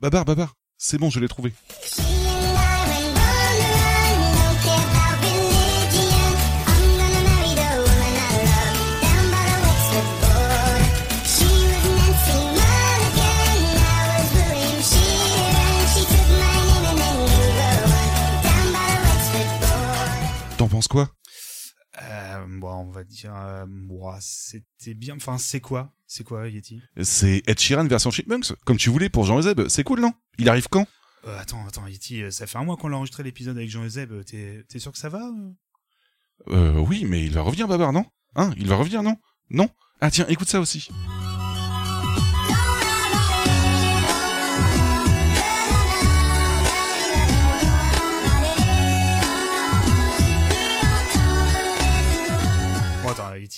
Babar, Babar, c'est bon, je l'ai trouvé. On va dire, euh, c'était bien. Enfin, c'est quoi? C'est quoi, Yeti? C'est Ed Sheeran version Chipmunks, comme tu voulais pour Jean Euseb. C'est cool, non? Il arrive quand? Euh, Attends, attends, Yeti, euh, ça fait un mois qu'on l'a enregistré l'épisode avec Jean Euseb. T'es, t'es sûr que ça va euh Euh, oui, mais il va revenir, Babar, non? Hein Il va revenir, non? Non? Ah tiens, écoute ça aussi.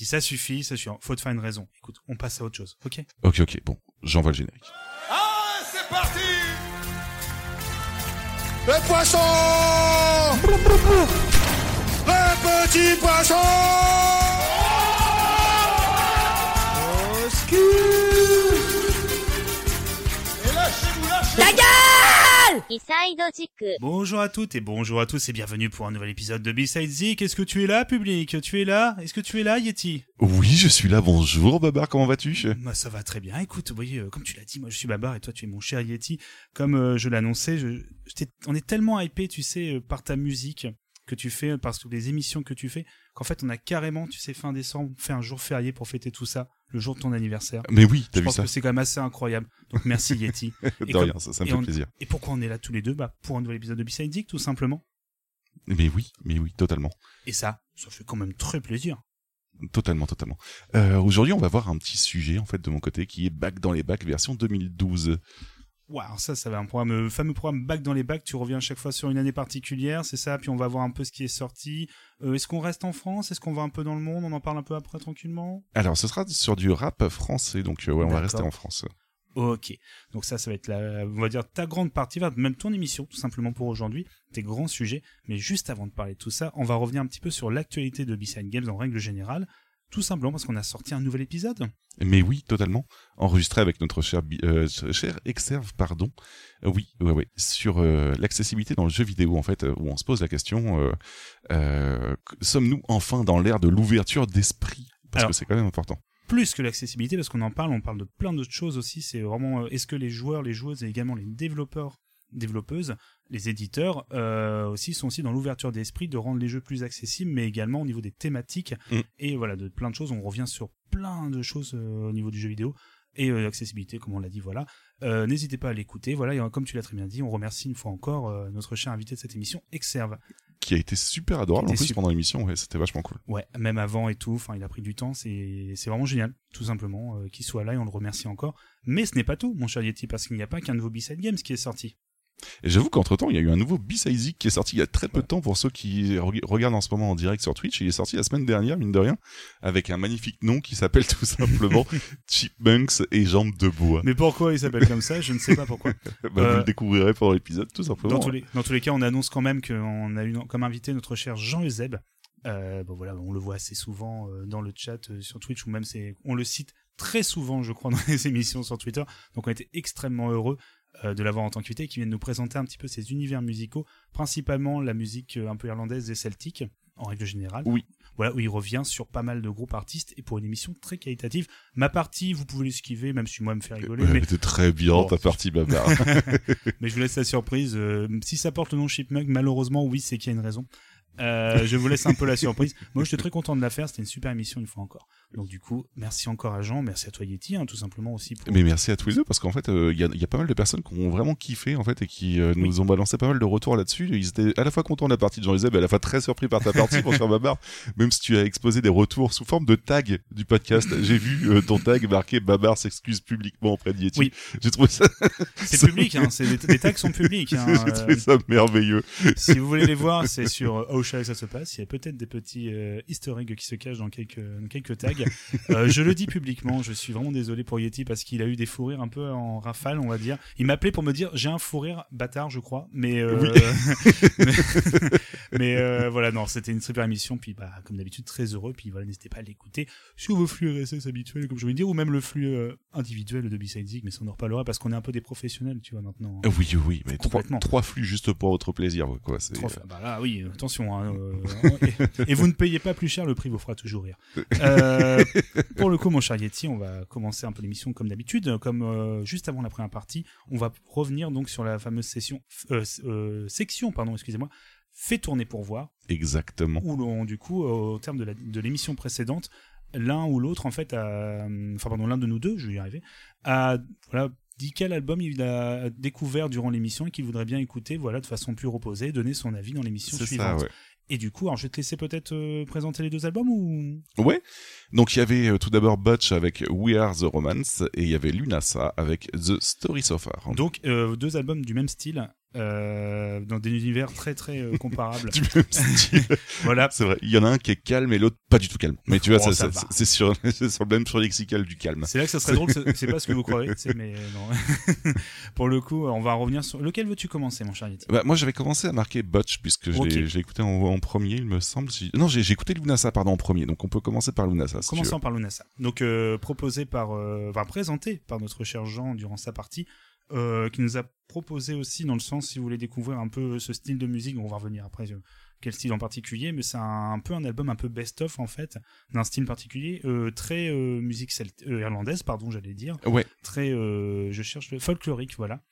ça suffit, c'est suffit. Faut te faire une raison. Écoute, on passe à autre chose. Ok? Ok, ok. Bon, j'envoie le générique. Ah, c'est parti. Le poisson. Le petit poisson. Oh, Au. Et lâchez-vous, lâchez-vous. La gueule Bonjour à toutes et bonjour à tous et bienvenue pour un nouvel épisode de B-Side Zik. Est-ce que tu es là, public? Tu es là? Est-ce que tu es là, Yeti? Oui, je suis là, bonjour Babar, comment vas-tu? Moi, ça va très bien. Écoute, oui, euh, comme tu l'as dit, moi je suis Babar et toi tu es mon cher Yeti. Comme euh, je l'annonçais, je, je t'ai- on est tellement hypé, tu sais, euh, par ta musique que tu fais, par toutes les émissions que tu fais, qu'en fait on a carrément, tu sais, fin décembre, fait un jour férié pour fêter tout ça, le jour de ton anniversaire. Mais oui, Je t'as vu pense ça que c'est quand même assez incroyable. Donc merci Yeti. De comme- rien, ça, ça me et fait on- plaisir. Et pourquoi on est là tous les deux? Bah pour un nouvel épisode de B-Side Zik, tout simplement. Mais oui, mais oui, totalement. Et ça, ça fait quand même très plaisir. Totalement, totalement. Euh, Aujourd'hui, on va voir un petit sujet, en fait, de mon côté, qui est Back dans les bacs version 2012. Alors ça, ça va un programme, euh, fameux programme bac dans les bacs. Tu reviens à chaque fois sur une année particulière, c'est ça. Puis on va voir un peu ce qui est sorti. Euh, Est-ce qu'on reste en France? Est-ce qu'on va un peu dans le monde? On en parle un peu après tranquillement? Alors, ce sera sur du rap français, donc euh, ouais, on va rester en France. Ok. Donc ça, ça va être la, on va dire ta grande partie, même ton émission, tout simplement pour aujourd'hui, tes grands sujets. Mais juste avant de parler de tout ça, on va revenir un petit peu sur l'actualité de B-Side Games en règle générale. Tout simplement parce qu'on a sorti un nouvel épisode. Mais oui, totalement. Enregistré avec notre cher, euh, cher Exerve, pardon. Euh, oui, ouais, ouais. Sur euh, l'accessibilité dans le jeu vidéo, en fait, où on se pose la question, sommes-nous enfin dans l'ère de l'ouverture d'esprit? Parce Alors- que c'est quand même important. plus que l'accessibilité, parce qu'on en parle, on parle de plein d'autres choses aussi. C'est vraiment, est-ce que les joueurs, les joueuses et également les développeurs, développeuses, les éditeurs euh, aussi sont aussi dans l'ouverture d'esprit de rendre les jeux plus accessibles, mais également au niveau des thématiques Mm. et voilà de plein de choses. On revient sur plein de choses euh, au niveau du jeu vidéo et euh, l'accessibilité, comme on l'a dit. Voilà. Euh, N'hésitez pas à l'écouter. Voilà. Et comme tu l'as très bien dit, on remercie une fois encore notre cher invité de cette émission, Exerve. Qui a été super adorable en plus super. pendant l'émission, ouais, c'était vachement cool. Ouais, même avant et tout, enfin, il a pris du temps, c'est c'est vraiment génial, tout simplement, euh, qu'il soit là et on le remercie encore. Mais ce n'est pas tout, mon cher Yeti, parce qu'il n'y a pas qu'un nouveau B-Side Games qui est sorti. Et j'avoue qu'entre temps, il y a eu un nouveau B-Size qui est sorti il y a très peu de temps pour ceux qui re- regardent en ce moment en direct sur Twitch. Il est sorti la semaine dernière, mine de rien, avec un magnifique nom qui s'appelle tout simplement Chipmunks et Jambes de Bois. Mais pourquoi il s'appelle comme ça? Je ne sais pas pourquoi. Bah, Vous Euh, le découvrirez pendant l'épisode, tout simplement. Dans tous, les, dans tous les cas, on annonce quand même qu'on a eu comme invité notre cher Jean Euseb. Euh, bon voilà, on le voit assez souvent euh, dans le chat euh, sur Twitch ou même on le cite très souvent, je crois, dans les émissions sur Twitter. Donc on était extrêmement heureux euh, de l'avoir en tant qu'invité, qui vient de nous présenter un petit peu ses univers musicaux, principalement la musique euh, un peu irlandaise et celtique en règle générale. Oui. Voilà, où il revient sur pas mal de groupes artistes et pour une émission très qualitative. Ma partie, vous pouvez l'esquiver, même si moi me fait rigoler, Ouais, mais C'était très bien ta partie, Babar. mais je vous laisse la surprise. Euh, si ça porte le nom Chipmunk, malheureusement, oui, c'est qu'il y a une raison. Euh, je vous laisse un peu la surprise. Moi, j'étais très content de la faire. C'était une super émission une fois encore. Donc, du coup, merci encore à Jean. Merci à toi, Yeti, hein, tout simplement aussi. Pour... Mais merci à tous les deux parce qu'en fait, euh, il y, a, il y a pas mal de personnes qui ont vraiment kiffé en fait et qui euh, nous ont balancé pas mal de retours là-dessus. Ils étaient à la fois contents de la partie de Jean-Euseb et à la fois très surpris par ta partie, mon cher Babar. Même si tu as exposé des retours sous forme de tag du podcast, j'ai vu ton tag marqué Babar s'excuse publiquement auprès de Yeti. Oui. J'ai trouvé ça, C'est public, hein, les, tags sont publics. hein. j'ai trouvé ça merveilleux. si vous voulez les voir, c'est sur au chat que ça se passe. Il y a peut-être des petits euh, easter eggs qui se cachent dans quelques, dans quelques tags. Euh, je le dis publiquement, je suis vraiment désolé pour Yeti parce qu'il a eu des fous rires un peu en rafale, on va dire. Il m'a appelé pour me dire j'ai un fou rire bâtard, je crois, mais euh, mais, mais, euh, voilà, non, c'était une super émission. Puis bah comme d'habitude très heureux. Puis voilà, n'hésitez pas à l'écouter sur vos flux RSS habituels, comme je voulais dire, ou même le flux individuel de B-Side mais ça on en reparlera parce qu'on est un peu des professionnels, tu vois maintenant. Euh, Oui, oui, mais trois, trois flux juste pour votre plaisir, quoi. Fort. Bah là, oui, attention. Hein, euh, et, et vous ne payez pas plus cher, le prix vous fera toujours rire. Euh, pour le coup, mon cher Yeti, on va commencer un peu l'émission comme d'habitude. Comme euh, juste avant la première partie, on va revenir donc sur la fameuse session, section, pardon, excusez-moi, fait tourner pour voir, Exactement. où l'on, du coup, au terme de, l'émission précédente, l'un ou l'autre, en fait, a, enfin, pardon, l'un de nous deux, je vais y arriver, a, voilà, dit quel album il a découvert durant l'émission et qu'il voudrait bien écouter, voilà, de façon plus reposée, donner son avis dans l'émission ça, suivante. ouais. Et du coup, alors, je vais te laisser peut-être euh, présenter les deux albums ou? Ouais. Donc il y avait euh, tout d'abord Butch avec We Are the Romance et il y avait Lunasa avec The Story So Far. donc euh, deux albums du même style, euh, dans des univers très très euh, comparables. Voilà. C'est vrai. Il y en a un qui est calme et l'autre pas du tout calme. Mais tu vois, Oh, ça- ça c'est sur, le même sur lexical du calme. C'est là que ça serait drôle, c'est pas ce que vous croyez, c'est- mais non. Pour le coup, on va revenir sur. Lequel veux-tu commencer, mon cher Bah, moi, j'avais commencé à marquer Butch puisque je l'ai Ok. je l'ai écouté en, en premier, il me semble. Non, j'ai écouté Lunasa, pardon, en premier. Donc on peut commencer par Lunasa. Si. Commençons par Lunasa. Donc euh, proposé par, enfin présenté par notre cher Jean durant sa partie, euh, qui nous a proposé aussi dans le sens si vous voulez découvrir un peu ce style de musique, on va revenir après euh, quel style en particulier, mais c'est un, un peu un album un peu best-of en fait d'un style particulier, euh, très euh, musique irlandaise pardon j'allais dire, Ouais. très je cherche le folklorique voilà.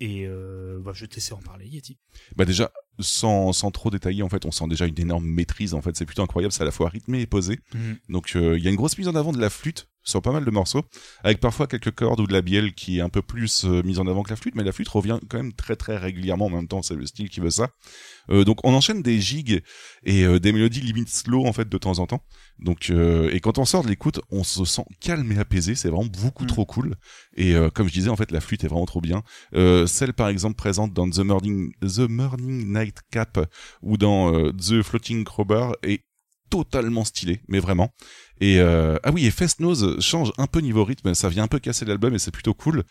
Et bah, je vais te laisser en parler Yeti. Bah déjà, sans, sans trop détailler, en fait, on sent déjà une énorme maîtrise. En fait, c'est plutôt incroyable. C'est à la fois rythmé et posé. Donc euh, il y a une grosse mise en avant de la flûte sur pas mal de morceaux, avec parfois quelques cordes ou de la bielle qui est un peu plus euh, mise en avant que la flûte, mais la flûte revient quand même très très régulièrement en même temps, c'est le style qui veut ça. Euh, donc on enchaîne des gigs et euh, des mélodies limite slow en fait de temps en temps. Donc et quand on sort de l'écoute, on se sent calme et apaisé, c'est vraiment beaucoup Mm. trop cool. Et comme je disais en fait la flûte est vraiment trop bien. Celle par exemple présente dans The Morning The Morning Night Cap ou dans The Floating Crowbar est totalement stylé, mais vraiment. Et euh, ah oui, et Fest Nose change un peu niveau rythme, ça vient un peu casser l'album et c'est plutôt cool.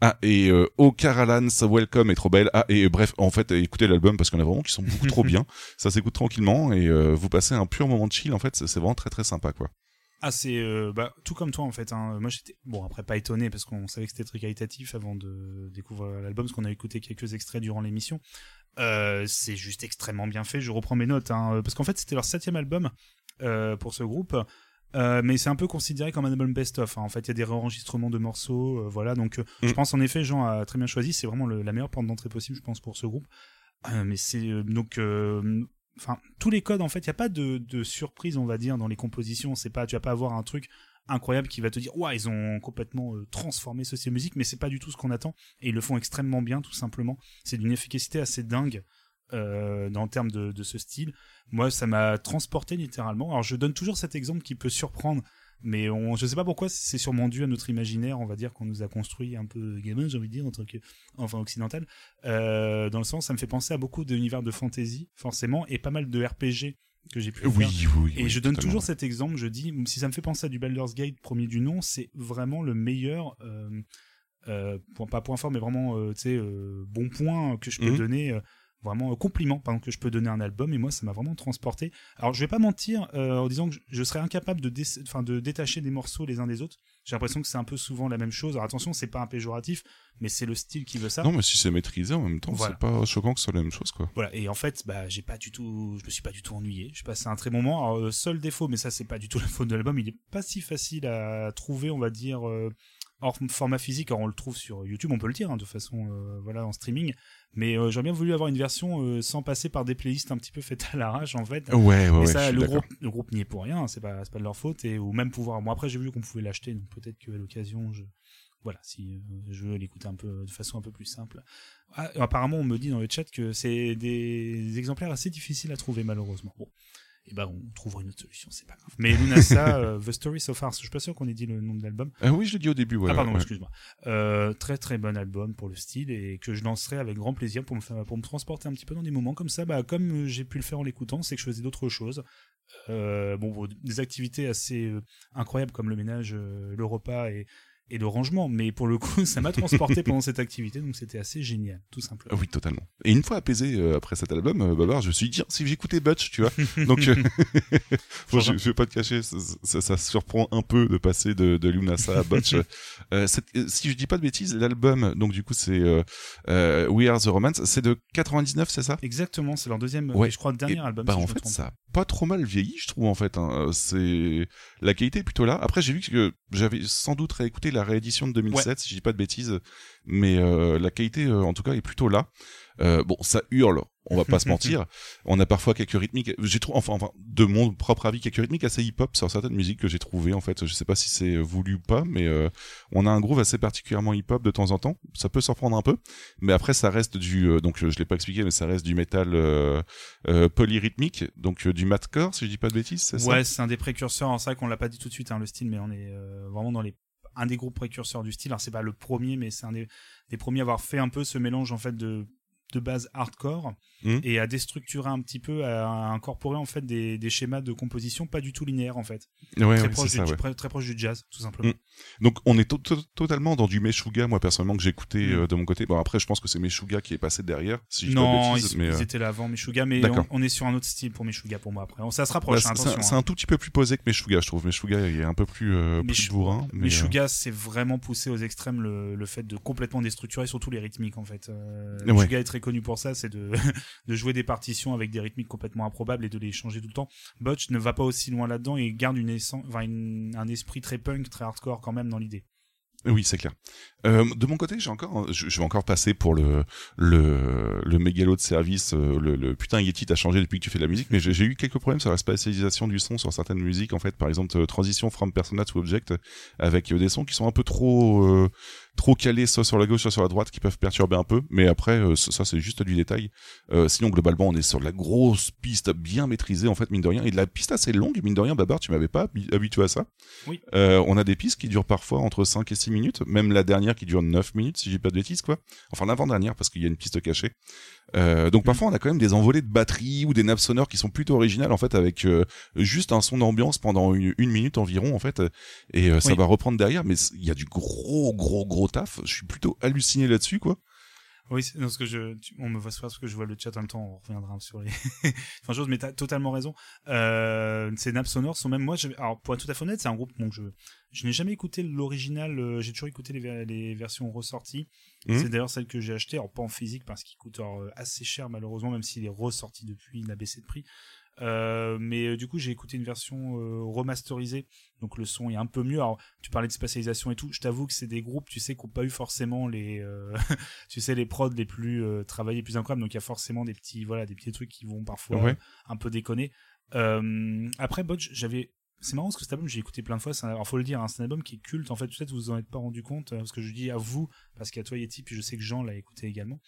Ah et euh, Oh Carolans Welcome est trop belle. Ah et bref, en fait, écoutez l'album parce qu'il y en a vraiment qui sont beaucoup trop bien. Ça s'écoute tranquillement et euh, vous passez un pur moment de chill. En fait, c'est c'est vraiment très très sympa quoi. Ah c'est euh, bah, tout comme toi en fait. Hein. Moi j'étais bon après pas étonné parce qu'on savait que c'était très qualitatif avant de découvrir l'album parce qu'on a écouté quelques extraits durant l'émission. Euh, c'est juste extrêmement bien fait. Je reprends mes notes hein, parce qu'en fait c'était leur septième album euh, pour ce groupe. Euh, mais c'est un peu considéré comme un album best-of. hein. En fait, il y a des réenregistrements de morceaux, euh, voilà. Donc, euh, je Mm. pense en effet, Jean a très bien choisi. C'est vraiment le- la meilleure porte d'entrée possible, je pense, pour ce groupe. Mais c'est donc, enfin, tous les codes. En fait, il y a pas de, de surprise, on va dire, dans les compositions. C'est pas, tu vas pas avoir un truc incroyable qui va te dire, ouais, ils ont complètement transformé ce style de musique, mais c'est pas du tout ce qu'on attend. Et ils le font extrêmement bien, tout simplement. C'est d'une efficacité assez dingue. Euh, dans le terme de, de ce style, moi ça m'a transporté littéralement. Alors je donne toujours cet exemple qui peut surprendre, mais on, je sais pas pourquoi c'est sûrement dû à notre imaginaire, on va dire qu'on nous a construit un peu gamin, j'ai envie de dire en tant que enfin occidental. Euh, dans le sens, ça me fait penser à beaucoup d'univers de fantasy forcément et pas mal de RPG que j'ai pu faire. Oui, oui. Et oui, je donne totalement. toujours cet exemple, je dis, si ça me fait penser à du Baldur's Gate premier du nom, c'est vraiment le meilleur, euh, euh, point, pas point fort, mais vraiment, euh, tu sais, euh, bon point que je peux Mhm. donner, vraiment euh, compliment, pardon, que je peux donner à un album, et moi, ça m'a vraiment transporté. Alors, je vais pas mentir euh, en disant que je, serais incapable de, dé- de détacher des morceaux les uns des autres. J'ai l'impression que c'est un peu souvent la même chose. Alors, attention, c'est pas un péjoratif, mais c'est le style qui veut ça. Non, mais si c'est maîtrisé en même temps, Voilà. c'est pas choquant que ce soit la même chose quoi. Voilà, et en fait, bah, j'ai pas du tout, je me suis pas du tout ennuyé. J'ai passé un très bon moment. Alors, euh, seul défaut, mais ça, c'est pas du tout la faute de l'album, il est pas si facile à trouver, on va dire, euh, hors format physique. Alors, on le trouve sur YouTube, on peut le dire, hein, de façon, euh, voilà, en streaming. Mais euh, j'aurais bien voulu avoir une version euh, sans passer par des playlists un petit peu faites à l'arrache, en fait. Ouais, ouais, Et ouais. ça, suis le groupe, le groupe n'y est pour rien, c'est pas, c'est pas de leur faute, et ou même pouvoir. Bon, après, j'ai vu qu'on pouvait l'acheter, donc peut-être qu'à l'occasion, je, voilà, si je veux l'écouter un peu de façon un peu plus simple. Ah, apparemment, on me dit dans le chat que c'est des exemplaires assez difficiles à trouver, malheureusement. Bon. Et ben on trouvera une autre solution, c'est pas grave. Mais Lunasa, euh, The Story So Far, je suis pas sûr qu'on ait dit le nom de l'album. Ah oui, je l'ai dit au début. Ouais, ah pardon, ouais. excuse-moi. Euh, très très bon album pour le style et que je lancerai avec grand plaisir pour me faire, pour me transporter un petit peu dans des moments comme ça. Bah comme euh, j'ai pu le faire en l'écoutant, c'est que je faisais d'autres choses. Euh, bon, des activités assez incroyables comme le ménage, le repas et et le rangement, mais pour le coup, ça m'a transporté pendant cette activité, donc c'était assez génial, tout simplement. Oui, totalement. Et une fois apaisé euh, après cet album, euh, Babar, je me suis dit, si j'écoutais Butch, tu vois. Donc, euh, bon, je, je vais pas te cacher, ça, ça, ça surprend un peu de passer de, de Lunasa à Butch. euh, si je dis pas de bêtises, l'album, donc du coup, c'est We Are the Romance, c'est de 99, c'est ça? Exactement, c'est leur deuxième, Ouais. je crois, dernier Et, album. Bah si en fait, ça a pas trop mal vieilli, je trouve en fait. hein. C'est la qualité est plutôt là. Après, j'ai vu que j'avais sans doute réécouté la réédition de 2007, si je dis pas de bêtises, mais euh, la qualité, euh, en tout cas, est plutôt là. Euh, bon, ça hurle, on va pas se mentir. On a parfois quelques rythmiques. J'ai trouvé, enfin, enfin, de mon propre avis, quelques rythmiques assez hip-hop sur certaines musiques que j'ai trouvées. En fait, je sais pas si c'est voulu ou pas, mais euh, on a un groove assez particulièrement hip-hop de temps en temps. Ça peut surprendre un peu, mais après, ça reste du. euh, donc, je l'ai pas expliqué, mais ça reste du métal polyrythmique, donc du mathcore, si je dis pas de bêtises, c'est ça? Ouais, c'est un des précurseurs. Alors, C'est vrai qu'on l'a pas dit tout de suite, hein, le style, mais on est vraiment dans les un des groupes précurseurs du style. Alors c'est pas le premier, mais c'est un des, des premiers à avoir fait un peu ce mélange en fait de de base hardcore Mhm. et à déstructurer un petit peu, à incorporer en fait des, des schémas de composition pas du tout linéaires en fait, Ouais, très, ouais, proche ça, du, ouais. très, très proche du jazz tout simplement. Mhm. Donc on est to- to- totalement dans du Meshuga, moi personnellement que j'écoutais Mm. euh, de mon côté. Bon après je pense que c'est Meshuga qui est passé derrière, si je non, bêtises, ils, mais ils euh, étaient là avant Meshuga, mais on, on est sur un autre style pour Meshuga pour moi après. Ça se ouais, rapproche, c'est hein, c'est hein. un tout petit peu plus posé que Meshuga, je trouve. Meshuga il est un peu plus, euh, plus bourrin. Mais, Meshuga, c'est vraiment poussé aux extrêmes le, le fait de complètement déstructurer surtout les rythmiques en fait. Meshuga est très connu pour ça, c'est de, jouer des partitions avec des rythmiques complètement improbables et de les changer tout le temps. Butch ne va pas aussi loin là-dedans et garde une essence, enfin, un esprit très punk, très hardcore quand même dans l'idée. Oui, c'est clair. Euh, de mon côté, j'ai encore, je, vais encore passer pour le le le mégalo de service. euh, le, le putain Yeti t'as changé depuis que tu fais de la musique, mais j'ai eu quelques problèmes sur la spatialisation du son sur certaines musiques. En fait, par exemple, euh, transition from persona to object, avec euh, des sons qui sont un peu trop euh, trop calés, soit sur la gauche, soit sur la droite, qui peuvent perturber un peu. Mais après, euh, ça, c'est juste du détail. Euh, sinon, globalement, on est sur de la grosse piste bien maîtrisée, en fait, mine de rien, et de la piste assez longue, mine de rien. Babar, tu m'avais pas habi- habitué à ça. Oui. Euh, on a des pistes qui durent parfois entre 5 et 6 minutes, même la dernière qui dure 9 minutes, si j'ai pas de bêtises, quoi. Enfin, l'avant-dernière, parce qu'il y a une piste cachée. Euh, donc parfois, on a quand même des envolées de batterie ou des nappes sonores qui sont plutôt originales, en fait, avec euh, juste un son d'ambiance pendant une, une minute environ, en fait, et euh, ça Oui. va reprendre derrière, mais il y a du gros, gros, gros taf. Je suis plutôt halluciné là-dessus, quoi. Oui, c'est parce que je, tu- on me voit souvent parce que je vois le chat en même temps, on reviendra sur les enfin, choses, mais t'as totalement raison. Euh, ces nappes sonores sont même moi, je, alors pour être tout à fait honnête, c'est un groupe, donc je, je n'ai jamais écouté l'original, euh, j'ai toujours écouté les, ver- les versions ressorties. Mhm. C'est d'ailleurs celle que j'ai achetée, alors pas en physique parce qu'il coûte alors, euh, assez cher malheureusement, même s'il est ressorti depuis, il a baissé de prix. Euh, mais euh, du coup, j'ai écouté une version euh, remasterisée, donc le son est un peu mieux. Alors, tu parlais de spatialisation et tout. Je t'avoue que c'est des groupes, tu sais, qui n'ont pas eu forcément les, tu sais, les prods les plus travaillés, les plus incroyables. Donc, il y a forcément des petits, voilà, des petits trucs qui vont parfois Ouais. un peu déconner. Après, Bodge, j'avais, c'est marrant parce que cet album, j'ai écouté plein de fois. Un- Alors, faut le dire, hein, c'est un album qui est culte. En fait, peut-être vous vous en êtes pas rendu compte, parce que je dis à vous, parce qu'à toi, Yeti, puis je sais que Jean l'a écouté également.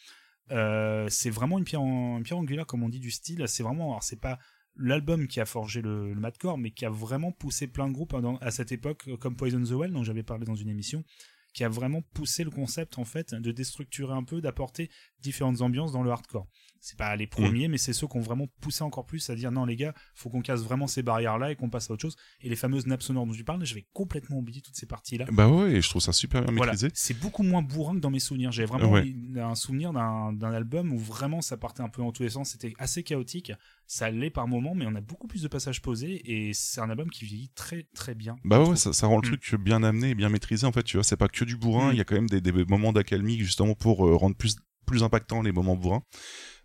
Euh, c'est vraiment une pierre, en- une pierre angulaire, comme on dit, du style. C'est vraiment, alors c'est pas l'album qui a forgé le, le mais qui a vraiment poussé plein de groupes à cette époque, comme Poison the Well, dont j'avais parlé dans une émission, qui a vraiment poussé le concept en fait de déstructurer un peu, d'apporter différentes ambiances dans le hardcore. C'est pas les premiers, mais c'est ceux qui ont vraiment poussé encore plus à dire non les gars, faut qu'on casse vraiment ces barrières là et qu'on passe à autre chose. Et les fameuses nappes sonores dont tu parles, j'avais complètement oublié toutes ces parties là. Bah ouais, et je trouve ça super bien Voilà, maîtrisé. c'est beaucoup moins bourrin que dans mes souvenirs. J'ai vraiment Ouais. un souvenir d'un album où vraiment ça partait un peu en tous les sens. C'était assez chaotique. Ça l'est par moments, mais on a beaucoup plus de passages posés et c'est un album qui vieillit très très bien. Bah ouais, ça rend le Mm. truc bien amené et bien maîtrisé en fait, tu vois, c'est pas que du bourrin, Mm. il y a quand même des, des moments d'accalmie justement pour euh, rendre plus plus impactant les moments bourrins.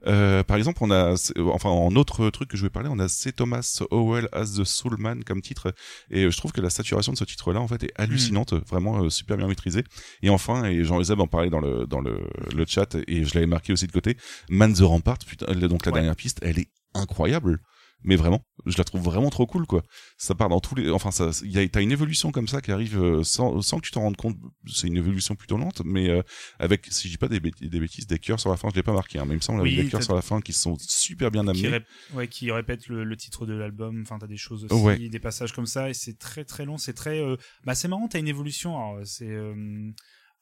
Euh, par exemple, on a, enfin, en autre truc que je vais parler, on a C. Thomas Howell as the Soul Man comme titre, et euh, je trouve que la saturation de ce titre-là, en fait, est hallucinante, vraiment euh, super bien maîtrisée. Et enfin, et Jean-Euseb en parlait dans le dans le, le chat, et je l'avais marqué aussi de côté, Man the Rampart, putain, donc la Ouais. dernière piste, elle est incroyable. Mais vraiment, je la trouve vraiment trop cool, quoi. Ça part dans tous les, enfin, ça, il y a, t'as une évolution comme ça qui arrive euh, sans, sans que tu t'en rendes compte. C'est une évolution plutôt lente, mais euh, avec, si je dis pas des, bêtises, des bêtises, des cœurs sur la fin, je l'ai pas marqué, hein, mais il me semble Oui, avec des cœurs sur la fin qui sont super bien qui, amenés. rép- ouais, qui répète le, le titre de l'album. Enfin, t'as des choses aussi, Ouais. des passages comme ça, et c'est très très long. C'est très, euh, bah c'est marrant. T'as une évolution. C'est euh,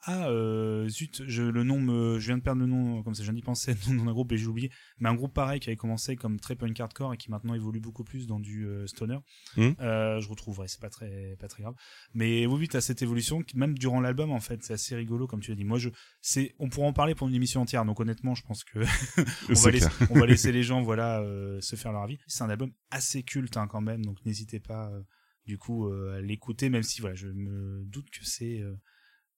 ah euh, zut, je le nom me, je viens de perdre le nom comme ça. Je viens d'y penser, le nom d'un groupe et j'ai oublié. Mais un groupe pareil qui avait commencé comme très punk hardcore et qui maintenant évolue beaucoup plus dans du euh, stoner. Mhm. Euh, je retrouverai, c'est pas très pas très grave. Mais oui, oui, t'as cette évolution même durant l'album en fait, c'est assez rigolo comme tu l'as dit. Moi, je, c'est, on pourra en parler pour une émission entière. Donc honnêtement, je pense que on va, laisser, on va laisser les gens voilà euh, se faire leur avis. C'est un album assez culte hein, quand même, donc n'hésitez pas euh, du coup à l'écouter, même si voilà, je me doute que c'est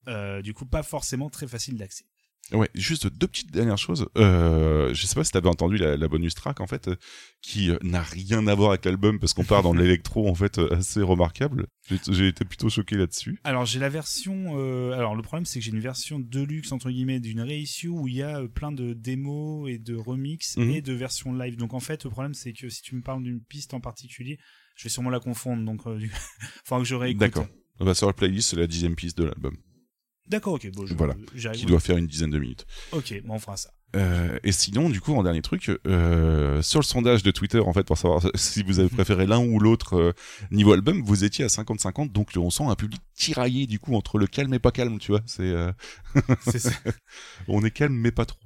euh, du coup pas forcément très facile d'accès. Ouais, juste deux petites dernières choses. Euh, je sais pas si t'avais entendu la, la bonus track en fait, euh, qui euh, n'a rien à voir avec l'album parce qu'on part dans l'électro en fait assez remarquable. J'ai été plutôt choqué là-dessus. Alors j'ai la version. alors le problème c'est que j'ai une version deluxe entre guillemets d'une reissue où il y a plein de démos et de remix Mhm. et de versions live. Donc en fait le problème c'est que si tu me parles d'une piste en particulier, je vais sûrement la confondre. Donc du... faudra que je réécoute. D'accord. On va sur la playlist, c'est la dixième piste de l'album, D'accord, ok. Bon, je, Voilà. j'arrive. qui doit faire une dizaine de minutes. Ok, bon, on fera ça. Euh, et sinon, du coup, en dernier truc, euh, sur le sondage de Twitter, en fait, pour savoir si vous avez préféré l'un ou l'autre euh, niveau album, vous étiez à 50-50, donc on sent un public tiraillé, du coup, entre le calme et pas calme, tu vois. C'est, C'est ça. on est calme mais pas trop.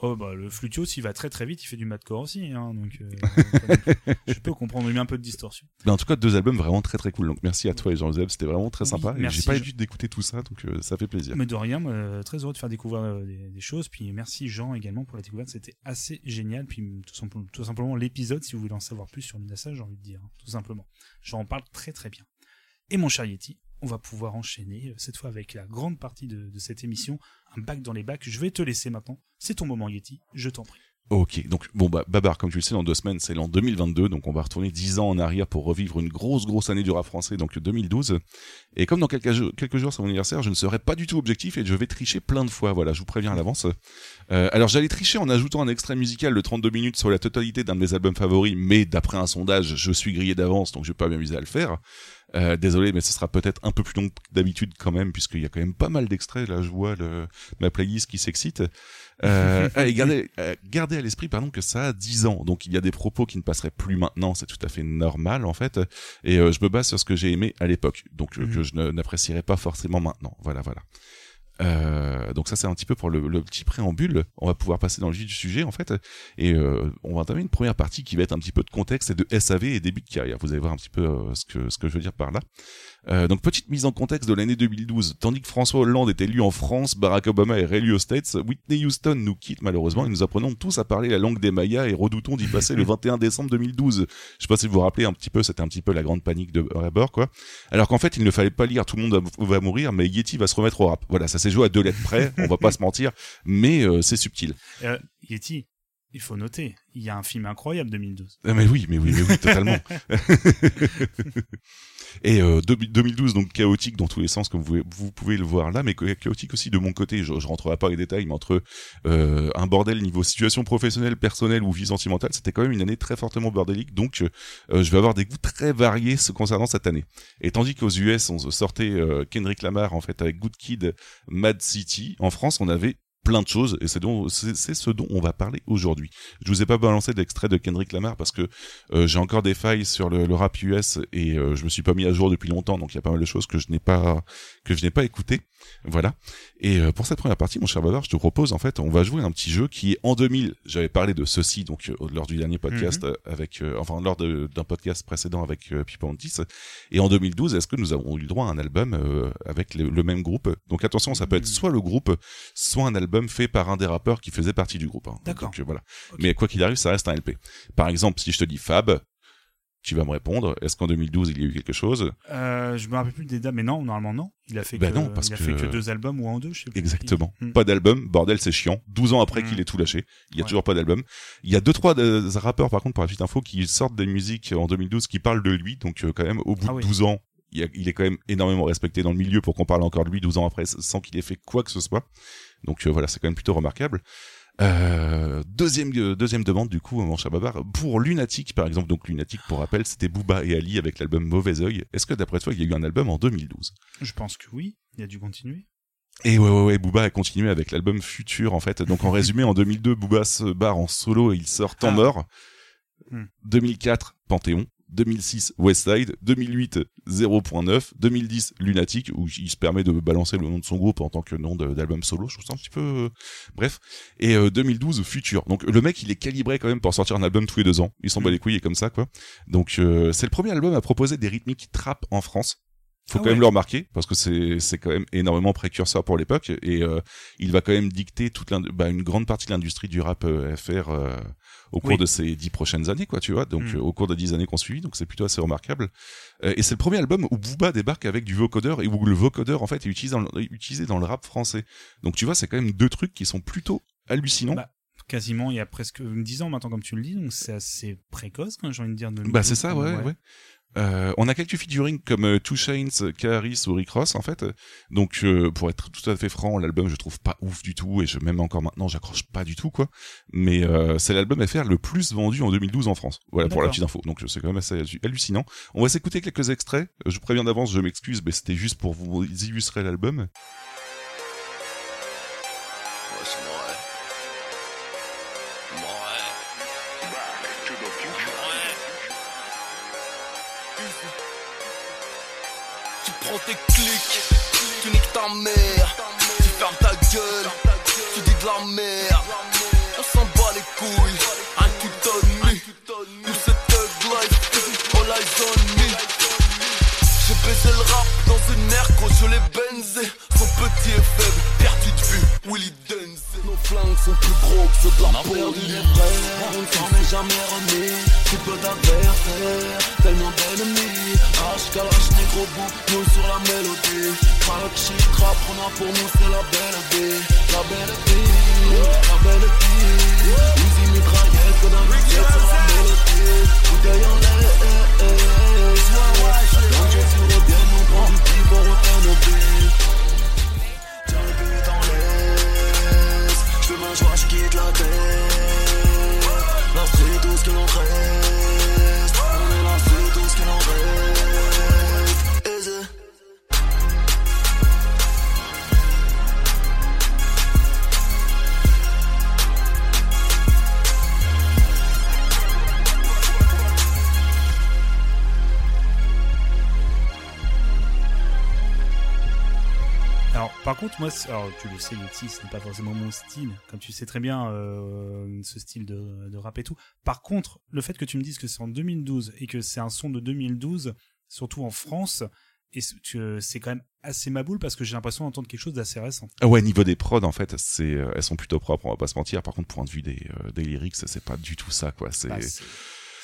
Oh, bah, le Flutios, il va très très vite, il fait du madcore aussi, hein, donc euh, je peux comprendre, il un peu de distorsion. Mais en tout cas, deux albums vraiment très très cool. Donc merci à toi et Jean-Joseph, c'était vraiment très Oui, sympa. J'ai pas eu Jean. le d'écouter tout ça, donc euh, ça fait plaisir. Mais de rien, moi, très heureux de faire découvrir euh, des, des choses, puis merci Jean également pour la découverte, c'était assez génial, puis tout simplement, tout simplement l'épisode, si vous voulez en savoir plus sur Minasa, j'ai envie de dire, hein, tout simplement. J'en parle très très bien. Et mon cher Yeti, on va pouvoir enchaîner, euh, cette fois avec la grande partie de, cette émission, un bac dans les bacs. Je vais te laisser maintenant. C'est ton moment Yeti, je t'en prie. Ok, donc bon bah Babar, comme tu le sais, dans deux semaines, c'est l'an 2022, donc on va retourner dix ans en arrière pour revivre une grosse grosse année du rap français, donc 2012. Et comme dans quelques jours, quelques jours c'est mon anniversaire, je ne serai pas du tout objectif et je vais tricher plein de fois. Voilà, je vous préviens à l'avance. Euh, alors j'allais tricher en ajoutant un extrait musical de 32 minutes sur la totalité d'un de mes albums favoris, mais d'après un sondage, je suis grillé d'avance, donc je vais pas m'amuser à le faire. Euh, désolé, mais ce sera peut-être un peu plus long que d'habitude quand même, puisqu'il y a quand même pas mal d'extraits. Là, je vois le, ma playlist qui s'excite. Euh, ah, et gardez, euh, gardez à l'esprit, pardon, que ça a 10 ans. Donc, il y a des propos qui ne passeraient plus maintenant. C'est tout à fait normal, en fait. Et euh, je me base sur ce que j'ai aimé à l'époque. Donc, euh, Mhm. que je n'apprécierais pas forcément maintenant. Voilà, voilà. Euh, donc ça c'est un petit peu pour le, petit préambule. On va pouvoir passer dans le vif du sujet en fait, et euh, on va entamer une première partie qui va être un petit peu de contexte et de SAV et début de carrière. Vous allez voir un petit peu euh, ce que ce que je veux dire par là. Euh, donc petite mise en contexte de l'année 2012. Tandis que François Hollande est élu en France, Barack Obama est réélu aux States, Whitney Houston nous quitte malheureusement et nous apprenons tous à parler la langue des Mayas et redoutons d'y passer le 21 décembre 2012. Je sais pas si vous vous rappelez un petit peu, c'était un petit peu la grande panique de Rabor quoi. Alors qu'en fait il ne fallait pas lire Tout le monde va mourir, mais Yeti va se remettre au rap. Voilà, ça s'est joué à deux lettres près, on va pas se mentir, mais euh, c'est subtil. Euh, Yeti, il faut noter, il y a un film incroyable 2012. Ah, mais oui, mais oui, mais oui, totalement. Et euh, deux- 2012, donc chaotique dans tous les sens, comme vous, pouvez- vous pouvez le voir là, mais chaotique aussi de mon côté. Je, je rentrerai pas les détails, mais entre euh, un bordel niveau situation professionnelle, personnelle ou vie sentimentale, c'était quand même une année très fortement bordélique. Donc, euh, je vais avoir des goûts très variés ce concernant cette année. Et tandis qu'aux US, on sortait euh, Kendrick Lamar en fait avec Good Kid, Mad City, en France, on avait plein de choses et c'est ce dont on va parler aujourd'hui. Je vous ai pas balancé d'extrait de Kendrick Lamar parce que euh, j'ai encore des failles sur le, rap US et euh, je me suis pas mis à jour depuis longtemps donc il y a pas mal de choses que je n'ai pas que je n'ai pas écouté. Voilà. Et euh, pour cette première partie, mon cher Bavard, je te propose en fait, on va jouer un petit jeu qui est en 2000. J'avais parlé de ceci donc euh, lors du dernier podcast euh, avec euh, enfin lors d'un podcast précédent avec euh, Antis. Et en 2012, est-ce que nous avons eu le droit à un album euh, avec le, le même groupe? Donc attention, ça peut être Mhm. soit le groupe, soit un album fait par un des rappeurs qui faisait partie du groupe. hein. D'accord. Voilà. Mais quoi qu'il arrive, ça reste un LP. Par exemple, si je te dis Fab, tu vas me répondre, est-ce qu'en 2012 il y a eu quelque chose? Euh, je me rappelle plus des dates, mais non, normalement non. Il a fait Bah que, non, parce il a que- fait que deux albums ou un deux, je sais plus. Exactement. Hmm. Pas d'album, bordel, c'est chiant. 12 ans après Mm. qu'il ait tout lâché, il y a Ouais. toujours pas d'album. Il y a deux trois euh, rappeurs par contre pour la petite info qui sortent des musiques en 2012 qui parlent de lui, donc euh, quand même au bout Ah de oui. 12 ans, il est quand même énormément respecté dans le milieu pour qu'on parle encore de lui 12 ans après sans qu'il ait fait quoi que ce soit. Donc euh, voilà, c'est quand même plutôt remarquable. Euh, deuxième euh, deuxième demande du coup mon cher Babar pour Lunatic par exemple. Donc Lunatic pour rappel c'était Booba et Ali avec l'album Mauvais Oeil. Est-ce que d'après toi il y a eu un album en 2012 Je pense que oui, il a dû continuer. et ouais ouais ouais Booba a continué avec l'album Futur en fait. Donc en résumé en 2002 Booba se barre en solo et il sort Temps Ah. mort. Hmm. 2004 Panthéon 2006 Westside 2008 0.9 2010 Lunatic où il se permet de balancer le nom de son groupe en tant que nom d'album solo je trouve ça un petit peu euh, bref. Et euh, 2012 Futur donc le mec il est calibré quand même pour sortir un album tous les deux ans. Il s'en bat Mm. les couilles et comme ça quoi. Donc euh, c'est le premier album à proposer des rythmiques trap en France. Faut Ah quand même le remarquer parce que c'est c'est quand même énormément précurseur pour l'époque. Et euh, il va quand même dicter toute bah, une grande partie de l'industrie du rap euh, FR euh, au cours Oui. de ces dix prochaines années quoi tu vois donc Mm. euh, au cours des dix années qu'on suit donc c'est plutôt assez remarquable Euh, et c'est le premier album où Booba débarque avec du vocodeur et où le vocodeur en fait est utilisé dans le, est utilisé dans le rap français donc tu vois c'est quand même deux trucs qui sont plutôt hallucinants Bah, Quasiment il y a presque 10 ans maintenant, comme tu le dis, donc c'est assez précoce, quand j'ai envie de dire. De Bah c'est ça, ouais, ouais. Euh, on a quelques featuring comme euh, Two Chainz, Karis ou Rick Ross en fait. Donc euh, pour être tout à fait franc, l'album je trouve pas ouf du tout et je même encore maintenant j'accroche pas du tout quoi. Mais c'est l'album FR le plus vendu en 2012 en France. Voilà pour la petite info. Donc c'est quand même assez hallu- hallucinant. On va s'écouter quelques extraits. Je vous préviens d'avance, je m'excuse, mais c'était juste pour vous illustrer l'album. Tu fermes ta gueule, tu dis de la merde. On s'en bat les couilles, un tout on me. Nous c'est thug life, all eyes on me. J'ai baisé le rap dans une air quand je l'ai benzé. Son petit est flingues sont plus gros que ceux de la police. On ne s'en est jamais remis, si peu d'adversaires, tellement d'ennemis. H, Kalash, négro bout, nous sur la mélodie. Crack, shit, rap, on a pour nous c'est la belle vie. La belle vie, la belle vie. Easy mitraillette, que d'un budget sur la mélodie. Bouteille en l'air, on prend du refait nos vies. Je quitte la tête. Ce par contre, moi, alors, tu le sais, Yeti, ce n'est pas forcément mon style, comme tu sais très bien, euh, ce style de, de rap et tout. Par contre, le fait que tu me dises que c'est en 2012 et que c'est un son de 2012, surtout en France, et c'est- quand même assez maboule parce que j'ai l'impression d'entendre quelque chose d'assez récent. Ah ouais, niveau des prods en fait, c'est euh, elles sont plutôt propres, on va pas se mentir. Par contre, point de vue des euh, des lyrics, c'est pas du tout ça quoi. C'est Bah,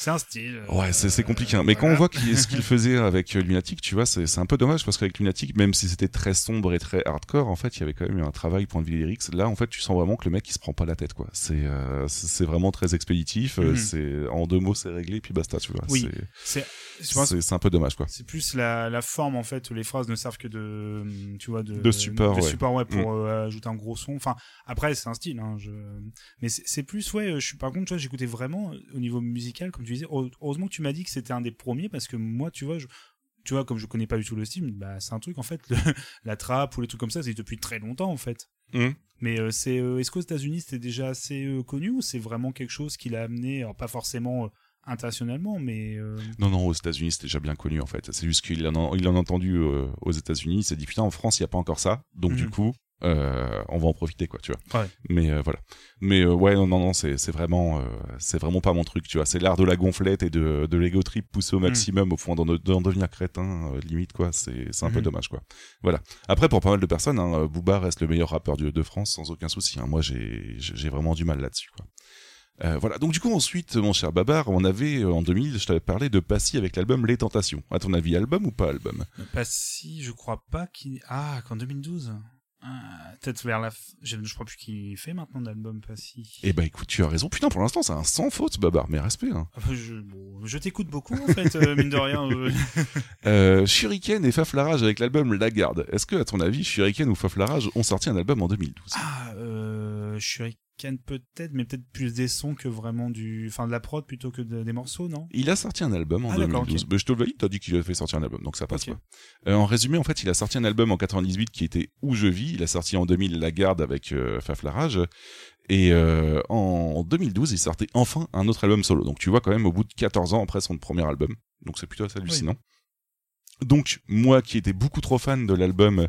c'est un style. euh, Ouais, c'est compliqué. hein. Mais quand on voit ce qu'il faisait avec euh, Lunatic, tu vois, c'est un peu dommage parce qu'avec Lunatic, même si c'était très sombre et très hardcore, en fait, il y avait quand même eu un travail point de vue lyrics. Là, en fait, tu sens vraiment que le mec, il se prend pas la tête, quoi. C'est euh, c'est vraiment très expéditif. C'est en deux mots, c'est réglé, puis basta, tu vois. Oui, C'est- C'est, un peu dommage, quoi. C'est plus la, la forme en fait, où les phrases ne servent que de, tu vois, de, De support, de ouais. Mm. support, ouais, pour euh, ajouter un gros son. Enfin, après c'est un style, hein, je... mais c'est plus, ouais. Je suis par contre, tu vois, j'écoutais vraiment euh, au niveau musical, comme tu disais. Heure- Heureusement que tu m'as dit que c'était un des premiers parce que moi, tu vois, je, tu vois, comme je connais pas du tout le style, bah c'est un truc en fait, le- la trappe ou les trucs comme ça, c'est depuis très longtemps en fait. Mhm. Mais euh, c'est, euh, est-ce qu'aux États-Unis c'était déjà assez connu ou c'est vraiment quelque chose qui l'a amené, alors pas forcément internationalement, mais euh, Non, non, aux États-Unis, c'était déjà bien connu, en fait. C'est juste qu'il en a, il en a entendu euh, aux États-Unis. Il s'est dit, putain, en France, il y a pas encore ça. Donc, du Mhm. coup, euh, on va en profiter, quoi, tu vois. Ouais. Mais voilà. Mais ouais, non, non, non, c'est c'est vraiment, c'est vraiment pas mon truc, tu vois. C'est l'art de la gonflette et de, de l'ego trip poussé au maximum, au point d'en devenir crétin, limite, quoi. C'est c'est un peu Mhm. dommage, quoi. Voilà. Après, pour pas mal de personnes, hein, Booba reste le meilleur rappeur de, de France, sans aucun souci. hein. Moi, j'ai vraiment du mal là-dessus, quoi. Euh, voilà. Donc du coup ensuite, mon cher Babar, on avait euh, en 2000, je t'avais parlé de Passy avec l'album Les Tentations. À ton avis, album ou pas album? Pas si, je crois pas qu'il. Ah, qu'en 2012 Ah, Peut-être vers la. f- Je, je crois plus qu'il fait maintenant d'album pas si. Eh ben écoute, tu as raison. Putain, pour l'instant, c'est un sans faute, Babar. Mais respect. Hein. Enfin, je, bon, je t'écoute beaucoup en fait, euh, mine de rien. euh. Euh, Shuriken et Faflarage avec l'album La Garde. Est-ce que, à ton avis, Shuriken ou Faflarage ont sorti un album en 2012 Ah, euh, Shuriken. Ken peut-être, mais peut-être plus des sons que vraiment du, enfin de la prod plutôt que de- des morceaux, non? Il a sorti un album en Ah, d'accord, 2012. ok. Mais je te le valide, t'as dit qu'il a fait sortir un album, donc ça passe pas. Euh, en résumé, en fait, il a sorti un album en 98 qui était Où je vis. Il a sorti en 2000 La Garde avec euh, Faf. Et euh, en 2012, il sortait enfin un autre album solo. Donc tu vois quand même au bout de 14 ans après son premier album. Donc c'est plutôt assez hallucinant. Donc moi qui étais beaucoup trop fan de l'album,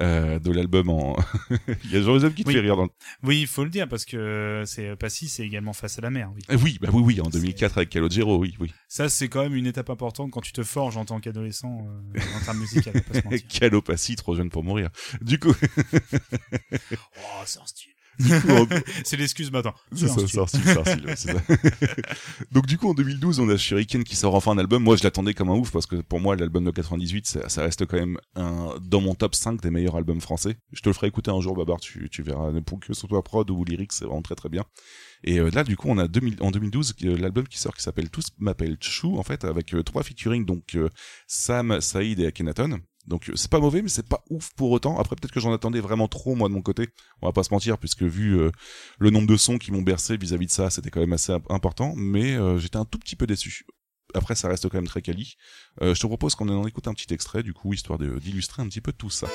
euh, de l'album en, il y a Jean-Joseph qui te Oui. fait rire dans le... Oui, il faut le dire parce que c'est Passy, c'est également face à la mer. Oui. Eh Oui, bah oui, oui, en 2004 avec Calogero, oui, oui. Ça, c'est quand même une étape importante quand tu te forges en tant qu'adolescent euh, en termes musicaux. Calopassie, trop jeune pour mourir. Du coup, Oh, c'est un style. En- C'est l'excuse maintenant. C'est ça, ouais, ça. Donc du coup en 2012 on a Shuriken qui sort enfin un album. Moi je l'attendais comme un ouf parce que pour moi l'album de 98 ça, ça reste quand même un, dans mon top 5 des meilleurs albums français. Je te le ferai écouter un jour Babar, tu, tu verras. Pour que ce soit prod ou lyrics c'est vraiment très très bien. Et euh, là du coup on a 2000, en 2012 euh, l'album qui sort qui s'appelle Tous m'appellent Chou en fait avec euh, trois featuring donc Sam, Saïd et Akhenaton. Donc euh, c'est pas mauvais mais c'est pas ouf pour autant. Après peut-être que j'en attendais vraiment trop moi de mon côté. On va pas se mentir puisque vu euh, le nombre de sons qui m'ont bercé vis-à-vis de ça, c'était quand même assez imp- important, mais euh, j'étais un tout petit peu déçu. Après, ça reste quand même très quali. Euh, je te propose qu'on en écoute un petit extrait, du coup, histoire d'illustrer un petit peu tout ça.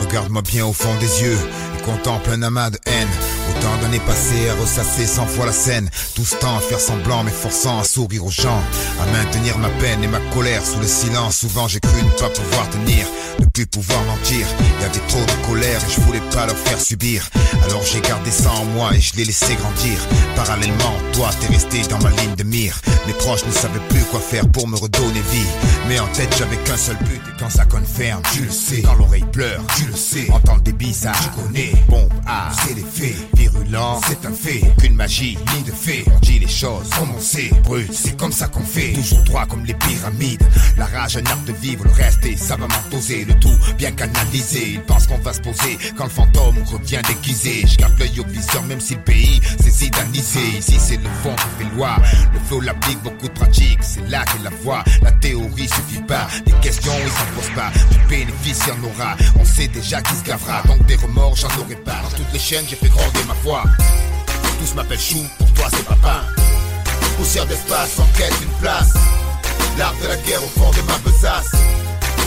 Regarde-moi bien au fond des yeux contemple un amas de haine. Autant d'années passées à ressasser cent fois la scène. Tout ce temps à faire semblant, m'efforçant à sourire aux gens. À maintenir ma peine et ma colère sous le silence. Souvent j'ai cru ne pas pouvoir tenir, ne plus pouvoir mentir. Y avait trop de colère et je voulais pas leur faire subir. Alors j'ai gardé ça en moi et je l'ai laissé grandir. Parallèlement, toi t'es resté dans ma ligne de mire. Mes proches ne savaient plus quoi faire pour me redonner vie. Mais en tête j'avais qu'un seul but et quand ça confirme, tu le sais. Quand l'oreille pleure, tu le sais. Entendre des bizarres, tu connais. Bombe à, c'est les faits. Virulent, c'est un fait. Aucune magie, ni de fait. On dit les choses comme on sait. Brut, c'est comme ça qu'on fait. Toujours droit comme les pyramides. La rage, un art de vivre, le reste est savamment dosé. Le tout bien canalisé. Ils pensent qu'on va se poser quand le fantôme revient déguisé. Je garde l'œil au viseur, même si le pays s'est zidanisé. Ici, c'est le fond qui fait loi. Le flow l'applique, beaucoup de pratique. C'est là qu'est la voix. La théorie suffit pas. Les questions, ils s'en posent pas. Du bénéfice, y en aura. On sait déjà qui se gavera. Donc des remords, j'en aurai pas. Dans toutes les chaînes, j'ai fait gronder ma voix. Tous m'appellent Chou, pour toi c'est papa. Poussière d'espace, en quête d'une place. L'art de la guerre au fond de ma besace.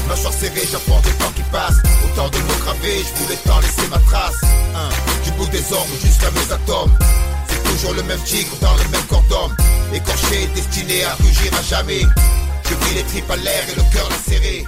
Mâchoire serrée, j'apprends des temps qui passent. Autant de mots gravés, je voulais tant laisser ma trace. Hein, Du bout des ongles jusqu'à mes atomes. C'est toujours le même tigre dans le même corps d'homme. Écorché, destiné à rugir à jamais. Je vis les tripes à l'air et le cœur lacéré.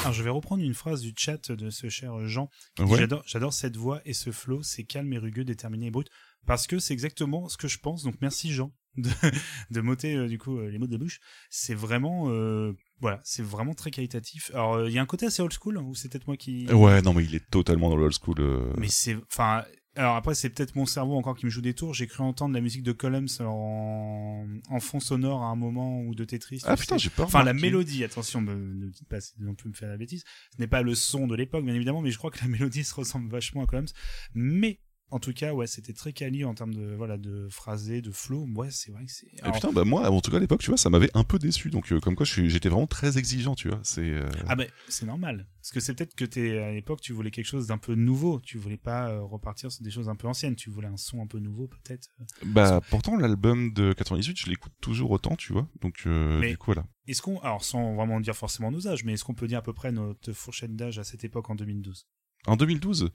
Alors, je vais reprendre une phrase du chat de ce cher Jean. Ouais. J'adore, cette voix et ce flow, c'est calme et rugueux, déterminé et brut. Parce que c'est exactement ce que je pense. Donc, merci Jean de, de m'ôter, euh, du coup, euh, les mots de la bouche. C'est vraiment, euh, voilà, c'est vraiment très qualitatif. Alors, euh, il y a un côté assez old school, hein, ou c'est peut-être moi qui. Ouais, non, mais il est totalement dans le old school. Mais c'est, enfin, alors après c'est peut-être mon cerveau encore qui me joue des tours. J'ai cru entendre la musique de Columns en, en fond sonore à un moment ou de Tetris. Ah putain, j'ai pas Enfin, la mélodie, attention, me- ne dites pas non plus me faire la bêtise. Ce n'est pas le son de l'époque, bien évidemment, mais je crois que la mélodie se ressemble vachement à Columns. Mais en tout cas, ouais, c'était très quali en termes de voilà de phrasé, de flow. Ouais, c'est vrai que c'est. Alors- putain, bah moi, en tout cas à l'époque, tu vois, ça m'avait un peu déçu. Donc, euh, comme quoi, j'étais vraiment très exigeant, tu vois. C'est. euh, Ah ben c'est normal parce que c'est peut-être que t'es à l'époque tu voulais quelque chose d'un peu nouveau tu voulais pas euh, repartir sur des choses un peu anciennes tu voulais un son un peu nouveau peut-être Bah, pourtant, l'album de 98, je l'écoute toujours autant, tu vois. Donc, Mais- du coup, voilà. est-ce qu'on alors sans vraiment dire forcément nos âges mais est-ce qu'on peut dire à peu près notre fourchette d'âge à cette époque en 2012 En 2012,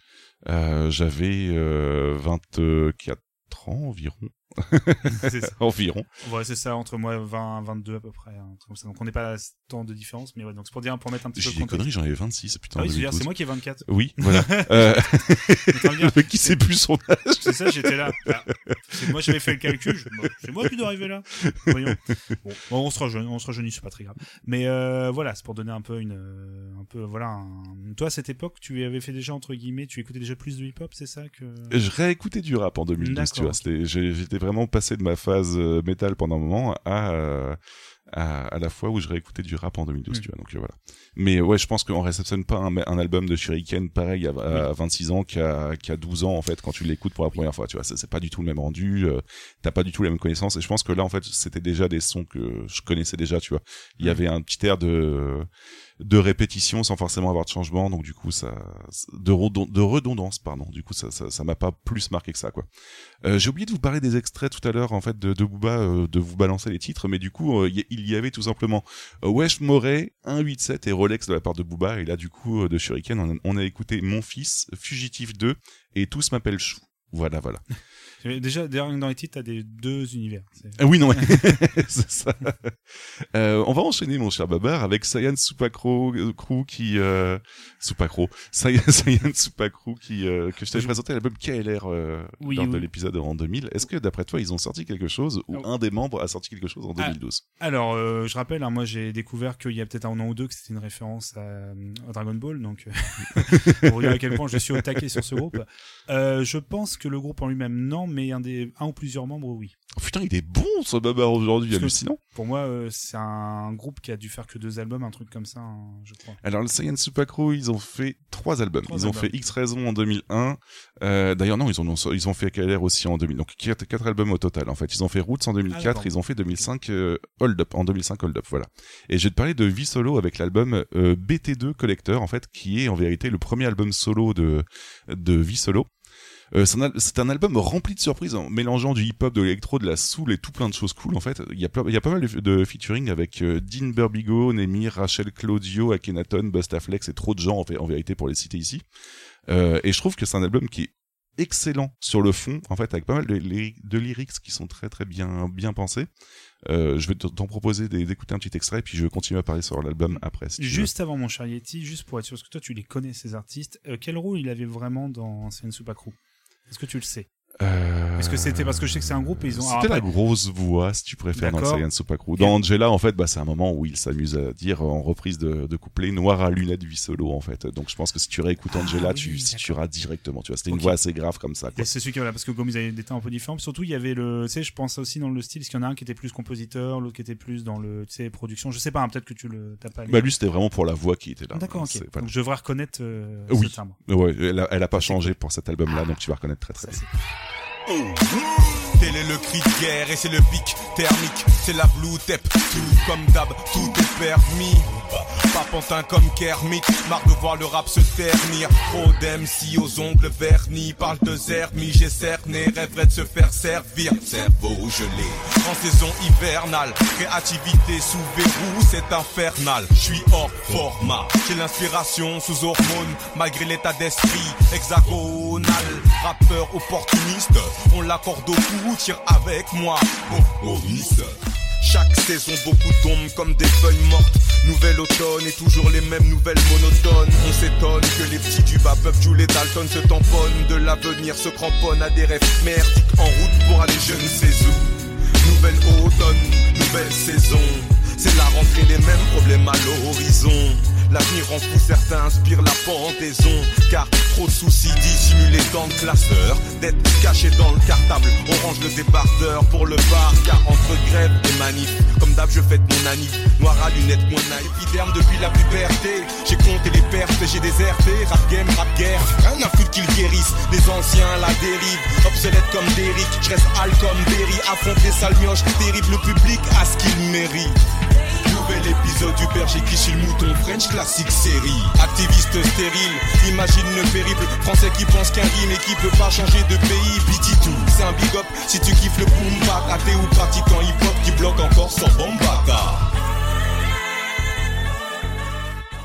euh, j'avais euh, 24 ans environ. environ. ouais c'est ça entre moi 20 22 à peu près comme ça donc on n'est pas à tant de différence mais ouais donc c'est pour dire pour mettre un petit peu contexte conneries, j'en avais 26, putain, ah oui je veux dire 2012. c'est moi qui ai 24 Oui, voilà. euh, de le qui sait plus son âge. c'est ça j'étais là Ah, moi j'avais fait le calcul je- moi, c'est moi qui dois arriver là voyons bon, bon, on se rajeunit on se rajeunit c'est pas très grave mais euh, voilà c'est pour donner un peu une euh, un peu voilà un... toi à cette époque tu avais fait déjà entre guillemets tu écoutais déjà plus de hip hop c'est ça que Je réécoutais du rap en 2012, tu vois. j'étais vraiment passé de ma phase euh, métal pendant un moment à, euh, à, à la fois où je réécoutais du rap en 2012, Mm. tu vois. Donc euh, voilà. Mais ouais, je pense qu'on réceptionne pas un, un album de Shuriken pareil à, à 26 ans qu'à qu'à 12 ans en fait quand tu l'écoutes pour la première fois, tu vois. C'est pas du tout le même rendu, euh, t'as pas du tout la même connaissance. Et je pense que là en fait c'était déjà des sons que je connaissais déjà, tu vois. Il y Mm. avait un petit air de de répétition sans forcément avoir de changement, donc du coup ça de, redon- de redondance pardon. Du coup ça ça ça m'a pas plus marqué que ça quoi. Euh, J'ai oublié de vous parler des extraits tout à l'heure en fait de, de Booba, euh, de vous balancer les titres, mais du coup euh, il y avait tout simplement Wesh Moret, 187 et Rolex de la part de Booba, et là du coup de Shuriken on a, on a écouté Mon Fils, Fugitif 2 et Tous m'appellent Chou. Voilà voilà. Déjà, dans les titres, t'as des deux univers. Ah oui non, c'est ça. Euh, on va enchaîner mon cher Babar avec Saiyan Supakro euh, Crew qui euh, Supakro Supakro qui euh, que je t'avais présenté à l'album KLR euh, Oui, lors de l'épisode en 2000. Est-ce que d'après toi ils ont sorti quelque chose ou Ah. un des membres a sorti quelque chose en Ah. 2012 Alors, euh, je rappelle, hein, moi j'ai découvert qu'il y a peut-être un an ou deux que c'était une référence à, à Dragon Ball, donc pour dire à quel point je suis au taquet sur ce groupe. Je pense que le groupe en lui-même, non, mais un, des, un ou plusieurs membres, oui. Oh, putain, il est bon ce Babar aujourd'hui, hallucinant. Pour moi, euh, c'est un groupe qui a dû faire que deux albums, un truc comme ça, hein, je crois. Alors le Saiyan Supakro, ils ont fait trois albums. Trois ils ont fait X Raison en 2001. Euh, D'ailleurs non, ils ont ils ont fait KLR aussi en 2000. Donc quatre, quatre albums au total. En fait, ils ont fait Roots en 2004. d'accord. ils ont fait 2005 euh, Hold Up en 2005 Hold Up. Voilà. Et je vais te parler de Vie Solo avec l'album euh, BT2 Collector en fait, qui est en vérité le premier album solo de de Vie Solo. Euh, c'est un, album rempli de surprises, en mélangeant du hip-hop, de l'électro, de la soul et tout plein de choses cool. En fait, il y a, pas mal de, de featuring avec euh, Dean Burbigo, Nemir, Rachel Claudio, Akhenaton, Bustaflex et trop de gens en, fait, en vérité pour les citer ici. Euh, et je trouve que c'est un album qui est excellent sur le fond, en fait, avec pas mal de, lyri- de lyrics qui sont très très bien bien pensés. Je vais t'en proposer d'é- d'écouter un petit extrait, puis je vais continuer à parler sur l'album après. Juste avant mon cher Yeti, juste pour être sûr, parce que toi tu les connais ces artistes, euh, quel rôle il avait vraiment dans Sensupa Crew? Est-ce que tu le sais? Euh, Est-ce que c'était parce que je sais que c'est un groupe et ils ont. C'était la grosse voix, si tu préfères, dans. Saiyan Supakru. Dans Angela, en fait, bah, c'est un moment où il s'amuse à dire en reprise de, de couplet noir à lunettes vie solo, en fait. Donc, je pense que si tu réécoutes Angela, Ah tu oui, situeras directement. Tu vois, c'était une voix assez grave comme ça. Quoi. Et C'est celui qui voilà parce que comme ils avaient des temps un peu différents, surtout il y avait le, tu sais, je pense aussi dans le style, parce qu'il y en a un qui était plus compositeur, l'autre qui était plus dans le, tu sais, production. Je sais pas, hein, peut-être que tu le, t'as pas. Bah, lui, c'était vraiment pour la voix qui était là. D'accord, ok. Donc je devrais reconnaître euh, Oui. ce. Ouais, elle a, elle a pas changé pour cet album-là, donc tu vas reconnaître très très bien. C'est- Tel est le cri de guerre et c'est le pic thermique, c'est la blue tep. Tout comme d'hab, tout est permis. Pas pantin comme Kermit, marre de voir le rap se ternir. Trop d'MC aux ongles vernis, parle de zermi, j'ai cerné, rêverait de se faire servir. Cerveau gelé, en saison hivernale, créativité sous verrou, c'est infernal. Je suis hors format, j'ai l'inspiration sous hormones, malgré l'état d'esprit hexagonal. Rappeur opportuniste, on l'accorde au cou, tire avec moi. Oh, miss. Chaque saison, beaucoup tombent comme des feuilles mortes. Nouvel automne et toujours les mêmes nouvelles monotones. On s'étonne que les petits du bas peuple jouent les Dalton se tamponnent. De l'avenir se cramponnent à des rêves merdiques en route pour aller je ne sais où. Nouvelle automne, nouvelle saison. C'est la rentrée, les mêmes problèmes à l'horizon. L'avenir rend fou, certains inspirent la pendaison. Car trop de soucis dissimulés dans le classeur. D'être caché dans le cartable, on range le débardeur pour le bar. Car entre grève et manif, comme d'hab, je fête mon anif. Noir à lunettes, naïf, épiderme depuis la puberté. J'ai compté les pertes, j'ai déserté. Rap game, rap guerre, rien à foutre qu'ils guérissent. Les anciens, la dérive, obsolète comme Derrick. Je reste hal comme Berry, affronte les sales mioches. Terrible, le public a ce qu'il mérite. Nouvel épisode du berger qui chie le mouton French classique série Activiste stérile, imagine le périple Français qui pense qu'un rime et qui peut pas changer de pays Piti tout, c'est un big up Si tu kiffes le boom bap, athée ou pratiquant hip hop Qui bloque encore sans bombata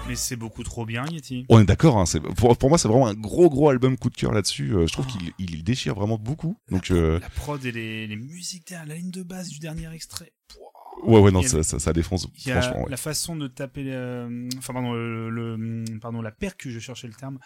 Mais c'est beaucoup trop bien, Yeti. On est d'accord, hein, c'est- pour, pour moi c'est vraiment un gros gros album coup de cœur là-dessus. Euh, je trouve qu'il il il déchire vraiment beaucoup. Donc euh, La prod et les, les musiques derrière, la ligne de base du dernier extrait. Ouais ouais non ça, ça, ça défonce Il y a franchement. ouais. la façon de taper, euh, enfin pardon, le, le- pardon, la percu, je cherchais le terme,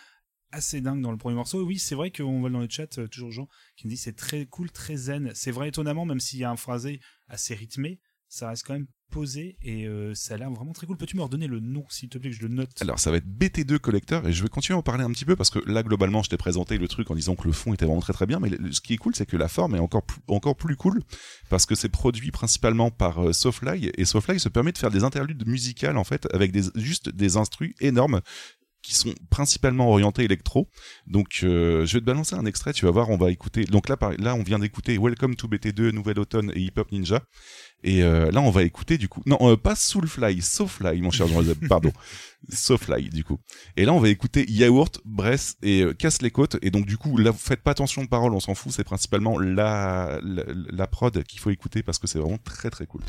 assez dingue dans le premier morceau. Oui, c'est vrai qu'on voit dans le chat euh, toujours Jean qui me dit c'est très cool, très zen. C'est vrai étonnamment, même s'il y a un phrasé assez rythmé, ça reste quand même posé et euh, ça a l'air vraiment très cool. Peux-tu me redonner le nom, s'il te plaît, que je le note? Alors ça va être BT2 Collector et je vais continuer à en parler un petit peu parce que là globalement je t'ai présenté le truc en disant que le fond était vraiment très très bien mais ce qui est cool c'est que la forme est encore plus, encore plus cool parce que c'est produit principalement par euh, Sofly et Sofly se permet de faire des interludes musicales en fait avec juste des instrus énormes qui sont principalement orientés électro. Donc euh, je vais te balancer un extrait, tu vas voir, on va écouter. Donc là par- là on vient d'écouter Welcome to BT2 Nouvelle Automne et Hip Hop Ninja. Et euh, là, on va écouter du coup. Non, euh, pas Soulfly, Sofly, mon cher Jean pardon. Sofly, du coup. Et là, on va écouter Yaourt, Bress et euh, Casse les côtes. Et donc, du coup, là, vous faites pas attention aux paroles, on s'en fout. C'est principalement la, la, la prod qu'il faut écouter parce que c'est vraiment très très cool.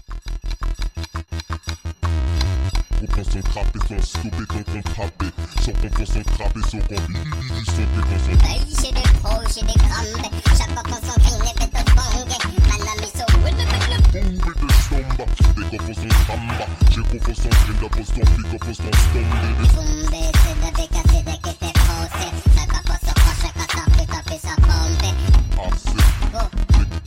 Comprends son trappé, son stoppé, ton contrappé. Son comprend son trappé, son combi, son péton, son Hey, j'ai des pros, j'ai des grammes. Chaque fois qu'on s'engrine, les bêtes de bang. Madame Misso, bombe de stomba. Des confos son tramba. J'ai confos son crime d'apostrophe, puis confos son stombe. boum, des c'est de décasser, des qui t'es faussé. Chaque fois qu'on se croche, chaque fois qu'on fait taper sa pompe. Ah, c'est, Go,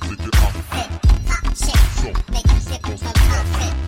c'est que ah, fait, fâché. son. Mais qui c'est pour son café?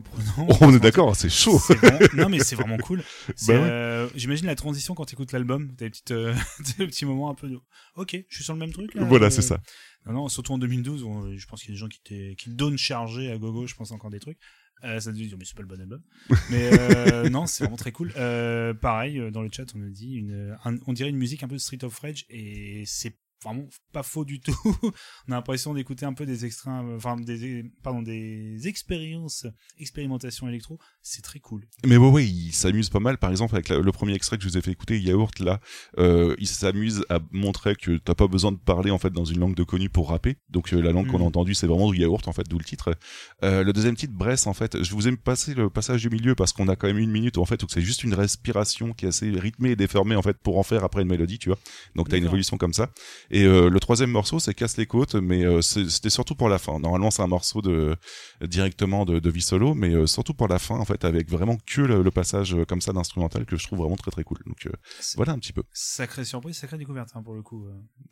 Surprenant. Oh, on est d'accord, c'est chaud. Vraiment- Non mais c'est vraiment cool. Bah ouais. euh, J'imagine la transition quand tu écoutes l'album, t'as des euh, petits moments un peu de. Ok, je suis sur le même truc. Là, voilà, Euh, c'est ça. Non, non, surtout en 2012, où, je pense qu'il y a des gens qui, donnent chargé à gogo, je pense encore des trucs. Euh, ça dit, mais c'est pas le bon album. Mais euh, non, c'est vraiment très cool. Euh, pareil, euh, dans le chat, on nous dit, une, un- on dirait une musique un peu Street of Rage, et c'est vraiment pas faux du tout. on a l'impression d'écouter un peu des extraits, euh, enfin des, pardon, des expériences, expérimentations électro. C'est très cool. Mais ouais, ouais, il s'amuse pas mal. Par exemple, avec la- le premier extrait que je vous ai fait écouter, Yaourt, là, euh, il s'amuse à montrer que t'as pas besoin de parler en fait dans une langue de connu pour rapper. Donc euh, la langue qu'on a Mhm. entendue, c'est vraiment du Yaourt en fait, d'où le titre. Euh, le deuxième titre, Bress, en fait, je vous ai passé le passage du milieu parce qu'on a quand même une minute en fait où c'est juste une respiration qui est assez rythmée et déformée en fait pour en faire après une mélodie, tu vois. Donc t'as une évolution comme ça. Et euh, le troisième morceau, c'est Casse les côtes, mais euh, c'était surtout pour la fin. Normalement, c'est un morceau de directement de, de vie solo, mais euh, surtout pour la fin, en fait, avec vraiment que le, le passage comme ça d'instrumental que je trouve vraiment très très cool. Donc voilà un petit peu. Sacrée surprise, sacrée découverte hein, pour le coup.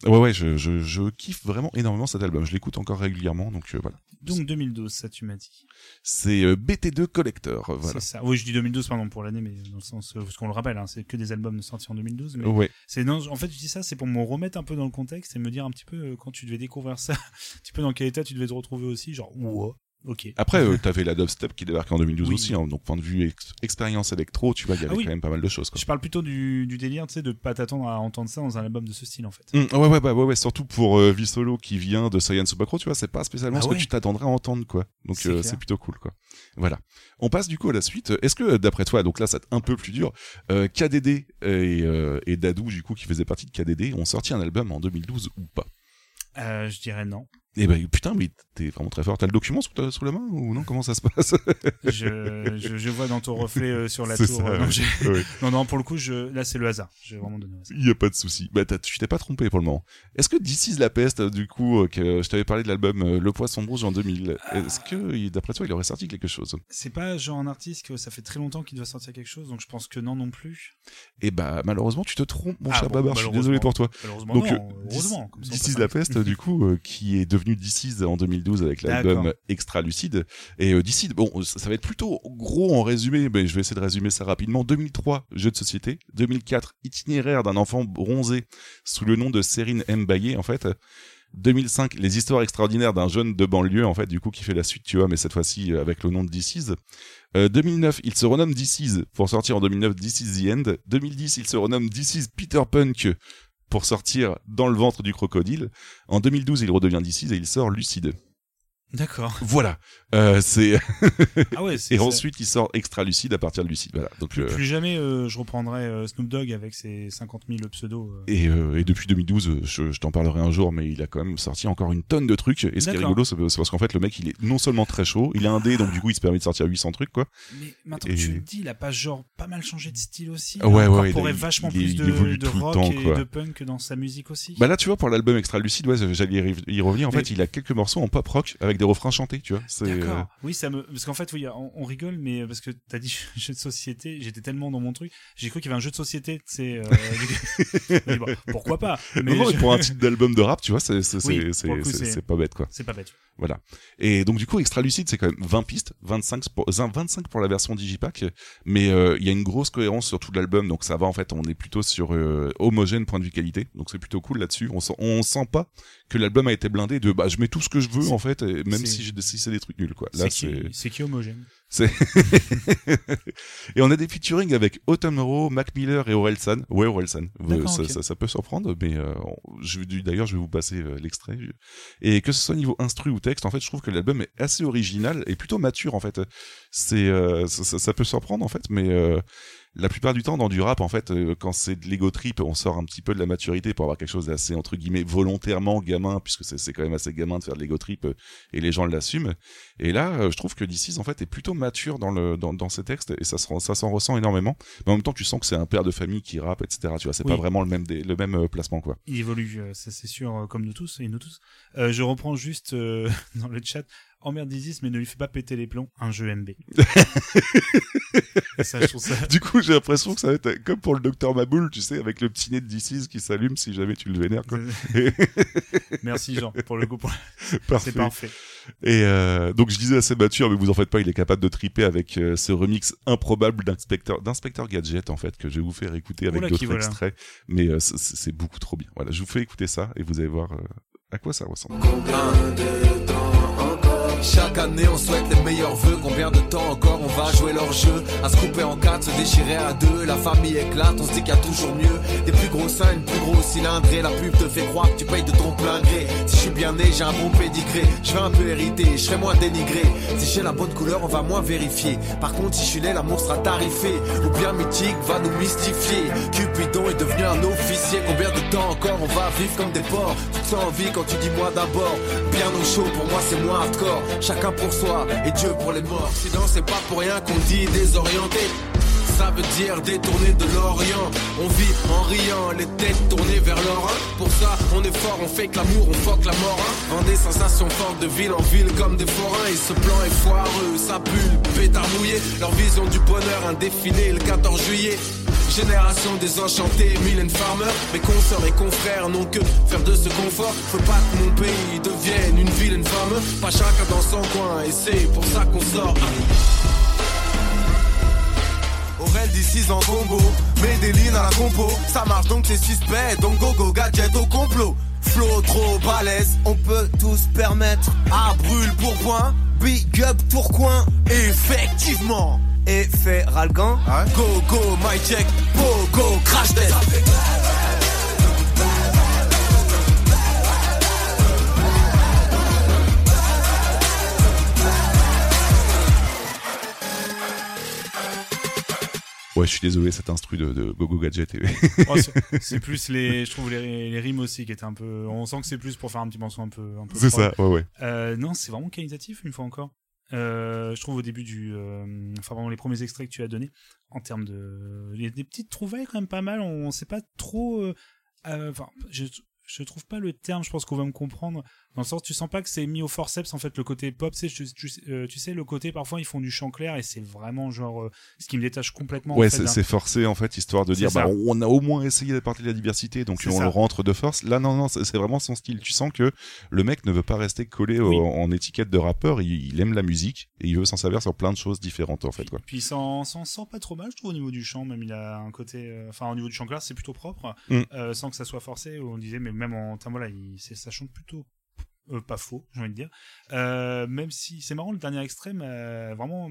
Ouais ouais, je, je, je kiffe vraiment énormément cet album. Je l'écoute encore régulièrement, donc voilà. Donc 2012, ça tu m'as dit. C'est euh, BT2 Collector, voilà. C'est ça. Oui, je dis 2012 pardon pour l'année, mais dans le sens parce qu'on le rappelle, hein, c'est que des albums sortis en 2012. Mais Ouais. c'est en fait, je dis ça, c'est pour me remettre un peu dans le contexte et me dire un petit peu euh, quand tu devais découvrir ça, un petit peu dans quel état tu devais te retrouver aussi, genre wow, Après, euh, t'avais la dubstep qui débarquait en 2012 Oui. aussi, hein, donc point de vue ex- expérience électro, tu vois, il y avait Ah oui. quand même pas mal de choses. Quoi. Je parle plutôt du, du délire, tu sais, de pas t'attendre à entendre ça dans un album de ce style en fait. Hum, ouais, ouais, bah, ouais, ouais, surtout pour euh, V Solo qui vient de Science Supacro, tu vois, c'est pas spécialement Ah ce ouais. que tu t'attendrais à entendre, quoi. Donc C'est euh, c'est plutôt cool, quoi. Voilà. On passe du coup à la suite. Est-ce que, d'après toi, donc là, c'est un peu plus dur, euh, KDD et, euh, et Dadou, du coup, qui faisaient partie de KDD, ont sorti un album en 2012 ou pas? Je dirais non. Eh ben, putain, mais t'es vraiment très fort. T'as le document sous, ta- sous la main ou non? Comment ça se passe? Je, je, je vois dans ton reflet euh, sur la tour. ça, euh, non, ouais. non, non, pour le coup, je, là c'est le hasard. J'ai vraiment donné au hasard. Il y a pas de souci. Bah, tu t'es pas trompé pour le moment. Est-ce que is la peste, du coup, euh, que je t'avais parlé de l'album euh, Le Poisson Rouge en 2000, est-ce que, d'après toi, il aurait sorti quelque chose? C'est pas genre un artiste que ça fait très longtemps qu'il doit sortir quelque chose, donc je pense que non non plus. Eh bah, malheureusement, tu te trompes, mon Ah cher bon, Babar, je suis désolé pour toi. Malheureusement, Donc, euh, à- la peste, du coup, euh, qui est devenu is en 2012 avec l'album. Extra Lucide. Et euh, is, bon, ça, va être plutôt gros en résumé, mais je vais essayer de résumer ça rapidement. 2003, jeu de société. 2004, itinéraire d'un enfant bronzé sous le nom de Serine Mbaye, en fait. 2005, les histoires extraordinaires d'un jeune de banlieue, en fait, du coup, qui fait la suite, tu vois, mais cette fois-ci euh, avec le nom de DC's. Euh, 2009, il se renomme DC's pour sortir en 2009 DC's The End. 2010, il se renomme DC's Peter Punk pour sortir dans le ventre du crocodile. En 2012, il redevient DC's et il sort Lucide. D'accord. Voilà. Euh, c'est Ah ouais, c'est et ensuite il sort extra lucide à partir de lucide. Voilà. Donc Plus, euh, plus jamais euh, je reprendrai Snoop Dogg avec ses 50 000 pseudos. et, et depuis 2012, euh, je, je t'en parlerai un jour, mais il a quand même sorti encore une tonne de trucs. Et ce qui est rigolo, c'est parce qu'en fait le mec il est non seulement très chaud, il est indé, donc du coup il se permet de sortir 800 trucs quoi. Mais maintenant Et- que tu le dis, il a pas genre pas mal changé de style aussi? Ouais, ouais, il ouais, incorporait il a- vachement il plus il de, de rock temps, et quoi. de punk dans sa musique aussi? Bah là tu vois pour l'album extra lucide, ouais, j'allais y re- y revenir. En Mais- fait, il a quelques morceaux en pop rock avec des refrains chantés, tu vois. C'est euh, D'accord. Oui, ça me parce qu'en fait oui, on, on rigole mais parce que t'as dit jeu de société, j'étais tellement dans mon truc, j'ai cru qu'il y avait un jeu de société, c'est euh, bon, pourquoi pas Mais non, non, je- pour un titre d'album de rap, tu vois, c'est Oui, pas bête quoi. c'est pas bête. Voilà. Et donc du coup, Extra Lucide, c'est quand même 20 pistes, 25 pour, 25 pour la version Digipack, mais euh, il y a une grosse cohérence sur tout l'album, donc ça va en fait, on est plutôt sur euh, homogène point de vue qualité, donc c'est plutôt cool là-dessus. On sent, on sent pas que l'album a été blindé de bah je mets tout ce que je veux en fait, et même si, si c'est des trucs nuls quoi. Là C'est c'est qui, homogène c'est et on a des featuring avec Autumn Rowe, Mac Miller et Orelsan. Ouais, Orelsan. Euh, ça, ok. ça, ça peut surprendre, mais euh, je d'ailleurs, je vais vous passer euh, l'extrait. Et que ce soit niveau instru ou texte, en fait, je trouve que l'album est assez original et plutôt mature, en fait. C'est, euh, ça, ça- peut surprendre, en fait, mais la plupart du temps, dans du rap, en fait, euh, quand c'est de l'ego trip, on sort un petit peu de la maturité pour avoir quelque chose d'assez, entre guillemets, volontairement gamin, puisque c'est quand même assez gamin de faire de l'ego trip, euh, et les gens l'assument. Et là, euh, je trouve que DC's, en fait, est plutôt mature dans, le, dans, dans ses textes, et ça, se ça s'en ressent énormément. Mais en même temps, tu sens que c'est un père de famille qui rappe, etc. Tu vois, c'est Oui. pas vraiment le même, le même placement, quoi. Il évolue, ça c'est sûr, comme nous tous et nous tous. Euh, je reprends juste euh, dans le chat. Emmerde Isis, mais ne lui fais pas péter les plombs. Un jeu MB. ça, je trouve ça. Du coup, j'ai l'impression que ça va être comme pour le docteur Maboul, tu sais, avec le petit nez de DC's qui s'allume si jamais tu le vénères, quoi. Merci Jean pour le coup. Pour... Parfait. C'est parfait. Et euh, donc je disais assez mature, mais vous en faites pas, il est capable de triper avec euh, ce remix improbable d'inspecteur d'inspecteur gadget en fait que je vais vous faire écouter avec d'autres voilà. extraits, mais euh, c'est- beaucoup trop bien. Voilà, je vous fais écouter ça et vous allez voir euh, à quoi ça ressemble. Chaque année on souhaite les meilleurs vœux. Combien de temps encore on va jouer leur jeu? À se couper en quatre, se déchirer à deux. La famille éclate, on se dit qu'il y a toujours mieux. Des plus gros seins, une plus grosse cylindrée. La pub te fait croire que tu payes de ton plein gré. Si je suis bien né, j'ai un bon pédigré. Je vais un peu hériter, je serai moins dénigré. Si j'ai la bonne couleur, on va moins vérifier. Par contre si je suis laid, l'amour sera tarifé. Ou bien mythique va nous mystifier. Cupidon est devenu un officier. Combien de temps encore on va vivre comme des porcs? Tu te sens en vie quand tu dis moi d'abord. Bien au chaud, pour moi c'est moins hardcore Chacun pour soi et Dieu pour les morts. Sinon c'est pas pour rien qu'on dit désorienté. Ça veut dire détourner de l'Orient. On vit en riant, les têtes tournées vers l'Orient Pour ça on est fort, on fait que l'amour, on fuck la mort hein. Vend des sensations fortes de ville en ville comme des forains. Et ce plan est foireux, ça pue, pétard mouillé. Leur vision du bonheur, un le 14 juillet Génération désenchantée, Mylène Farmer Mes consoeurs et confrères n'ont que faire de ce confort. Faut pas que mon pays devienne une vilaine femme Pas chacun dans son coin et c'est pour ça qu'on sort. Aurel d'ici en combo, lignes à la compo. Ça marche donc c'est suspect, donc go go gadget au complot. Flow trop balèze, on peut tous permettre À brûle pour point, big up Tourcoing. Effectivement Effet Ralgan Go go my check, go go crash test Ouais, je suis désolé, cet instru de, de Gogo Gadget. est- Oh, c'est- plus les, je trouve les, les rimes aussi qui étaient un peu. On sent que c'est plus pour faire un petit morceau un peu. un peu C'est ça, ouais, ouais. Euh, non, c'est vraiment qualitatif une fois encore. Euh, je trouve au début du, euh, enfin vraiment les premiers extraits que tu as donnés, en termes de, il y a des petites trouvailles quand même pas mal. On sait pas trop. euh, Enfin, je je trouve pas le terme. Je pense qu'on va me comprendre. Dans le sens, tu sens pas que c'est mis au forceps en fait le côté pop. Tu, tu sais, euh, tu sais, le côté parfois ils font du chant clair et c'est vraiment genre euh, ce qui me détache complètement. en Ouais, fait, c'est c'est forcé en fait, histoire de C'est dire, bah, on a au moins essayé d'apporter de la diversité, donc C'est on ça. le rentre de force. Là, non, non, c'est c'est vraiment son style. Tu sens que le mec ne veut pas rester collé au- en étiquette de rappeur. Il, il aime la musique et il veut s'en servir sur plein de choses différentes en fait. Quoi. Puis s'en s'en sort pas trop mal, je trouve, au niveau du chant. Même il a un côté, euh, enfin au niveau du chant clair, c'est plutôt propre, Mm. euh, sans que ça soit forcé. On disait, mais même en termes voilà, il, c'est- ça chante plutôt euh, pas faux, j'ai envie de dire. Euh, même si c'est marrant, le dernier extrême, euh, vraiment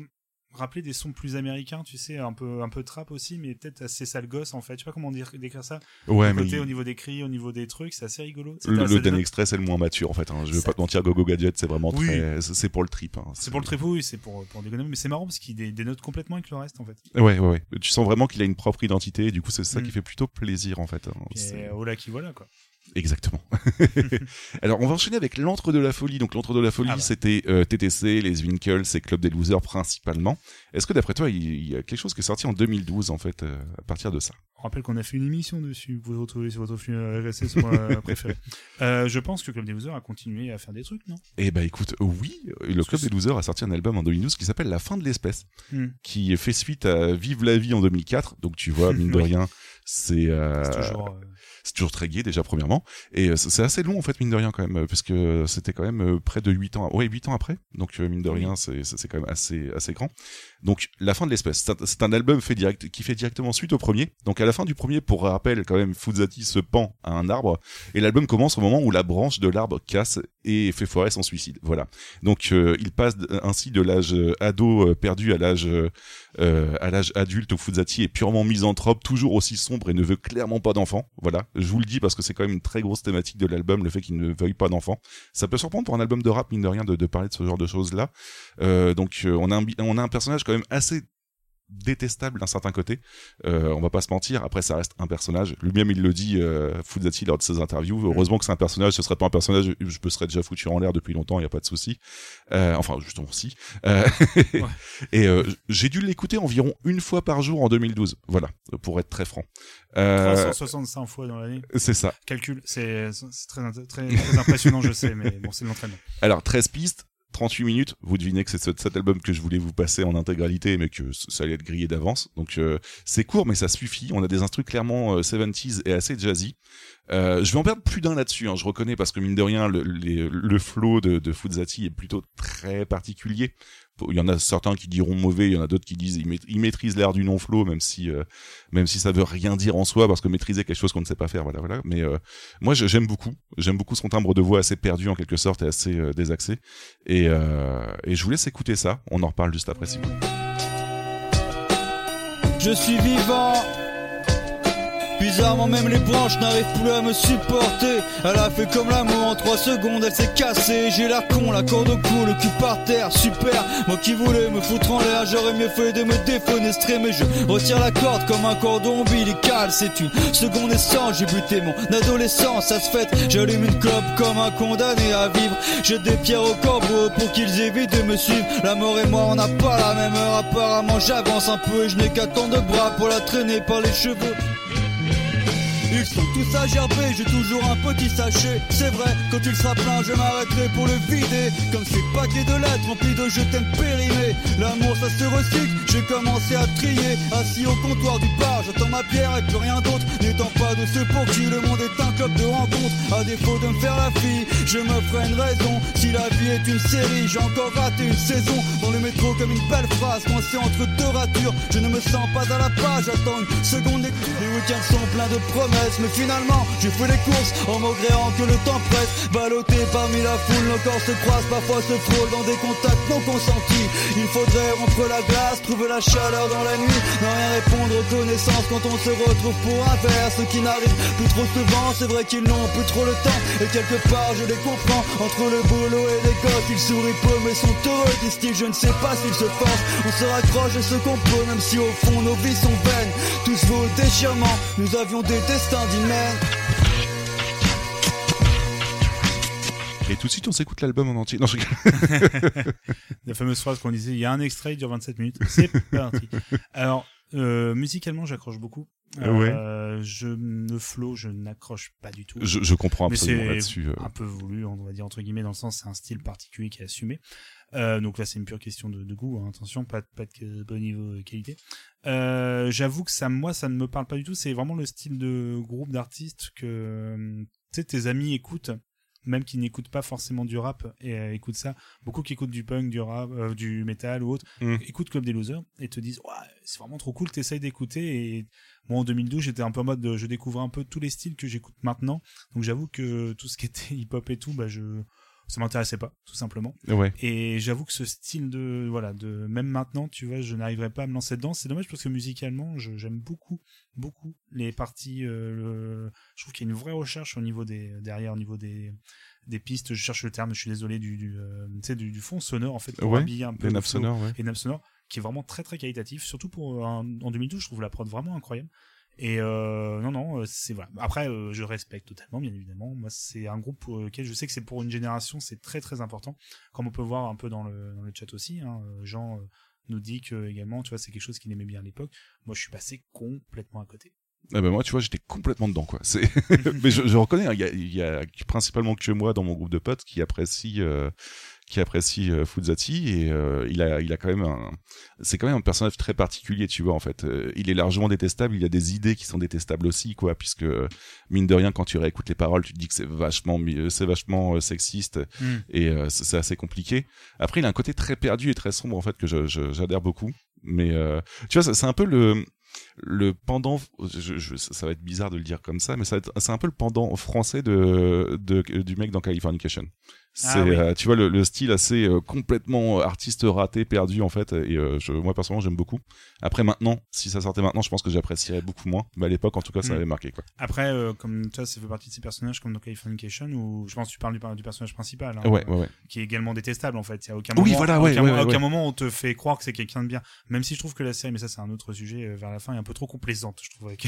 rappeler des sons plus américains, tu sais, un peu un peu trap aussi, mais peut-être assez sale gosse en fait. Je sais pas comment dire décrire ça. Ouais, mais côté il- au niveau des cris, au niveau des trucs, c'est assez rigolo. Le, dernier extrait, c'est le moins mature en fait. Hein. Je veux Ça- pas te mentir, Gogo Gadget, c'est vraiment Oui. très, c'est pour le trip. Hein. C'est pour le trip, oui, c'est pour pour déconner, mais c'est marrant parce qu'il dé- dénote complètement avec le reste en fait. Ouais, ouais, ouais. Tu sens vraiment qu'il a une propre identité. Et du coup, c'est ça Mm. qui fait plutôt plaisir en fait. hein. Et C'est- oh là qui voilà quoi. Exactement. Alors, on va enchaîner avec l'entre de la folie. Donc, l'entre de la folie, Ah c'était euh, TTC, les Winkles et Club des Losers principalement. Est-ce que d'après toi, il y a quelque chose qui est sorti en 2012 en fait euh, à partir de ça? On rappelle qu'on a fait une émission dessus. Vous pouvez le retrouver sur votre flux RSS euh, préféré. Euh, je pense que Club des Losers a continué à faire des trucs, non? Eh bah écoute, oui, le Club des Losers a sorti un album en 2012 qui s'appelle La fin de l'espèce, Hmm. qui fait suite à Vive la vie en 2004. Donc tu vois, mine de rien, c'est C'est toujours. C'est toujours très gai déjà premièrement. Et euh, c'est assez long en fait mine de rien quand même euh, parce que c'était quand même euh, près de 8 ans ouais 8 ans après. Donc euh, mine de rien c'est c'est quand même assez assez grand. Donc la fin de l'espèce c'est un- c'est un album fait direct qui fait directement suite au premier. Donc à la fin du premier pour rappel quand même Fuzati se pend à un arbre. Et l'album commence au moment où la branche de l'arbre casse et fait foirer son suicide voilà donc euh, il passe ainsi de l'âge euh, ado euh, perdu à l'âge à l'âge adulte où Fuzati est purement misanthrope, toujours aussi sombre et ne veut clairement pas d'enfants. Voilà, je vous le dis parce que c'est quand même une très grosse thématique de l'album, le fait qu'il ne veuille pas d'enfants. Ça peut surprendre pour un album de rap, mine de rien, de, de parler de ce genre de choses-là. Euh, donc on, a un, on a un personnage quand même assez détestable d'un certain côté. Euh, on va pas se mentir. Après, ça reste un personnage. Lui-même, il le dit, euh, Fuzati lors de ses interviews. Heureusement que c'est un personnage. Ce serait pas un personnage, je me serais déjà foutu en l'air depuis longtemps. Il y a pas de souci. Euh, enfin, justement, si. Euh, et euh, j'ai dû l'écouter environ une fois par jour en 2012. Voilà, pour être très franc. Euh, 365 fois dans l'année. c'est ça. Calcul, c'est c'est très, très, très impressionnant, je sais, mais bon, c'est de l'entraînement. Alors, 13 pistes, 38 minutes. Vous devinez que c'est ce- cet album que je voulais vous passer en intégralité, mais que ça allait être grillé d'avance. Donc, euh, c'est court, mais ça suffit. On a des instruments clairement euh, 70s et assez jazzy. Euh, je vais en perdre plus d'un là-dessus, hein, je reconnais, parce que mine de rien, le flow de, de Fuzati est plutôt très particulier. Il y en a certains qui diront mauvais, il y en a d'autres qui disent il, maît- il maîtrise l'air du non-flow, même si euh, même si ça veut rien dire en soi, parce que maîtriser quelque chose qu'on ne sait pas faire, voilà, voilà. Mais euh, moi, j'aime beaucoup, j'aime beaucoup son timbre de voix assez perdu en quelque sorte et assez euh, désaxé. Et, euh, je vous laisse écouter ça. On en reparle juste après, si vous. Je suis vivant. Bizarrement, même les branches n'arrivent plus à me supporter. Elle a fait comme l'amour en 3 secondes, elle s'est cassée. J'ai l'air con, la corde au cou, le cul par terre, super. Moi qui voulais me foutre en l'air, j'aurais mieux fait de me défenestrer. Mais je retire la corde comme un cordon ombilical. C'est une seconde essence, j'ai buté mon adolescence, ça se fait. J'allume une clope comme un condamné à vivre. J'ai des pierres au corbeau pour qu'ils évitent de me suivre. La mort et moi, on n'a pas la même heure. Apparemment, j'avance un peu et je n'ai qu'à tant de bras pour la traîner par les cheveux. Ils sont tous à gerber, j'ai toujours un petit sachet. C'est vrai, quand il sera plein, je m'arrêterai pour le vider. Comme ces paquets de lettres remplis de je t'aime périmés. L'amour, ça se recycle, j'ai commencé à trier. Assis au comptoir du bar, j'attends ma bière et plus rien d'autre. N'étant pas de ceux pour qui le monde est un club de rencontres. À défaut de me faire la fille, je me ferai une raison. Si la vie est une série, j'ai encore raté une saison. Dans le métro, comme une belle phrase, coincée entre deux ratures. Je ne me sens pas à la page, j'attends une seconde lecture. Les week-ends sont pleins de promesses, mais finalement, j'ai fait les courses en maugréant que le temps presse. Ballotté parmi la foule, nos corps se croisent, parfois se frôlent dans des contacts non consentis. Il faudrait rompre la glace, trouver la chaleur dans la nuit. Ne rien répondre aux connaissances quand on se retrouve pour un verre. Ceux qui n'arrivent plus trop souvent, c'est vrai qu'ils n'ont plus trop le temps. Et quelque part, je les comprends. Entre le boulot et les gosses, ils sourient peu mais sont heureux. Disent-ils, je ne sais pas s'ils se forcent. On se raccroche et se compose, même si au fond nos vies sont vaines. Tous vos déchirements, nous avions des Et tout de suite, on s'écoute l'album en entier. Non, je. La fameuse phrase qu'on disait, il y a un extrait, il dure 27 minutes. C'est parti. Alors, Euh, musicalement, j'accroche beaucoup. Euh, je, le flow, je n'accroche pas du tout. Je, je comprends absolument là-dessus. euh. un peu voulu, on va dire entre guillemets, dans le sens c'est un style particulier qui est assumé. Euh, donc là, c'est une pure question de, de goût. hein, attention, pas, de- pas de au niveau euh, qualité. Euh, J'avoue que ça, moi, ça ne me parle pas du tout. C'est vraiment le style de groupe d'artistes que tes amis écoutent, même qui n'écoutent pas forcément du rap et euh, écoutent ça. Beaucoup qui écoutent du punk, du rap, du metal ou autre, Mm. écoutent Club des Losers et te disent, ouais, c'est vraiment trop cool. T'essayes d'écouter et moi en 2012 j'étais un peu en mode, de- je découvrais un peu tous les styles que j'écoute maintenant. Donc j'avoue que tout ce qui était hip-hop et tout, bah je ça m'intéressait pas tout simplement. Ouais. Et j'avoue que ce style de voilà de même maintenant, tu vois, je n'arriverai pas à me lancer dedans. C'est dommage parce que musicalement, j'aime beaucoup beaucoup les parties. euh, le- Je trouve qu'il y a une vraie recherche au niveau des derrière au niveau des des pistes. Je cherche le terme, je suis désolé du du euh, du, du fond sonore en fait pour Ouais, habiller un peu les sonores, ouais. et nappes sonores qui est vraiment très très qualitatif. Surtout pour un- en 2012, je trouve la prod vraiment incroyable. Et euh, non, non, euh, c'est voilà. Après, euh, je respecte totalement, bien évidemment. Moi, c'est un groupe pour lequel je sais que c'est pour une génération, c'est très très important. Comme on peut voir un peu dans le, dans le chat aussi, hein, euh, Jean euh, nous dit que également, tu vois, c'est quelque chose qu'il aimait bien à l'époque. Moi, je suis passé complètement à côté. Ah ben moi, tu vois, j'étais complètement dedans, quoi. C'est, mais je, je reconnais, hein, il y, a, y a principalement que moi dans mon groupe de potes qui apprécie, euh, qui apprécie euh, Fuzati et euh, il a, il a quand même un, c'est quand même un personnage très particulier, tu vois. En fait, Euh, il est largement détestable. Il a des idées qui sont détestables aussi, quoi, puisque mine de rien, quand tu réécoutes les paroles, tu te dis que c'est vachement, c'est vachement sexiste Mm. et c'est assez compliqué. Après, il a un côté très perdu et très sombre en fait que j'adhère beaucoup. Mais euh, tu vois, c'est un peu le le pendant, je, je- ça va être bizarre de le dire comme ça, mais c'est un peu le pendant français de, de du mec dans Californication. C'est, Ah oui. euh, tu vois, le, le style assez euh, complètement artiste raté, perdu en fait. Et euh, je, moi personnellement, j'aime beaucoup. Après maintenant, si ça sortait maintenant, je pense que j'apprécierais beaucoup moins. Mais à l'époque, en tout cas, ça Mm. avait marqué quoi. Après, euh, comme toi, ça fait partie de ces personnages comme dans Californication, où je pense que tu parles du, du personnage principal, hein, Ouais, ouais, ouais. qui est également détestable en fait. Il y a aucun Oui, moment, voilà, à ouais, aucun, à moment on te fait croire que c'est quelqu'un de bien. Même si je trouve que la série, mais ça c'est un autre sujet, euh, vers la fin est un peu trop complaisante, je trouve. Avec...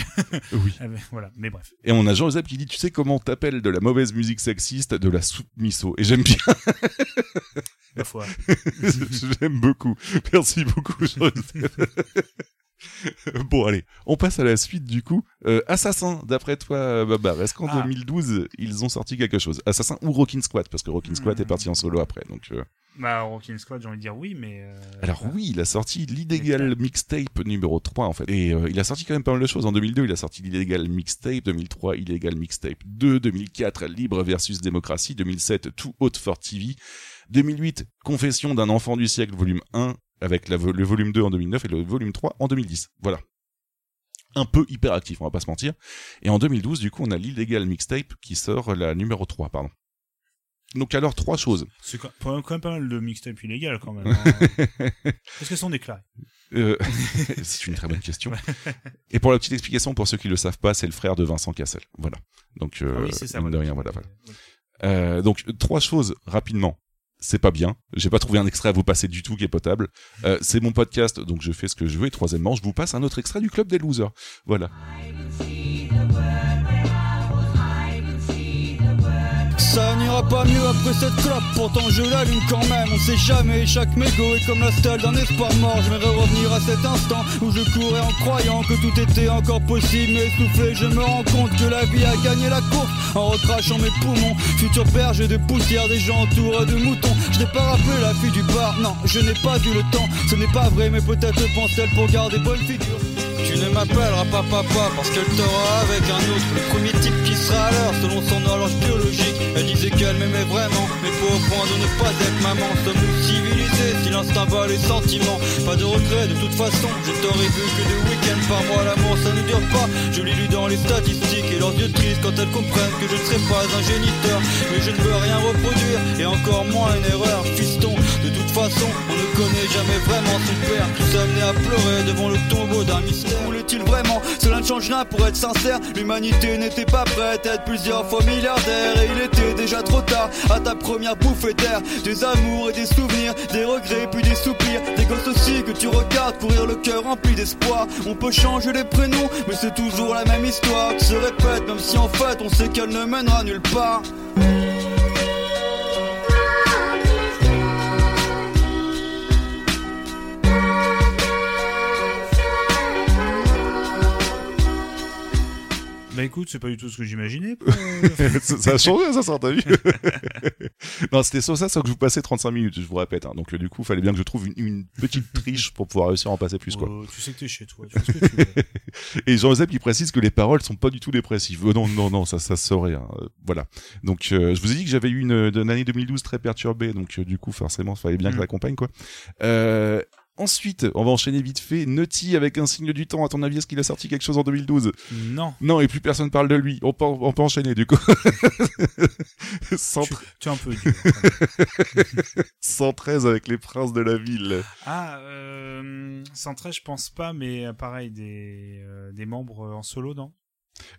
Oui. Voilà, mais bref. Et on a Jean Joseph qui dit, tu sais comment t'appelles de la mauvaise musique sexiste, de la soupe miso. Et j'aime bien. Ma foi. j'aime beaucoup. Merci beaucoup. Bon allez, on passe à la suite du coup. Euh, Assassin, d'après toi, euh, Babar, est-ce qu'en Ah. 2012 ils ont sorti quelque chose? Assassin ou Rockin' Squad? Parce que Rockin' Squad Hmm. est parti en solo après. Donc, euh, Bah, Rockin' Squad, j'ai envie de dire oui, mais. euh, Alors oui, il a sorti l'Illegal Mixtape numéro 3 en fait. Et il a sorti quand même pas mal de choses. En 2002, il a sorti l'Illegal Mixtape, 2003, Illegal Mixtape 2, 2004, Libre versus Démocratie, 2007, Tout Haute for TV, 2008, Confession d'un enfant du siècle, volume 1, avec la le volume 2 en 2009 et le volume 3 en 2010. Voilà. Un peu hyper actif, on va pas se mentir. Et en 2012, du coup, on a l'Illegal Mixtape qui sort la numéro 3, pardon. Donc alors, trois choses. C'est quand même pas mal de mixtape illégal quand même. hein. Est-ce qu'elles sont déclarées Euh, c'est une très bonne question. Et pour la petite explication, pour ceux qui le savent pas, c'est le frère de Vincent Cassel. Voilà. Donc, euh, Ah oui, ça, de rien, voilà, voilà. Euh, donc, trois choses rapidement. C'est pas bien. J'ai pas trouvé un extrait à vous passer du tout qui est potable. Euh, c'est mon podcast, donc je fais ce que je veux. Et troisièmement, je vous passe un autre extrait du Club des Losers. Voilà. Ça n'ira pas mieux après cette clope, pourtant je l'allume quand même. On sait jamais, chaque mégot est comme la stèle d'un espoir mort. J'aimerais revenir à cet instant où je courais en croyant que tout était encore possible. Mais essoufflé, je me rends compte que la vie a gagné la course en recrachant mes poumons. Futur berger de poussière, des gens entourés de moutons. Je n'ai pas rappelé la fille du bar, non, je n'ai pas eu le temps. Ce n'est pas vrai, mais peut-être pense-t-elle pour garder bonne figure. Tu ne m'appelleras pas papa parce qu'elle t'aura avec un autre. Le premier type qui sera à l'heure selon son horloge biologique. Elle disait qu'elle m'aimait vraiment, mais pas au point de ne pas être maman. Sommes-nous civilisés si l'instinct bat les sentiments Pas de regret de toute façon, je t'aurais vu que deux week-ends par mois. L'amour ça ne dure pas. Je l'ai lu dans les statistiques et leurs yeux tristes quand elles comprennent que je ne serai pas un géniteur. Mais je ne veux rien reproduire et encore moins une erreur, fiston. De toute façon, on ne connaît jamais vraiment son père. Tous amenés à pleurer devant le tombeau d'un mystère. Voulait-il vraiment Cela ne change rien pour être sincère. L'humanité n'était pas prête à être plusieurs fois milliardaire. Et il était déjà trop tard à ta première bouffée d'air. Des amours et des souvenirs, des regrets puis des soupirs. Des gosses aussi que tu regardes courir le cœur rempli d'espoir. On peut changer les prénoms, mais c'est toujours la même histoire qui se répète, même si en fait on sait qu'elle ne mènera nulle part. Bah écoute, c'est pas du tout ce que j'imaginais. euh, ça, ça a changé, ça, ça, t'as vu Non, c'était sur ça, sans que je vous passais 35 minutes, je vous répète. hein. Donc, euh, du coup, fallait bien que je trouve une, une petite triche pour pouvoir réussir à en passer plus, quoi. oh, tu sais que t'es chez toi, tu fais ce que tu veux. Et Jean-Joseph, il précise que les paroles sont pas du tout dépressives. Euh, non, non, non, ça, ça saurait. hein. Euh, Voilà. Donc, euh, je vous ai dit que j'avais eu une, une année 2012 très perturbée. Donc, euh, du coup, forcément, il fallait bien que Mm. je l'accompagne, quoi. Euh, Ensuite, on va enchaîner vite fait. Nutty avec un signe du temps. À ton avis, est-ce qu'il a sorti quelque chose en 2012 Non. Non, et plus personne parle de lui. On peut, on peut enchaîner, du coup. Cent- Tu, tu es un peu dur. 113 avec les princes de la ville. Ah, euh, 113, je pense pas, mais euh, pareil, des, euh, des membres euh, en solo, non?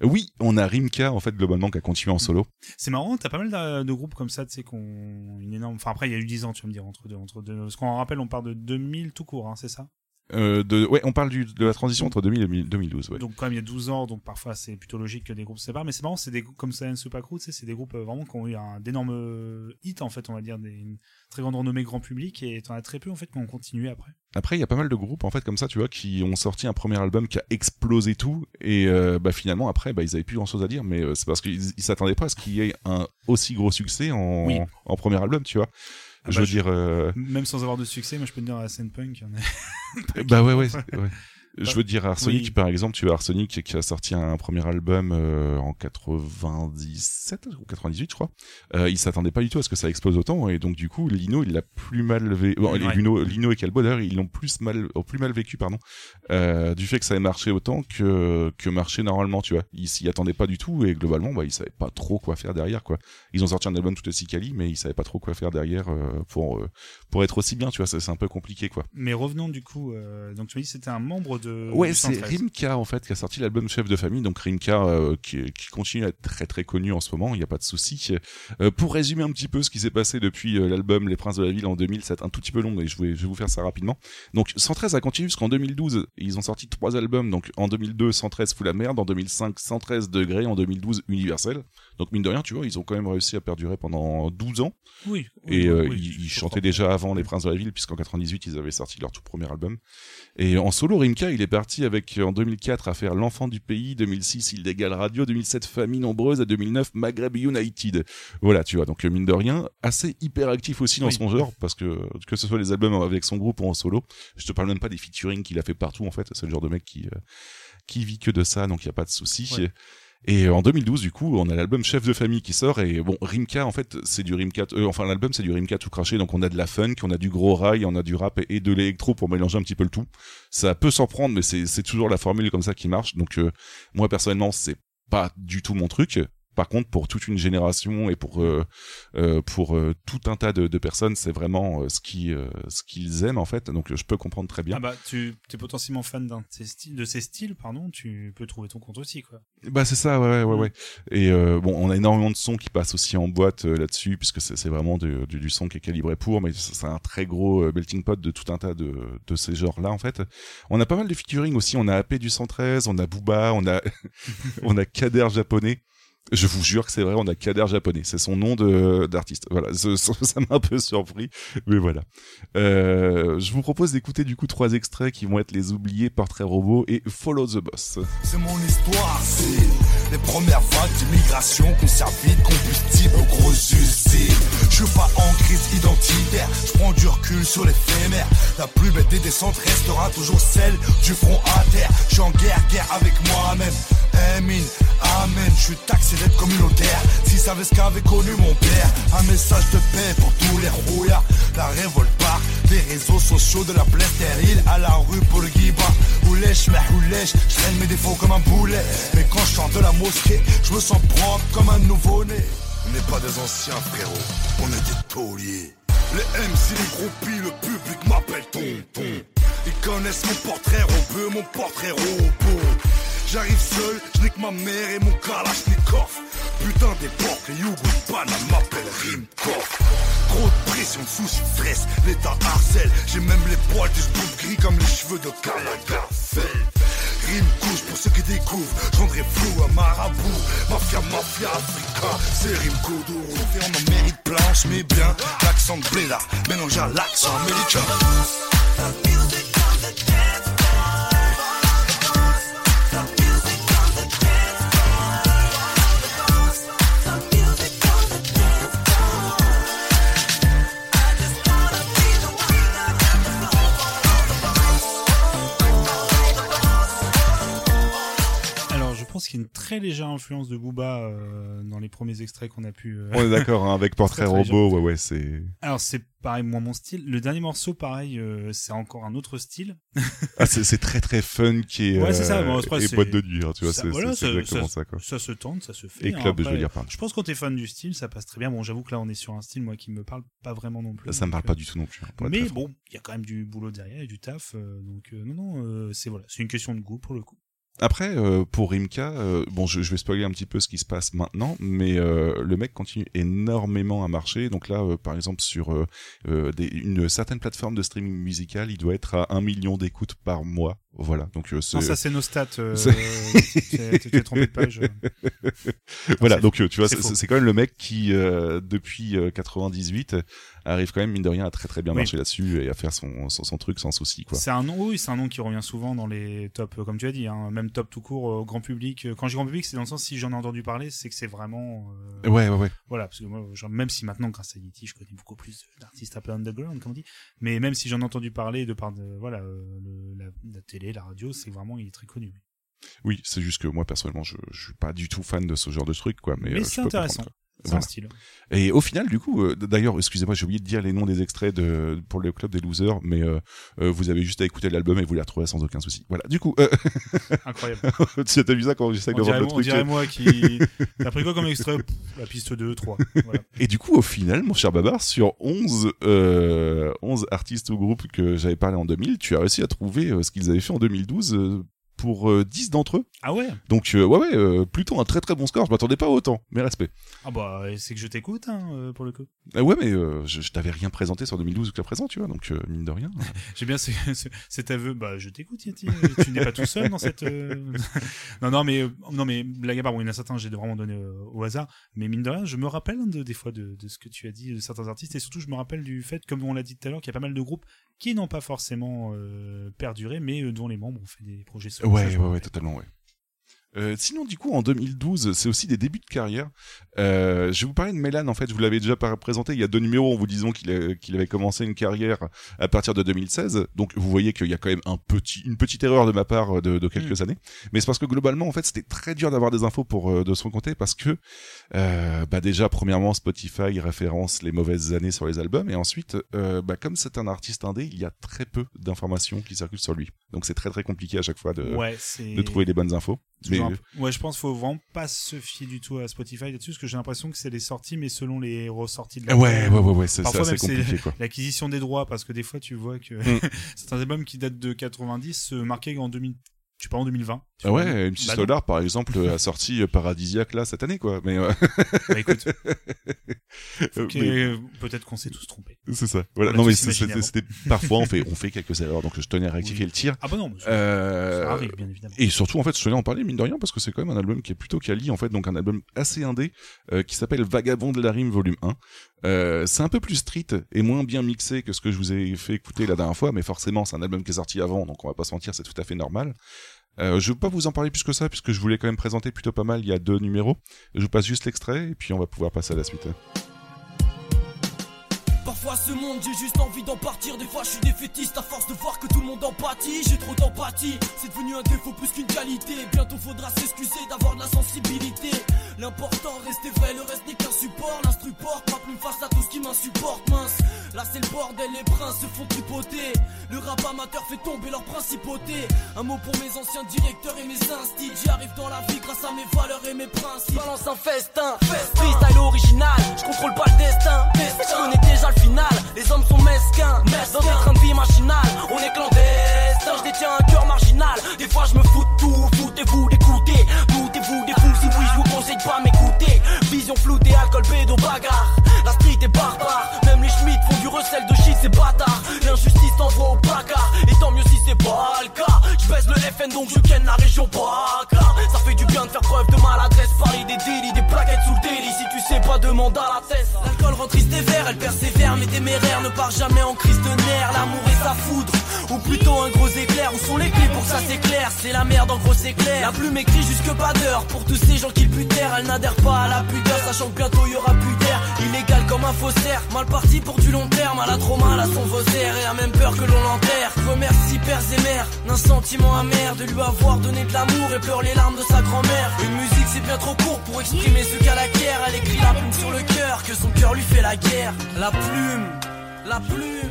Oui, on a Rimka, en fait, globalement, qui a continué en solo. C'est marrant, t'as pas mal de, de groupes comme ça, tu sais, qu'on une énorme. Enfin, après, il y a eu 10 ans, tu vas me dire, entre deux. Entre deux... Parce qu'on rappelle, on parle de 2000 tout court, hein, c'est ça? Euh, de, ouais, on parle du, de la transition entre 2000 et 2012, ouais. Donc, quand même, il y a 12 ans, donc parfois, c'est plutôt logique que des groupes se séparent. Mais c'est marrant, c'est des groupes comme tu sais, c'est des groupes euh, vraiment qui ont eu un d'énormes hits, en fait, on va dire, des une très grande renommée grand public, et t'en as très peu, en fait, qui ont continué après. Après, il y a pas mal de groupes en fait comme ça, tu vois, qui ont sorti un premier album qui a explosé tout, et euh, bah finalement après, bah ils avaient plus grand chose à dire, mais euh, c'est parce qu'ils ils s'attendaient pas à ce qu'il y ait un aussi gros succès en, Oui. en premier album, tu vois. Ah je bah, veux je- dire, euh, Même sans avoir de succès, moi, je peux te dire, à Scène Punk, il y en a. bah ouais, ouais, ouais. Je veux dire, Arsenic, Oui. par exemple, tu as Arsenic qui a sorti un premier album euh, en 97 ou 98, je crois. Euh, il s'attendait pas du tout à ce que ça explose autant, et donc du coup, Lino, il l'a plus mal vécu. Bon, les Ouais. Lino, Lino et Calbo, d'ailleurs, ils l'ont plus mal, ont plus mal vécu, pardon, euh, du fait que ça ait marché autant que que marché normalement, tu vois. Ils s'y attendaient pas du tout, et globalement, bah, ils savaient pas trop quoi faire derrière, quoi. Ils ont sorti un album tout aussi quali, mais ils savaient pas trop quoi faire derrière euh, pour pour être aussi bien, tu vois. C'est un peu compliqué, quoi. Mais revenons du coup, donc tu que c'était un membre de. Ouais, c'est 113. Rimka en fait qui a sorti l'album Chef de famille. Donc Rimka euh, qui, qui continue à être très très connu en ce moment, il n'y a pas de souci. Euh, pour résumer un petit peu ce qui s'est passé depuis euh, l'album Les Princes de la Ville en 2000, c'est un tout petit peu long, mais je vais, je vais vous faire ça rapidement. Donc 113 a continué jusqu'en 2012. Ils ont sorti trois albums. Donc en 2002, 113 fout la merde. En 2005, 113 degrés. En 2012, Universel. Donc mine de rien, tu vois, ils ont quand même réussi à perdurer pendant 12 ans. Oui. oui, Et euh, oui, ils, chantaient déjà avant Les Princes de la Ville, puisqu'en 98, ils avaient sorti leur tout premier album. Et en solo, Rimka, il est parti avec, en 2004, à faire L'Enfant du Pays, 2006, Illégal Radio, 2007, Famille Nombreuse, et 2009, Maghreb United. Voilà, tu vois, donc euh, mine de rien, assez hyper actif aussi dans Oui. son genre, parce que que ce soit les albums avec son groupe ou en solo, je te parle même pas des featuring qu'il a fait partout, en fait, c'est le genre de mec qui, euh, qui vit que de ça, donc il y a pas de souci. Ouais. Et en 2012, du coup, on a l'album Chef de famille qui sort et bon, Rimka, en fait, c'est du Rimka, euh, enfin l'album c'est du Rimka tout craché, donc on a de la funk, on a du gros rail, on a du rap et de l'électro pour mélanger un petit peu le tout. Ça peut s'en prendre, mais c'est toujours la formule comme ça qui marche. Donc euh, moi personnellement, c'est pas du tout mon truc. Par contre, pour toute une génération et pour euh, euh, pour euh, tout un tas de, de personnes, c'est vraiment euh, ce qui euh, ce qu'ils aiment en fait. Donc je peux comprendre très bien. Ah bah, tu es potentiellement fan d'un de ces styles, de ces styles, pardon, tu peux trouver ton compte aussi, quoi. Bah c'est ça, ouais, ouais, ouais, ouais. Et euh, bon, on a énormément de sons qui passent aussi en boîte là-dessus, puisque c'est vraiment du, du, du son qui est calibré pour, mais c'est un très gros melting pot de tout un tas de, de ces genres-là, en fait. On a pas mal de featuring aussi, on a AP du 113, on a Booba, on a, on a Kader japonais. Je vous jure que c'est vrai, on a Kader japonais. C'est son nom d'artiste. Voilà, ça m'a un peu surpris, mais voilà. Euh, je vous propose d'écouter du coup trois extraits qui vont être les oubliés, Portrait Robot et Follow the Boss. C'est mon histoire, c'est les premières vagues d'immigration qu'on servi de combustible aux grosses usines. Je suis pas en crise identitaire, je prends du recul sur l'éphémère. La plus belle des descentes restera toujours celle du front à terre. Je suis en guerre, guerre avec moi-même. Amen, amen, je suis taxé d'être communautaire. Si savais ce qu'avait connu mon père, un message de paix pour tous les rouillards. La révolte part des réseaux sociaux de la plaie stérile à la rue pour le guiba. Ou lèche, mais ou lèche, je mes défauts comme un boulet. Mais quand je sors de la je me sens propre comme un nouveau-né. On n'est pas des anciens frérots, on est des tauliers. Les MC, les groupies, le public m'appelle tonton. Ils connaissent mon portrait robeux, mon portrait robot. J'arrive seul, je nique ma mère et mon kalachnikov. Putain d'époque, les Yougou Panama m'appellent Rimkov. Trop de pression, de stress, l'état harcèle. J'ai même les poils du scoop gris comme les cheveux de Karl Lagerfeld. Pour ceux qui découvrent, je rendrai flou à marabout. Mafia, mafia, Africa, c'est Rime Koudou. Fait en mérite blanche, mais bien l'accent de Bléda, mélangé à l'accent américain. Très légère influence de Booba euh, dans les premiers extraits qu'on a pu. euh, On est d'accord, hein, avec Portrait Très, très Robot, ouais, ouais, c'est. Alors c'est pareil, moi mon style. Le dernier morceau, pareil, euh, c'est encore un autre style. Ah, c'est très très fun qui est. Ouais, c'est ça, bon, après, et boîte de nuit, hein, tu vois, Ça- c'est voilà, exactement ça- ça, quoi. Ça se tente, ça se fait. Et hein, club, je après, veux dire, pardon. Je pense que quand t'es fan du style, ça passe très bien. Bon, j'avoue que là, on est sur un style, moi, qui me parle pas vraiment non plus. Ça me parle pas du tout non plus. hein, Mais bon, il y a quand même du boulot derrière et du taf. donc non, non, c'est voilà, c'est une question de goût pour le coup. Après, euh, pour Rimka, euh, bon, je, je vais spoiler un petit peu ce qui se passe maintenant, mais euh, le mec continue énormément à marcher. Donc là, par exemple, sur des, une certaine plateforme de streaming musical, il doit être à un million d'écoutes par mois. Voilà. Donc c'est Non, ça c'est nos stats. T'es trompé de page. voilà, donc tu vois, c'est c'est faux. c'est quand même le mec qui, depuis euh, 98, arrive quand même mine de rien à très très bien Oui. marcher là-dessus et à faire son, son, son truc sans souci, quoi. C'est un nom, oui, c'est un nom qui revient souvent dans les tops, euh, comme tu as dit, hein, même top tout court au grand public. Euh, Quand je dis grand public, c'est dans le sens si j'en ai entendu parler, c'est que c'est vraiment. euh, Ouais, ouais, ouais. Voilà, parce que moi, genre, même si maintenant, grâce à Yeti, je connais beaucoup plus d'artistes un peu underground, comme on dit, mais même si j'en ai entendu parler de par de, voilà, euh, le- la, la télé, la radio, c'est vraiment, il est très connu. Oui, c'est juste que moi personnellement, je, je suis pas du tout fan de ce genre de truc, quoi. Mais, Mais euh, c'est intéressant. Comprendre, quoi. C'est Voilà. un style. Et au final, du coup, euh, d'ailleurs, excusez-moi, j'ai oublié de dire les noms des extraits de pour le club des losers, mais euh, euh, vous avez juste à écouter l'album et vous les retrouvez sans aucun souci. Voilà. Du coup, euh... Incroyable. vu ça quand j'essaie de On dirait, le on truc. dirait moi qui. T'as pris quoi comme extrait? La piste 2, 3. Voilà. Et du coup, au final, mon cher Babar, sur 11, euh, 11 artistes ou groupes que j'avais parlé en 2000, tu as réussi à trouver ce qu'ils avaient fait en 2012 euh, pour euh, 10 d'entre eux. Ah ouais? Donc, euh, ouais, ouais, euh, plutôt un très très bon score. Je m'attendais pas autant, mais respect. Ah bah, c'est que je t'écoute, hein, euh, pour le coup. Ah ouais, mais je, je t'avais rien présenté sur 2012 jusqu'à présent, tu vois, donc mine de rien. J'ai bien ce- ce- cet aveu. Bah, je t'écoute, Yeti. Tu n'es pas tout seul dans cette. non, non, mais non, mais blague à part, bon, il y en a certains, j'ai vraiment donné au hasard. Mais mine de rien, je me rappelle de, des fois de, de ce que tu as dit de certains artistes, et surtout, je me rappelle du fait, comme on l'a dit tout à l'heure, qu'il y a pas mal de groupes qui n'ont pas forcément euh, perduré, mais euh, dont les membres ont fait des projets. Ça, Ouais, ouais, ouais, totalement, ouais. Euh, sinon, du coup, en 2012, c'est aussi des débuts de carrière. Euh, je vais vous parler de Mélan, en fait, je vous l'avais déjà présenté il y a deux numéros en vous disant qu'il avait commencé une carrière à partir de 2016. Donc, vous voyez qu'il y a quand même un petit, une petite erreur de ma part de, de quelques années. Mais c'est parce que globalement, en fait, c'était très dur d'avoir des infos pour euh, de son côté parce que, euh, bah déjà, premièrement, Spotify référence les mauvaises années sur les albums et ensuite, euh, bah, comme c'est un artiste indé, il y a très peu d'informations qui circulent sur lui. Donc, c'est très très compliqué à chaque fois de, Ouais, de trouver les bonnes infos. Mais, Ouais, je pense qu'il faut vraiment pas se fier du tout à Spotify là-dessus, parce que j'ai l'impression que c'est les sorties, mais selon les ressorties de la Ouais, ouais, ouais, ouais, c'est- Parfois c'est même assez compliqué, quoi. L'acquisition des droits, parce que des fois, tu vois que Mm. certains albums qui datent de 90 se marquaient en 2000, sais pas, en 2020. Tu Ah vois. ouais, MC Bah non. Solar, par exemple, a sorti Paradisiaque là cette année, quoi. Mais euh, Bah écoute, Euh, mais- peut-être qu'on s'est tous trompés. C'est ça. Voilà. On Non, mais c'était parfois on fait on fait quelques erreurs, donc je tenais à rectifier Oui. le tir. Ah bah non, mais ça- Euh, ça arrive, bien évidemment. Et surtout, en fait, je tenais à en parler mine de rien parce que c'est quand même un album qui est plutôt quali, en fait, donc un album assez indé euh, qui s'appelle Vagabond de la rime volume 1. Euh, c'est un peu plus street et moins bien mixé que ce que je vous ai fait écouter la dernière fois, mais forcément, c'est un album qui est sorti avant, donc on va pas se mentir, c'est tout à fait normal. Euh, je vais pas vous en parler plus que ça, puisque je voulais quand même présenter plutôt pas mal. Il y a deux numéros. Je vous passe juste l'extrait et puis on va pouvoir passer à la suite. Parfois ce monde j'ai juste envie d'en partir. Des fois je suis défaitiste à force de voir que tout le monde en pâtit J'ai trop d'empathie, c'est devenu un défaut plus qu'une qualité. Bientôt faudra s'excuser d'avoir de la sensibilité. L'important rester vrai, le reste n'est qu'un support. L'instru porte, ma plume face à tout ce qui m'insupporte Mince, là c'est le bordel, les princes se font tripoter. Le rap amateur fait tomber leur principauté Un mot pour mes anciens directeurs et mes instits. J'y arrive dans la vie grâce à mes valeurs et mes principes. Balance un festin, freestyle original Je contrôle pas le destin, je connais déjà le final Les hommes sont mesquins, dans des trains de vie machinal On est clandestins, je détiens un cœur marginal. Des fois je me fous de tout, foutez-vous d'écouter. Doutez-vous des fous, si oui je vous conseille de pas m'écouter. Vision floutée, alcool, bédo, bagarre. La street est barbare, même les schmitt font du recel de shit, c'est bâtard. L'injustice t'envoie au placard, et tant mieux si c'est pas le cas. Je baisse le FN donc je ken la région PACA Ça de faire preuve de maladresse Parler des délits, des plaquettes sous le délit Si tu sais pas, demande à la thèse L'alcool rend triste et vert, elle persévère Mais téméraire ne part jamais en crise de nerfs L'amour et sa foudre, ou plutôt un gros éclair Où sont les clés pour ça c'est clair, c'est la merde en gros c'est clair. La plume écrit jusque pas d'heure pour tous ces gens qui le butèrent. Elle n'adhère pas à la pudeur, sachant que bientôt y aura plus d'air. Illégal comme un faussaire, mal parti pour du long terme. Elle a trop mal à son faussaire et a même peur que l'on l'enterre. Remercie pères et mères d'un sentiment amer de lui avoir donné de l'amour et pleure les larmes de sa grand-mère. Une musique c'est bien trop court pour exprimer ce qu'elle acquiert. Elle écrit la plume sur le cœur, que son cœur lui fait la guerre. La plume, la plume.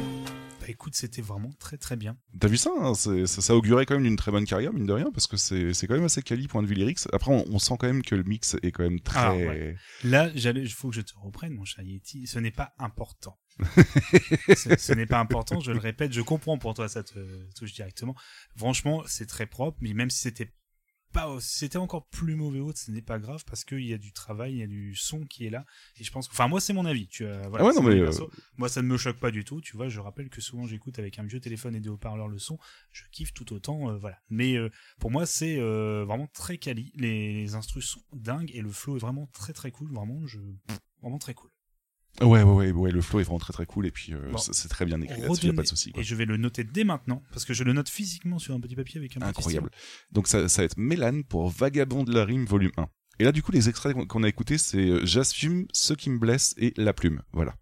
Bah écoute, c'était vraiment très très bien. T'as vu ça, hein C'est- ça Ça augurait quand même d'une très bonne carrière, mine de rien, parce que c'est c'est quand même assez quali point de vue lyrics. Après, on, on sent quand même que le mix est quand même très... Ah, ouais. Là, j'allais, il faut que je te reprenne, mon cher Yeti. Ce n'est pas important. ce ce n'est pas important, je le répète, je comprends pour toi, ça te touche directement. Franchement, c'est très propre, mais même si c'était pas, c'était encore plus mauvais autre, ce n'est pas grave parce qu'il y a du travail, il y a du son qui est là. Et je pense que, enfin, moi, c'est mon avis. Tu vois, voilà, Ah ouais, non, mais, euh. Moi, ça ne me choque pas du tout. Tu vois, je rappelle que souvent j'écoute avec un vieux téléphone et des haut-parleurs le son. Je kiffe tout autant, euh, voilà. Mais euh, pour moi, c'est euh, vraiment très quali. Les, les instrus sont dingues et le flow est vraiment très très cool. Vraiment, je, vraiment très cool. Ouais, ouais, ouais, ouais, le flow est vraiment très très cool, et puis euh, Bon. c'est très bien écrit là-dessus, a pas de souci. Et je vais le noter dès maintenant parce que je le note physiquement sur un petit papier avec un Incroyable. Donc ça, ça va être Mélane pour Vagabond de la rime volume 1. Et là, du coup, les extraits qu'on- a écoutés, c'est euh, J'assume, Ce qui me blesse et La plume. Voilà.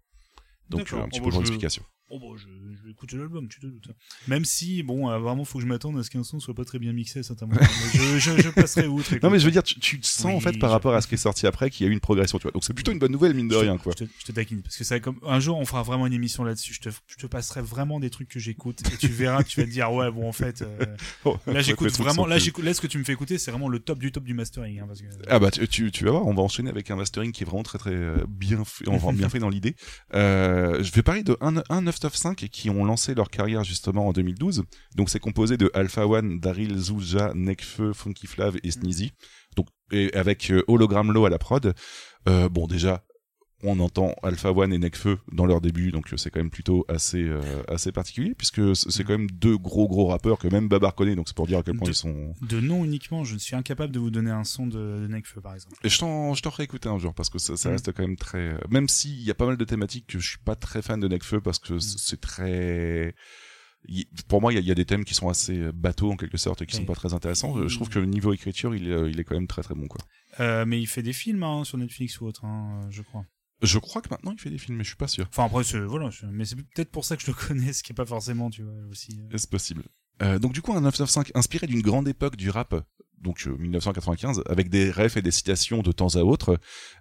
Donc euh, un petit peu bah, pour je-. Oh bah, je, je vais écouter l'album, tu te doutes. Même si, bon, euh, vraiment, faut que je m'attende à ce qu'un son soit pas très bien mixé à certains moments. je, je, je passerai outre. Non mais je veux dire, tu, sens Oui, en fait par rapport à ce qui est sorti après qu'il y a eu une progression, tu vois. Donc c'est plutôt une bonne nouvelle mine de rien, quoi. Je te, je te taquine parce que ça comme un jour on fera vraiment une émission là-dessus. Je te, je te passerai vraiment des trucs que j'écoute et tu verras que tu vas te dire ouais bon en fait euh, Oh, là j'écoute vraiment là j'écoute là ce que tu me fais écouter c'est vraiment le top du top du mastering hein, parce que Ah bah tu, tu, vas voir, on va enchaîner avec un mastering qui est vraiment très très euh, bien fait, enfin, bien fait dans l'idée. Euh, je vais parler de 1.995 qui ont lancé leur carrière justement en 2012. Donc c'est composé de Alpha One, Daryl, Zouja, Nekfeu, Funky Flav et Sneezy. Donc et avec euh, Hologram Low à la prod. Euh, bon déjà on entend Alpha One et Nekfeu dans leur début, donc euh, c'est quand même plutôt assez euh, assez particulier puisque c'est quand même deux gros gros rappeurs que même Babar connaît, donc c'est pour dire à quel point De- ils sont. de nom uniquement je ne suis incapable de vous donner un son de, de Nekfeu par exemple. Et je t'en, je t'en ferai écouter un jour parce que ça, ça Mm. reste quand même très. euh, Même s'il y a pas mal de thématiques que je suis pas très fan de Necfeu parce Mm. que c- c'est très. Pour moi, il y, y a des thèmes qui sont assez bateaux en quelque sorte et qui Oui. sont pas très intéressants. Je trouve que le niveau écriture, il est, il est quand même très très bon quoi. Euh, mais il fait des films hein, sur Netflix ou autre hein, je crois. Je crois que maintenant il fait des films, mais je suis pas sûr. Enfin après c'est voilà c'est- mais c'est peut-être pour ça que je le connais ce qui est pas forcément tu vois aussi. euh. Est-ce possible Euh, Donc du coup, un 995 inspiré d'une grande époque du rap, donc euh, 1995, avec des refs et des citations de temps à autre.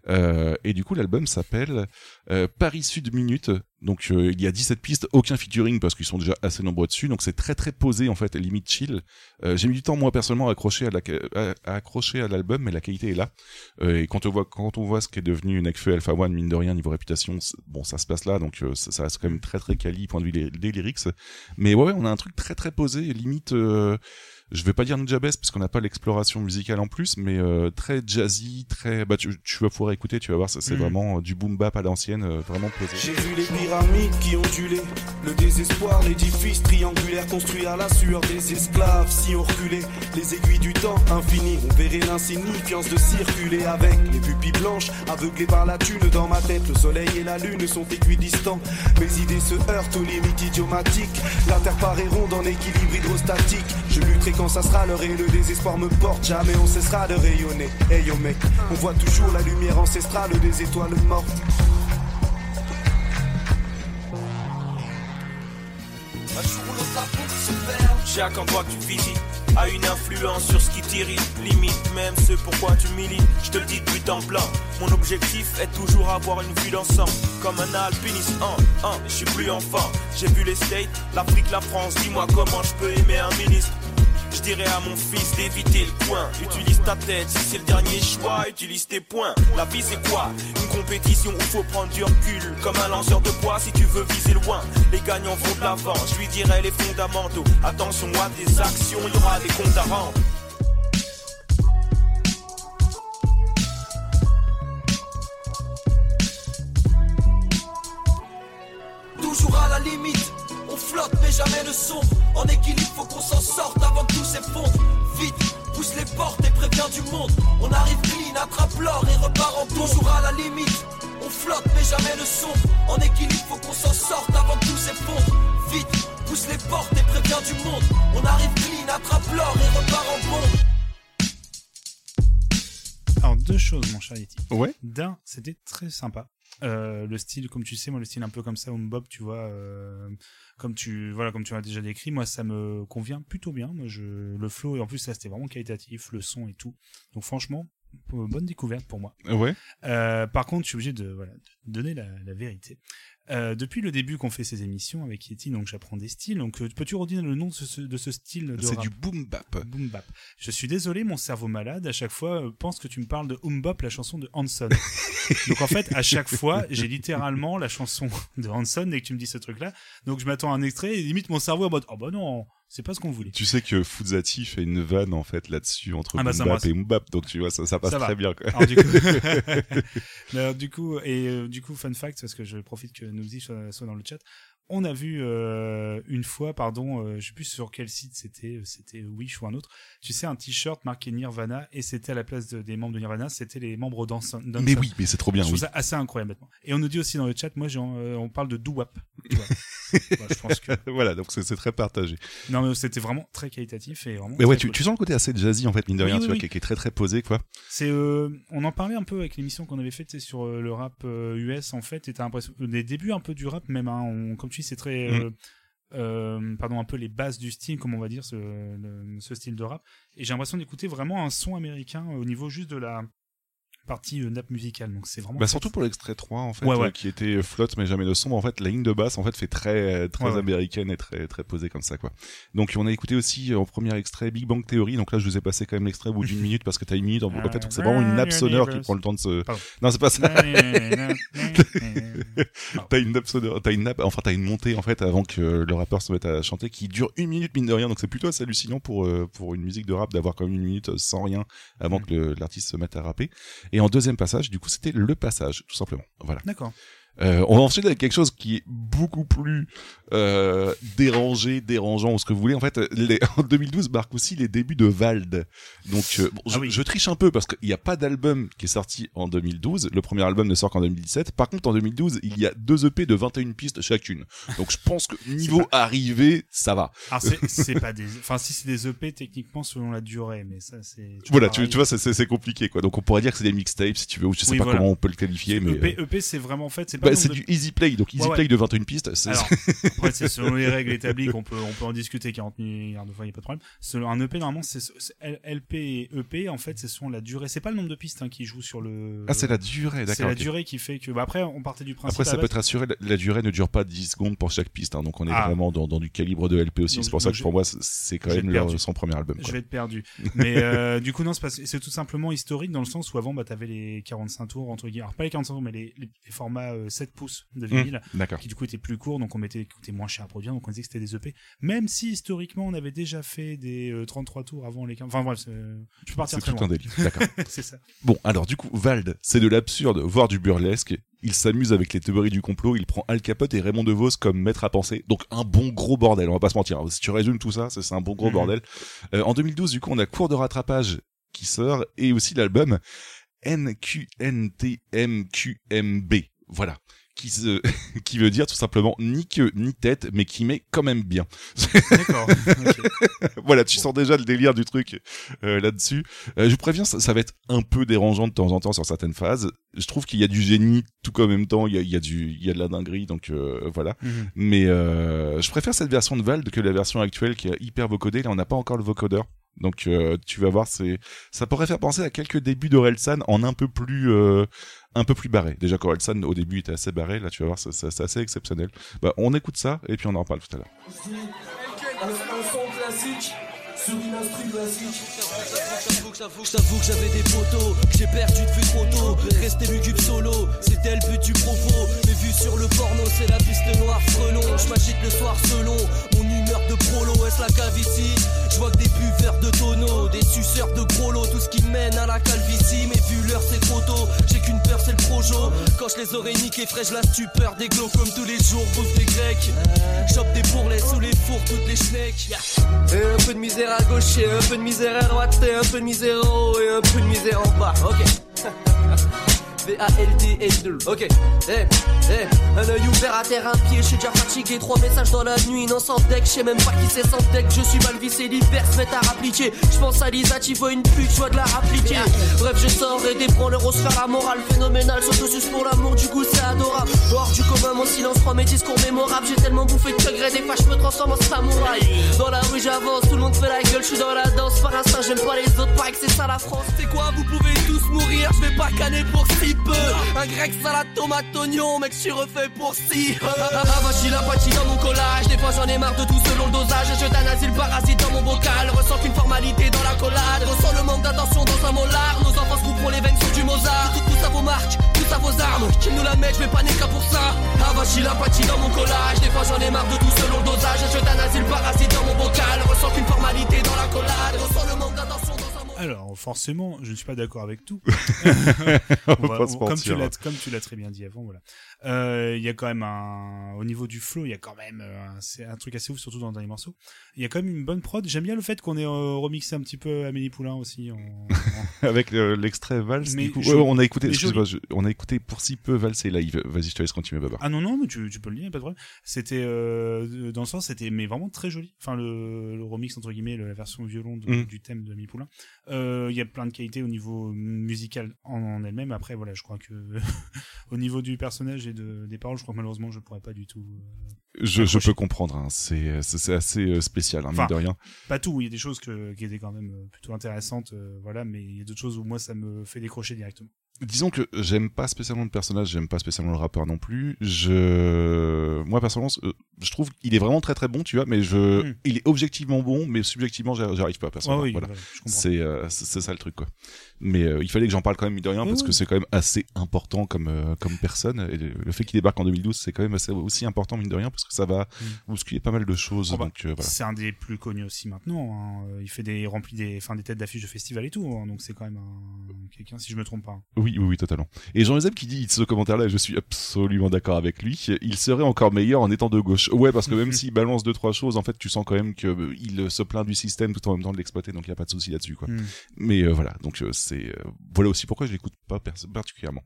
Euh, et du coup, l'album s'appelle euh, Paris Sud Minute. Donc euh, il y a 17 pistes, aucun featuring parce qu'ils sont déjà assez nombreux dessus. Donc c'est très très posé en fait, limite chill. Euh, J'ai mis du temps moi personnellement à accrocher à la à, accrocher à l'album, mais la qualité est là. Euh, et quand on voit quand on voit ce qui est devenu Nekfeu Alpha One mine de rien niveau réputation, bon ça se passe là, donc euh, ça, ça reste quand même très très quali point de vue des, des lyrics. Mais ouais, ouais, on a un truc très très posé, limite, euh, je vais pas dire Nujabes parce qu'on n'a pas l'exploration musicale en plus, mais euh, très jazzy, très, bah tu, tu vas pouvoir écouter, tu vas voir, ça c'est Mhm. vraiment euh, du boom bap à l'ancienne, euh, vraiment posé. J'ai vu les pyramides qui ondulaient, le désespoir, l'édifice triangulaire construit à la sueur des esclaves. Si on reculait, les aiguilles du temps infini, on verrait l'insignifiance de circuler avec les pupilles blanches, aveuglées par la thune dans ma tête. Le soleil et la lune sont équidistants, mes idées se heurtent aux limites idiomatiques. La terre paraît ronde en équilibre hydrostatique. Je lutterai quand ça sera l'heure et le désespoir me porte. Jamais on cessera de rayonner. Hey yo mec, on voit toujours la lumière ancestrale des étoiles mortes. Un jour se. Chaque endroit que tu visites a une influence sur ce qui t'irrite. Limite même ce pourquoi tu milites. Je te le dis depuis temps plein. Mon objectif est toujours avoir une vue d'ensemble. Comme un alpiniste. Je suis plus enfant. J'ai vu les States, l'Afrique, la France. Dis-moi comment je peux aimer un ministre. Je dirais à mon fils d'éviter le coin. Utilise ta tête, si c'est le dernier choix, utilise tes points. La vie c'est quoi? Une compétition où faut prendre du recul. Comme un lanceur de poids si tu veux viser loin. Les gagnants vont de l'avant, je lui dirais les fondamentaux. Attention à tes actions, il y aura des comptes à rendre. Toujours à la limite, flotte mais jamais ne sombre. En équilibre faut qu'on s'en sorte avant que tout s'effondre. Vite, pousse les portes et préviens du monde. On arrive clean, attrape l'or et repart en tour Toujours à la limite, on flotte mais jamais ne sombre. En équilibre faut qu'on s'en sorte avant que tout s'effondre. Vite, pousse les portes et préviens du monde. On arrive clean, attrape l'or et repart en bombe. Alors deux choses mon cher Yeti. Ouais. D'un, c'était très sympa. Euh, le style, comme tu sais, moi le style un peu comme ça, Bob, tu vois, euh, comme tu voilà, comme tu as déjà décrit, moi ça me convient plutôt bien. Moi, je le flow et en plus ça c'était vraiment qualitatif, le son et tout. Donc franchement, bonne découverte pour moi. Ouais. Euh, par contre, je suis obligé de, voilà, de donner la, la vérité. Euh, depuis le début qu'on fait ces émissions avec Yeti, donc j'apprends des styles. Donc, euh, peux-tu redire le nom de ce, de ce style de C'est du boom bap. Boom bap. Je suis désolé, mon cerveau malade, à chaque fois, euh, pense que tu me parles de Boom Bop, la chanson de Hanson. donc en fait, à chaque fois, j'ai littéralement la chanson de Hanson dès que tu me dis ce truc-là. Donc je m'attends à un extrait et limite mon cerveau en mode, oh bah non, c'est pas ce qu'on voulait. Tu sais que Fuzati fait une vanne en fait là-dessus entre Ah bah, et mbap, donc tu vois ça, ça passe Ça très bien. Quoi. Alors, du coup, Alors, du coup, et euh, du coup, fun fact, parce que je profite que Nousy soit, soit dans le chat. On a vu euh, une fois, pardon, euh, je sais plus sur quel site c'était, euh, c'était Wish ou un autre. Tu sais, un t-shirt marqué Nirvana et c'était à la place de- des membres de Nirvana, c'était les membres d'Hanson. Mais oui, mais c'est trop bien. Je trouve Oui. ça assez incroyable. Et on nous dit aussi dans le chat, moi, euh, on parle de vois. Voilà, je pense que voilà, donc c'est très partagé. non, mais c'était vraiment très qualitatif et vraiment. Mais ouais, tu, cool. tu sens le côté assez jazzy en fait, mine de rien, oui, tu vois, qui, est- qui est très très posé quoi. C'est, on en parlait un peu avec l'émission qu'on avait faite sur le rap US en fait. Et t'as l'impression des débuts un peu du rap même. Hein, on- comme tu c'est très, Mm. euh, euh, pardon, un peu les bases du style, comme on va dire, ce, le- ce style de rap. Et j'ai l'impression d'écouter vraiment un son américain au niveau juste de la partie euh, nappe musicale. Donc c'est vraiment. Bah très- surtout pour l'extrait 3 en fait, Ouais, ouais. euh, qui était euh, flotte mais jamais de sombre. En fait, la ligne de basse en fait fait très très Ouais, ouais. américaine et très très posée comme ça quoi. Donc on a écouté aussi euh, en premier extrait Big Bang Theory. Donc là je vous ai passé quand même l'extrait au bout d'une minute parce que t'as une minute en fait, donc c'est vraiment une nappe sonore qui prend le temps de se. Pardon. Non, c'est pas ça. t'as une nappe sonore, t'as une nappe, enfin t'as une montée en fait avant que le rappeur se mette à chanter qui dure une minute mine de rien. Donc c'est plutôt assez hallucinant pour euh, pour une musique de rap d'avoir quand même une minute sans rien avant que le- l'artiste se mette à rapper. Et en deuxième passage, du coup, c'était le passage, tout simplement. Voilà. D'accord. Euh, on va enchaîner avec quelque chose qui est beaucoup plus euh, dérangé, dérangeant, ou ce que vous voulez. En fait, les, en 2012 marque aussi les débuts de Vald. Donc, euh, bon, je, Ah oui. je triche un peu parce qu'il n'y a pas d'album qui est sorti en 2012. Le premier album ne sort qu'en 2017. Par contre, en 2012, il y a deux EP de 21 pistes chacune. Donc, je pense que niveau arrivé, ça va. Alors c'est, pas des, enfin si c'est des EP techniquement selon la durée, mais ça c'est. Voilà, tu, vois, c'est- compliqué, quoi. Donc, on pourrait dire que c'est des mixtapes, si tu veux, ou je sais Oui, pas voilà. comment on peut le qualifier, mais. EP, euh, EP c'est vraiment en fait c'est pas c'est du easy play, donc easy Ouais, ouais. play de 21 pistes. c'est- Alors, après, c'est selon les règles établies qu'on peut, on peut en discuter 40 milliards de fois, il n'y a pas de problème. Selon un EP, normalement, c'est, LP et EP, en fait, c'est selon la durée. C'est pas le nombre de pistes hein, qui joue sur le. Ah, c'est la durée, d'accord. C'est la durée qui fait que. Bah, après, on partait du principe. Après, ça peut être assuré, la, la durée ne dure pas 10 secondes pour chaque piste, hein, donc on est Ah. vraiment dans, dans du calibre de LP aussi. Donc, C'est pour ça que pour moi, c'est- quand même leur, son premier album. Je vais être perdu. Mais euh, du coup, non, c'est, pas- c'est tout simplement historique dans le sens où avant, bah, t'avais les 45 tours, entre guillemets. Alors, pas les 45 tours, mais les formats euh, 7 pouces de vinyle. Mmh. Qui du coup étaient plus courts, donc on mettait, coûtait moins cher à produire, donc on disait que c'était des EP. Même si historiquement, on avait déjà fait des euh, 33 tours avant les 15. Enfin, bref, je peux partir C'est très tout loin. un délire. D'accord. c'est ça. Bon, alors du coup, Vald, c'est de l'absurde, voire du burlesque. Il s'amuse avec les théories du complot. Il prend Al Capote et Raymond DeVos comme maître à penser. Donc un bon gros bordel. On va pas se mentir. Si tu résumes tout ça, c'est un bon gros Mhm. bordel. Euh, en 2012, du coup, on a cours de rattrapage qui sort et aussi l'album NQNTMQMB. Voilà. Qui, se... qui veut dire tout simplement ni queue ni tête, mais qui met quand même bien. D'accord. voilà, tu sens déjà le délire du truc euh, là-dessus. Euh, je vous préviens, ça, ça va être un peu dérangeant de temps en temps sur certaines phases. Je trouve qu'il y a du génie tout comme en même temps, il y a, il y a du, il y a de la dinguerie, donc euh, voilà. Mhm. Mais euh, je préfère cette version de Vald que la version actuelle qui est hyper vocodée. Là, on n'a pas encore le vocodeur. Donc euh, tu vas voir, c'est ça pourrait faire penser à quelques débuts d'Orelsan en un peu plus euh, un peu plus barré. Déjà qu'Orelsan au début était assez barré, là tu vas voir, c'est assez exceptionnel. Bah on écoute ça et puis on en reparle tout à l'heure. J'avoue que j'avais des potos, que j'ai perdu depuis trop tôt. Rester lugubre solo, c'était le but du propos. Mais vu sur le porno, c'est la piste noire frelon. Je m'agite le soir selon mon humeur de prolo. Est-ce la cave ici Je vois que des buveurs de tonneaux, des suceurs de gros tout ce qui mène à la calvitie. Mais vu l'heure, c'est trop tôt. J'ai qu'une peur, c'est le projo. Quand je les aurais niqués, fraîche la stupeur des glows comme tous les jours, bouffe des grecs. Chope des bourrelets sous les fours, toutes les schnecks. Et un peu de misère à gauche et un peu de misère à droite et un peu de misère en haut et un peu de misère en bas. Ok. V-A-L-D-L-2. Ok, eh, eh, un œil ouvert à terre, un pied, je suis déjà fatigué. Trois messages dans la nuit, non sans deck, je sais même pas qui c'est sans deck. Je suis mal vissé, l'hiver se met à rappliquer. Je pense à Lisa, tu vois une pute, je de la rappliquer. Bref, je sors et on se fait la morale phénoménale. Sus pour l'amour, du coup c'est adorable. Hors du commun, mon silence prend mes discours mémorables. J'ai tellement bouffé de secrets, des fois je me transforme en samouraï. Dans la rue j'avance, tout le monde fait la gueule, je suis dans la danse. Par instinct, j'aime pas les autres, pareil que c'est ça la France. C'est quoi, vous pouvez tous mourir, je pas canner pour si Un grec, salade, tomate, oignon, mec, je suis refait pour si peu. Avachi la pâtis dans mon collage, des fois j'en ai marre de tout selon le dosage. Je le parasite dans mon bocal, ressens qu'une formalité dans la collade. Ressens le manque d'attention dans un molar. Nos enfants se coupent pour les veines sur du Mozart. Tout, tout ça vos marques, tout ça vos armes. Qui nous la met, je vais pas qu'à pour ça. Avachi la pâtis dans mon collage, des fois j'en ai marre de tout selon le dosage. Je le parasite dans mon bocal, ressens qu'une formalité dans la collade. Ressens le manque d'attention. Alors, forcément, je ne suis pas d'accord avec tout. On On va va- pas se comme, mentir. tu l'as, comme tu l'as très bien dit avant, voilà. Euh, Il y a quand même un, au niveau du flow, il y a quand même euh, un, c'est un truc assez ouf, surtout dans le dernier morceau. Il y a quand même une bonne prod. J'aime bien le fait qu'on ait euh, remixé un petit peu Amélie Poulain aussi. En, Avec euh, l'extrait Valse, Mais du coup. je- Ouais, on a écouté, mais excuse-moi, je- on a écouté pour si peu Valse et live. Vas-y, je te laisse continuer, Babar. Ah non non, mais tu, tu peux le dire, pas de problème. C'était euh, dans le sens, c'était mais vraiment très joli. Enfin le, le remix entre guillemets, le- la version violon de- Mm. du thème de Amélie Poulain. Il y a plein de qualités au niveau musical en, en elle-même. Après voilà, je crois que au niveau du personnage et de, des paroles, je crois que malheureusement je pourrais pas du tout. Euh, Je, peux comprendre, hein, c'est c'est- assez euh, spécial, hein, mine Enfin, de rien. Pas tout, il y a des choses que, qui étaient quand même euh, plutôt intéressantes, euh, voilà, mais il y a d'autres choses où moi ça me fait décrocher directement. Disons que j'aime pas spécialement le personnage, j'aime pas spécialement le rappeur non plus. Je, moi personnellement, euh, je trouve qu'il est vraiment très très bon, tu vois, mais je, Mm. il est objectivement bon, mais subjectivement, j'y j'y arrive pas personnellement. Oui, voilà. voilà, c'est euh, c'est c'est ça le truc quoi. Mais euh, il fallait que j'en parle quand même mine de rien parce oui. que c'est quand même assez important comme euh, comme personne. Et le fait qu'il débarque en 2012, c'est quand même assez aussi important mine de rien parce que ça va bousculer pas mal de choses. Oh bah, donc euh, voilà. C'est un des plus connus aussi maintenant. hein. Il fait des il remplit des, enfin, des têtes d'affiches de festival et tout, hein. donc c'est quand même un, quelqu'un, si je me trompe pas. Oui, oui, oui, totalement. Et Jean Joseph qui dit ce commentaire-là, et je suis absolument d'accord avec lui, il serait encore meilleur en étant de gauche. Ouais, parce que même s'il balance deux, trois choses, en fait, tu sens quand même qu'il se plaint du système tout en même temps de l'exploiter, donc il n'y a pas de souci là-dessus, quoi. Mm. Mais voilà, donc euh, euh, voilà aussi pourquoi je l'écoute pas particulièrement.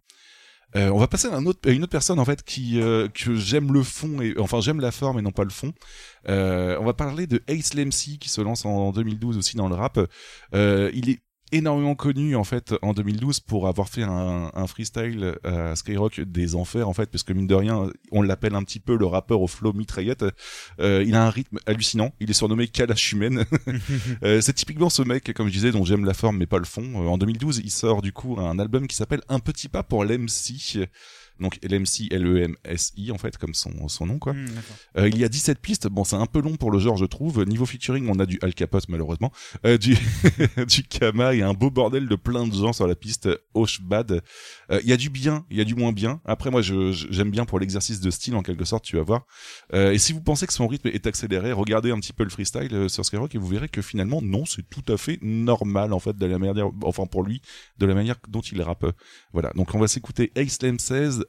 Euh, on va passer à, une autre personne en fait qui euh, que j'aime le fond et enfin j'aime la forme et non pas le fond. On va parler de Ace Lemsey qui se lance en 2012 aussi dans le rap. Il est énormément connu en fait en 2012 pour avoir fait un, un freestyle à Skyrock des enfers en fait parce que mine de rien on l'appelle un petit peu le rappeur au flow mitraillette. Euh, il a un rythme hallucinant. Il est surnommé Kalachumène euh, c'est typiquement ce mec comme je disais dont j'aime la forme mais pas le fond. Euh, en 2012 il sort du coup un album qui s'appelle Un petit pas pour l'MC donc l'MC L-E-M-S-I en fait comme son, son nom quoi Mm, d'accord. euh, il y a 17 pistes, bon c'est un peu long pour le genre je trouve. Niveau featuring on a du Al Capote malheureusement, euh, du, du Kama et un beau bordel de plein de gens sur la piste Oshbad. Euh, Il y a du bien, il y a du moins bien. Après moi j'aime bien pour l'exercice de style en quelque sorte tu vas voir. Et si vous pensez que son rythme est accéléré, regardez un petit peu le freestyle sur Skyrock et vous verrez que finalement non c'est tout à fait normal en fait de la manière, enfin pour lui, de la manière dont il rappe. Voilà, donc on va s'écouter Ace Lem 16,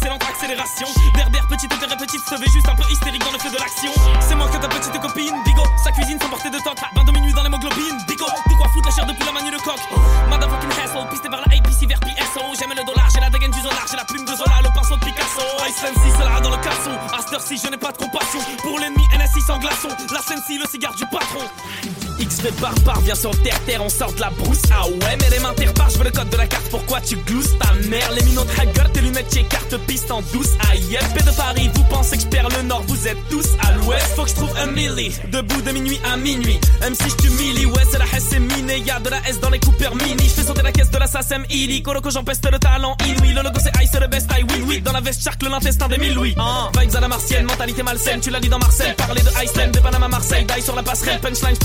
excellente accélération. Berbère, petite intérêt, petite se juste un peu hystérique dans le feu de l'action. C'est moi que ta petite copine. Bigo, sa cuisine sans porter de toc. 22 minuit dans l'hémoglobine. Bigo, de quoi foutre la chair depuis la manie le coq? Motherfucking asshole, pisté par la APC vers PSO J'aime le dollar, j'ai la dégaine du zolar J'ai la plume de Zola, le pinceau de Picasso. Ice c'est là dans le casson cette heure-ci, je n'ai pas de compassion. Pour l'ennemi, NSI sans glaçon. La Sensi, le cigare du patron X fait barbare, viens sur terre, terre, on sort de la brousse. Ah ouais, mais les mains terre je veux le code de la carte, pourquoi tu glousses ta mère? Les minots de haggard, tes lunettes chez carte piste en douce. Aïe, paix de Paris, vous pensez que je perds le nord, vous êtes tous à l'ouest. Faut que je trouve un milli, debout de minuit à minuit. Même si je t'humilie, ouais, c'est la S, c'est miné. Y'a de la S dans les coupeurs mini. Je fais sauter la caisse de la SACEM Illy. Coloco, j'empeste le talent inouï. Le logo, c'est Ice, c'est le best, I win, oui. Dans la veste, shark, l'intestin des mille Louis. Ah, vibes à la martienne, mentalité malsaine. Tu l'as dit dans Marcel, parler de Iceland, de Panama, Marseille. Die sur la passerelle, punchline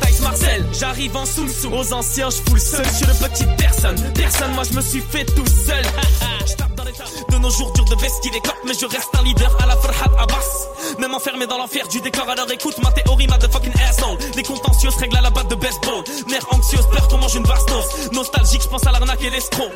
parcelle, pétaille, Marcel. J'arrive en sous sous aux anciens, je fous le seul. Je le petit personne, personne, moi je me suis fait tout seul. Je dans les tas. De nos jours, dur de vestir les copes, mais je reste un leader à la Farhat Abbas. Même enfermé dans l'enfer du décor, alors écoute ma théorie, motherfucking asshole. Les contentieux se règlent à la batte de baseball. Mère anxieuse, peur qu'on mange une bastos. Nostalgique, je pense à l'arnaque et l'escroc.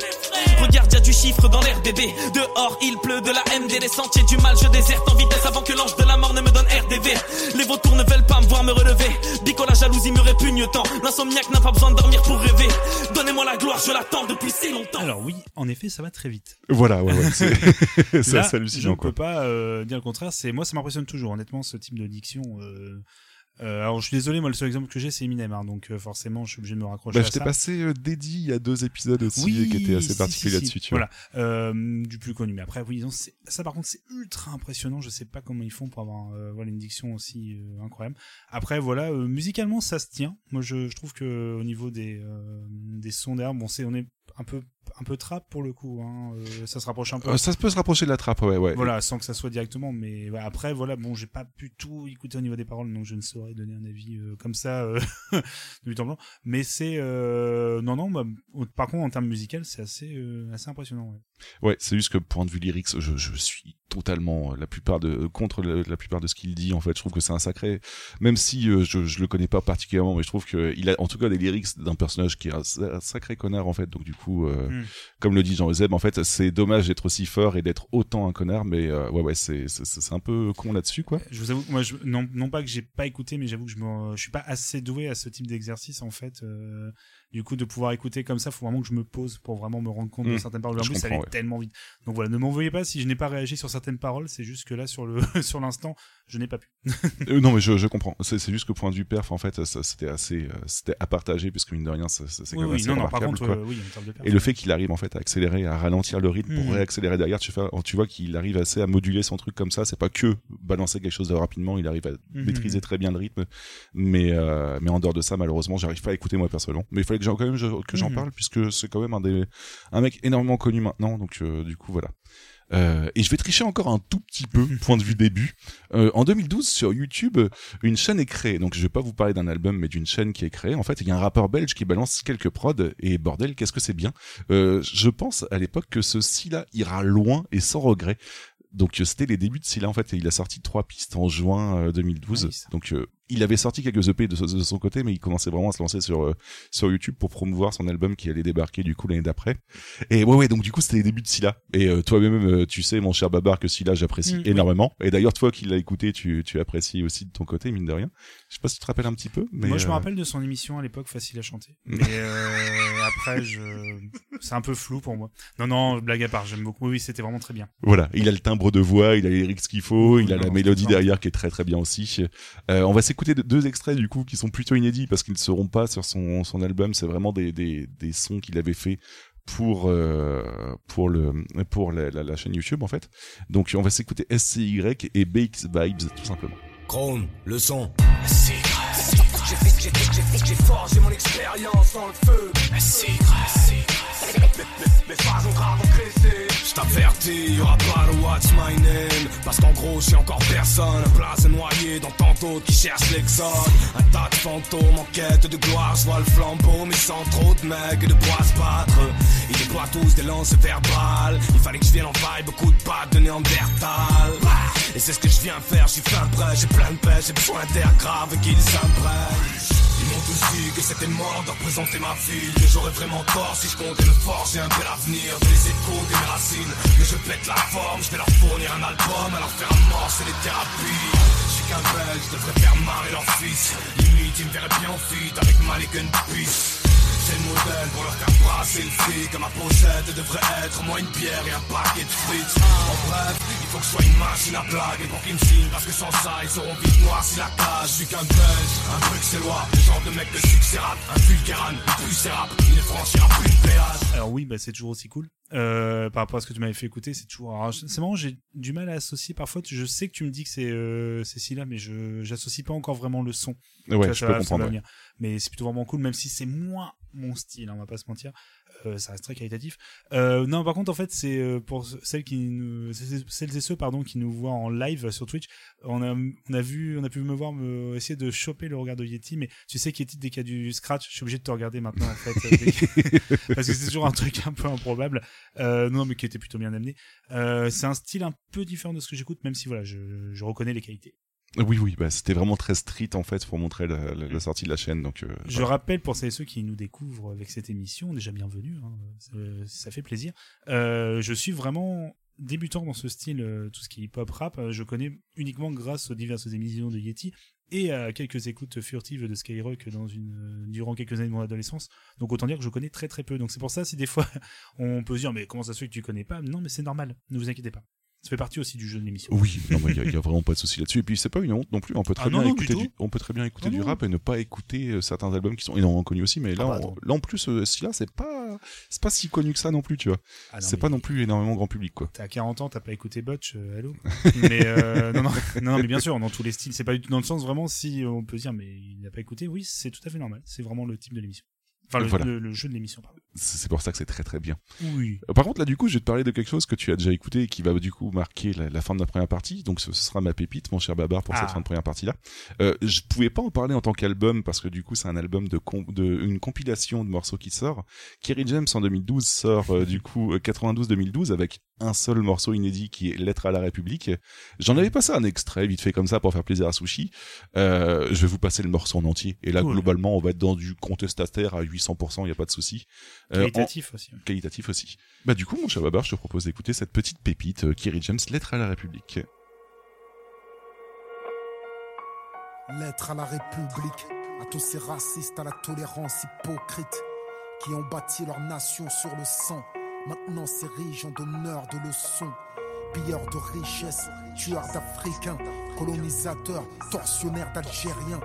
Regarde, y a du chiffre dans l'air, bébé. Dehors, il pleut de la MD, les sentiers du mal, je déserte en vitesse avant que l'ange de la mort ne me donne RDV. Les vautours ne veulent pas me voir me relever. Bico, la jalousie me répugne tant. L'insomniaque n'a pas besoin de dormir pour rêver. Donnez-moi la gloire, je l'attends depuis si longtemps. Alors oui, en effet, ça va très vite. Voilà, ouais, ouais, c'est Là, je ne peux pas euh, dire le contraire. C'est moi, ça m'impressionne toujours. Honnêtement, ce type de diction. Euh... euh, alors, je suis désolé, moi, le seul exemple que j'ai, c'est Eminem, hein, donc euh, forcément, je suis obligé de me raccrocher Bah, à je t'ai ça. passé euh, Dédi il y a deux épisodes aussi Oui, qui étaient assez si, particuliers si, si. là-dessus. Voilà, du plus connu. Mais après, oui, non, ça par contre, c'est ultra impressionnant. Je sais pas comment ils font pour avoir voilà une diction aussi incroyable. Après, voilà, musicalement, ça se tient. Moi, je, je trouve que au niveau des des sons derrière, bon, c'est on est un peu un peu trap pour le coup. Hein, euh, ça se rapproche un peu. Euh, ça peut se rapprocher de la trappe, ouais, ouais. Voilà, sans que ça soit directement, mais après, voilà, bon, j'ai pas pu tout écouter au niveau des paroles, donc je ne saurais donner un avis euh, comme ça du temps blanc. Mais c'est, non, non, bah, par contre, en termes musical, c'est assez, assez impressionnant. Ouais. Ouais, c'est juste que point de vue lyrics, je, je suis totalement euh, la plupart de contre la, la plupart de ce qu'il dit. En fait, je trouve que c'est un sacré, même si euh, je, je le connais pas particulièrement, mais je trouve que il a en tout cas des lyrics d'un personnage qui est un, sa- un sacré connard en fait. Donc du coup, euh, Mm. comme le dit Jean Zeb, en fait, c'est dommage d'être aussi fort et d'être autant un connard, mais euh, ouais, ouais, c'est c'est c'est un peu con là-dessus, quoi. Je vous avoue, moi, je, non, non pas que j'ai pas écouté, mais j'avoue que je, me, je suis pas assez doué à ce type d'exercice, en fait. Du coup, de pouvoir écouter comme ça, faut vraiment que je me pose pour vraiment me rendre compte de Mm. certaines paroles. En plus, ça allait ouais. tellement vite. Donc voilà, ne m'envoyez pas si je n'ai pas réagi sur certaines paroles, c'est juste que là, sur le, sur l'instant, je n'ai pas pu. Euh, non, mais je, je comprends. C'est juste que point de vue perf, en fait, c'était assez, euh, c'était à partager, puisque mine de rien, c'est quand même oui, assez non, non, par contre, euh, oui, en de perf, Et le fait qu'il arrive en fait à accélérer, à ralentir le rythme pour Mhm. réaccélérer derrière, tu, fais, tu vois qu'il arrive assez à moduler son truc comme ça. C'est pas que balancer quelque chose de rapidement, il arrive à Mhm. maîtriser très bien le rythme. Mais euh, mais en dehors de ça, malheureusement, j'arrive pas à écouter moi personnellement. Mais il fallait que j'en quand même je- que j'en parle puisque c'est quand même un des un mec énormément connu maintenant. Donc euh, du coup voilà. Euh, et je vais tricher encore un tout petit peu, point de vue début. Euh, en 2012, sur YouTube, une chaîne est créée. Donc, je vais pas vous parler d'un album, mais d'une chaîne qui est créée. En fait, il y a un rappeur belge qui balance quelques prods. Et bordel, qu'est-ce que c'est bien. Euh, je pense à l'époque que ce là ira loin et sans regret. Donc, euh, c'était les débuts de Scylla, en fait. Et il a sorti trois pistes en juin euh, 2012. Donc, euh, il avait sorti quelques EP de, de son côté, mais il commençait vraiment à se lancer sur euh, sur YouTube pour promouvoir son album qui allait débarquer du coup l'année d'après. Et ouais ouais, donc du coup c'était les débuts de Scylla. Et euh, toi-même, euh, tu sais, mon cher Babar, que Scylla j'apprécie Mm, énormément. Et d'ailleurs toi qui l'as écouté, tu tu apprécies aussi de ton côté mine de rien. Je sais pas si tu te rappelles un petit peu, mais Moi, je me rappelle de son émission à l'époque, facile à chanter. Mais euh, après, je... c'est un peu flou pour moi. Non, non, blague à part, j'aime beaucoup. Oui, c'était vraiment très bien. Voilà, il a le timbre de voix, il a les lyrics qu'il faut, il a non, la mélodie derrière qui est très très bien aussi. On va s'écouter de- deux extraits du coup qui sont plutôt inédits parce qu'ils ne seront pas sur son, son album. C'est vraiment des, des, des sons qu'il avait fait pour euh, pour le pour la, chaîne YouTube en fait. Donc on va s'écouter SCY et BX Vibes tout simplement. Chrome, le son. Je t'avertis, y'aura pas de What's My Name. Parce qu'en gros, je suis encore personne. Place noyé dans tant d'autres qui cherchent l'exode. Un tas de fantômes en quête de gloire. Je vois le flambeau, mais sans trop de mecs de bois se battre. Ils déploient tous des lances verbales. Il fallait que je vienne en vibe, beaucoup de pattes de Néandertal. Et c'est ce que je viens faire, je suis fin prêt. J'ai plein de pêche, j'ai besoin d'air grave et qu'ils s'imprègnent ils m'ont dit que c'était mort de représenter ma ville. Que j'aurais vraiment tort si je comptais le forger un bel avenir De les échos de mes racines. Mais je pète la forme, je vais leur fournir un album leur faire amorcer les thérapies. Je suis qu'un belge, je devrais faire marrer leur fils. Limite ils me verraient bien en feat avec Malik and Peace c'est le modèle pour leur faire brasser le fric Ma pochette devrait être moins une bière et un paquet de frites En bref, il faut que je sois une machine à blague Et pour qu'ils me signent parce que sans ça ils auront vite noirci la cage Je suis qu'un belge, un bruxellois Le genre de mec de succès rap, un vulgaran, une plus rap Il ne franchira plus de péage Alors oui, bah, c'est toujours aussi cool. Euh, par rapport à ce que tu m'avais fait écouter, c'est toujours. alors, c'est marrant, j'ai du mal à associer. Parfois, tu- je sais que tu me dis que c'est euh, Scylla, mais je j'associe pas encore vraiment le son. Ouais, Tu vois, je ça peux va- ça comprendre, ouais. Mais c'est plutôt vraiment cool, même si c'est moins mon style, hein, on va pas se mentir. euh, ça reste très qualitatif. Euh, non, par contre, en fait, c'est euh, pour celles qui celles et ceux, pardon, qui nous voient en live sur Twitch. On a, on a vu, on a pu me voir me essayer de choper le regard de Yeti, mais tu sais qu'Yeti, dès qu'il y a du scratch, je suis obligé de te regarder maintenant, en fait, parce que c'est toujours un truc un peu improbable. Non, mais qui était plutôt bien amené. C'est un style un peu différent de ce que j'écoute, même si voilà, je reconnais les qualités. Oui, oui, bah, c'était vraiment très street en fait pour montrer la, la- la sortie de la chaîne. Donc, euh, Je voilà. rappelle pour celles et ceux qui nous découvrent avec cette émission, déjà bienvenue, hein, ça, ça fait plaisir. Euh, je suis vraiment débutant dans ce style, euh, tout ce qui est hip-hop rap. Euh, je connais uniquement grâce aux diverses émissions de Yeti et à quelques écoutes furtives de Skyrock dans une, euh, durant quelques années de mon adolescence. Donc autant dire que je connais très très peu. Donc c'est pour ça si des fois on peut se dire mais comment ça se fait que tu connais pas? Non mais c'est normal, ne vous inquiétez pas. Ça fait partie aussi du jeu de l'émission. Oui, non, mais il y, a- vraiment pas de souci là-dessus. Et puis c'est pas une honte non plus. On peut très Ah bien non, écouter du, on peut très bien écouter Non, du non. rap et ne pas écouter euh, certains albums qui sont énormément connus aussi. Mais là, Ah bah, on- attends. là en plus, euh, celui-là, c'est pas, c'est pas si connu que ça non plus, tu vois. Ah c'est pas non plus énormément grand public, quoi. T'as 40 ans, t'as pas écouté Butch, euh, allô Mais euh, non, non, non, mais bien sûr, dans tous les styles, c'est pas du tout dans le sens vraiment si on peut dire mais il n'a pas écouté, oui, c'est tout à fait normal. C'est vraiment le type de l'émission. Enfin, le, Voilà. le- le jeu de l'émission. C'est pour ça que c'est très très bien. Oui. Euh, Par contre, là, du coup, je vais te parler de quelque chose que tu as déjà écouté et qui va du coup marquer la, la fin de la première partie. Donc, ce, ce sera ma pépite, mon cher Babar, pour Ah. cette fin de première partie-là. Euh, je pouvais pas en parler en tant qu'album parce que du coup, c'est un album de, com- de une compilation de morceaux qui sort. Kerry James en 2012 sort euh, du coup euh, 92-2012 avec un seul morceau inédit qui est Lettre à la République. J'en avais passé un extrait vite fait comme ça pour faire plaisir à Sushi. Euh, je vais vous passer le morceau en entier. Et là, Cool. globalement, on va être dans du contestataire à 800%, il y a pas de souci. Euh, en- Qualitatif aussi. qualitatif aussi. Bah du coup, mon cher Babar, je te propose d'écouter cette petite pépite, euh, Kerry James, Lettre à la République. Lettre à la République, à tous ces racistes, à la tolérance hypocrite, qui ont bâti leur nation sur le sang, maintenant s'érigent en donneurs de leçons, pilleurs de richesses, tueurs d'Africains, colonisateurs, tortionnaires d'Algériens.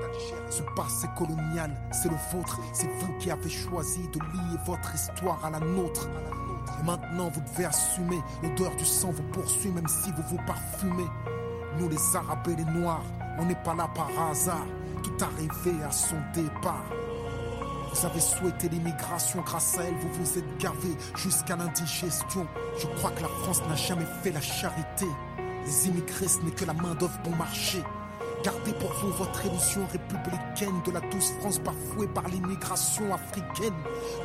Ce passé colonial, c'est le vôtre, c'est vous qui avez choisi de lier votre histoire à la nôtre. Et maintenant vous devez assumer, l'odeur du sang vous poursuit même si vous vous parfumez. Nous les Arabes et les Noirs, on n'est pas là par hasard, tout arrivé à son départ. Vous avez souhaité l'immigration, grâce à elle, vous vous êtes gavé jusqu'à l'indigestion. Je crois que la France n'a jamais fait la charité. Les immigrés, ce n'est que la main-d'œuvre bon marché. Gardez pour vous votre illusion républicaine de la douce France bafouée par l'immigration africaine.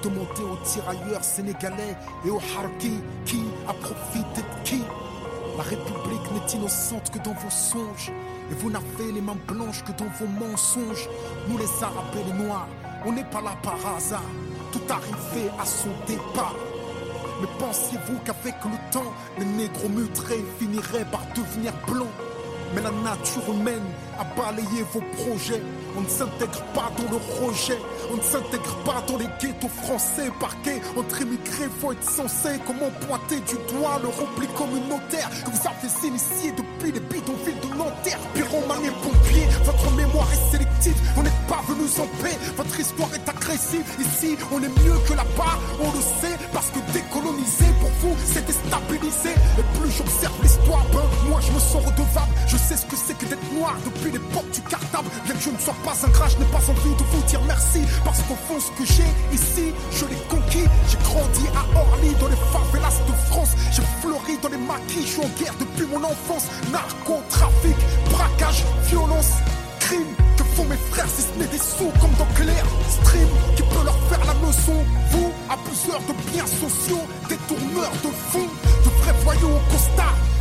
Demandez aux tirailleurs sénégalais et aux harkis qui a profité de qui? La République n'est innocente que dans vos songes. Et vous n'avez les mains blanches que dans vos mensonges. Nous les Arabes et les Noirs, on n'est pas là par hasard. Tout arrivé à son départ. Mais pensiez-vous qu'avec le temps, les négros mutrés finiraient par devenir blancs Mais la nature humaine a balayé vos projets. On ne s'intègre pas dans le rejet. On ne s'intègre pas dans les ghettos français parqués. Entre immigrés, faut être censé. Comment pointer du doigt le repli communautaire que vous avez initié depuis les bidonvilles de Nanterre. Pyromane et pompiers, votre mémoire est sélective. Vous n'êtes pas venus en paix. Votre histoire est agressive. Ici, on est mieux que là-bas. On le sait parce que décoloniser pour vous, c'est déstabiliser. Et plus j'observe l'histoire, ben, moi je me sens redevable. Je sais ce que c'est que d'être noir depuis l'époque du cartable. Bien que je ne sois pas un je n'ai pas envie de vous dire merci. Parce qu'au fond, ce que j'ai ici, je l'ai conquis. J'ai grandi à Orly, dans les favelas de France. J'ai fleuri dans les maquis, je suis en guerre depuis mon enfance. Narcotrafic, braquage, violence, crime. Que font mes frères si ce n'est des sous comme dans Claire Stream qui peut leur faire la leçon Vous, abuseurs de biens sociaux, détourneurs de fonds De vrais voyous au constat,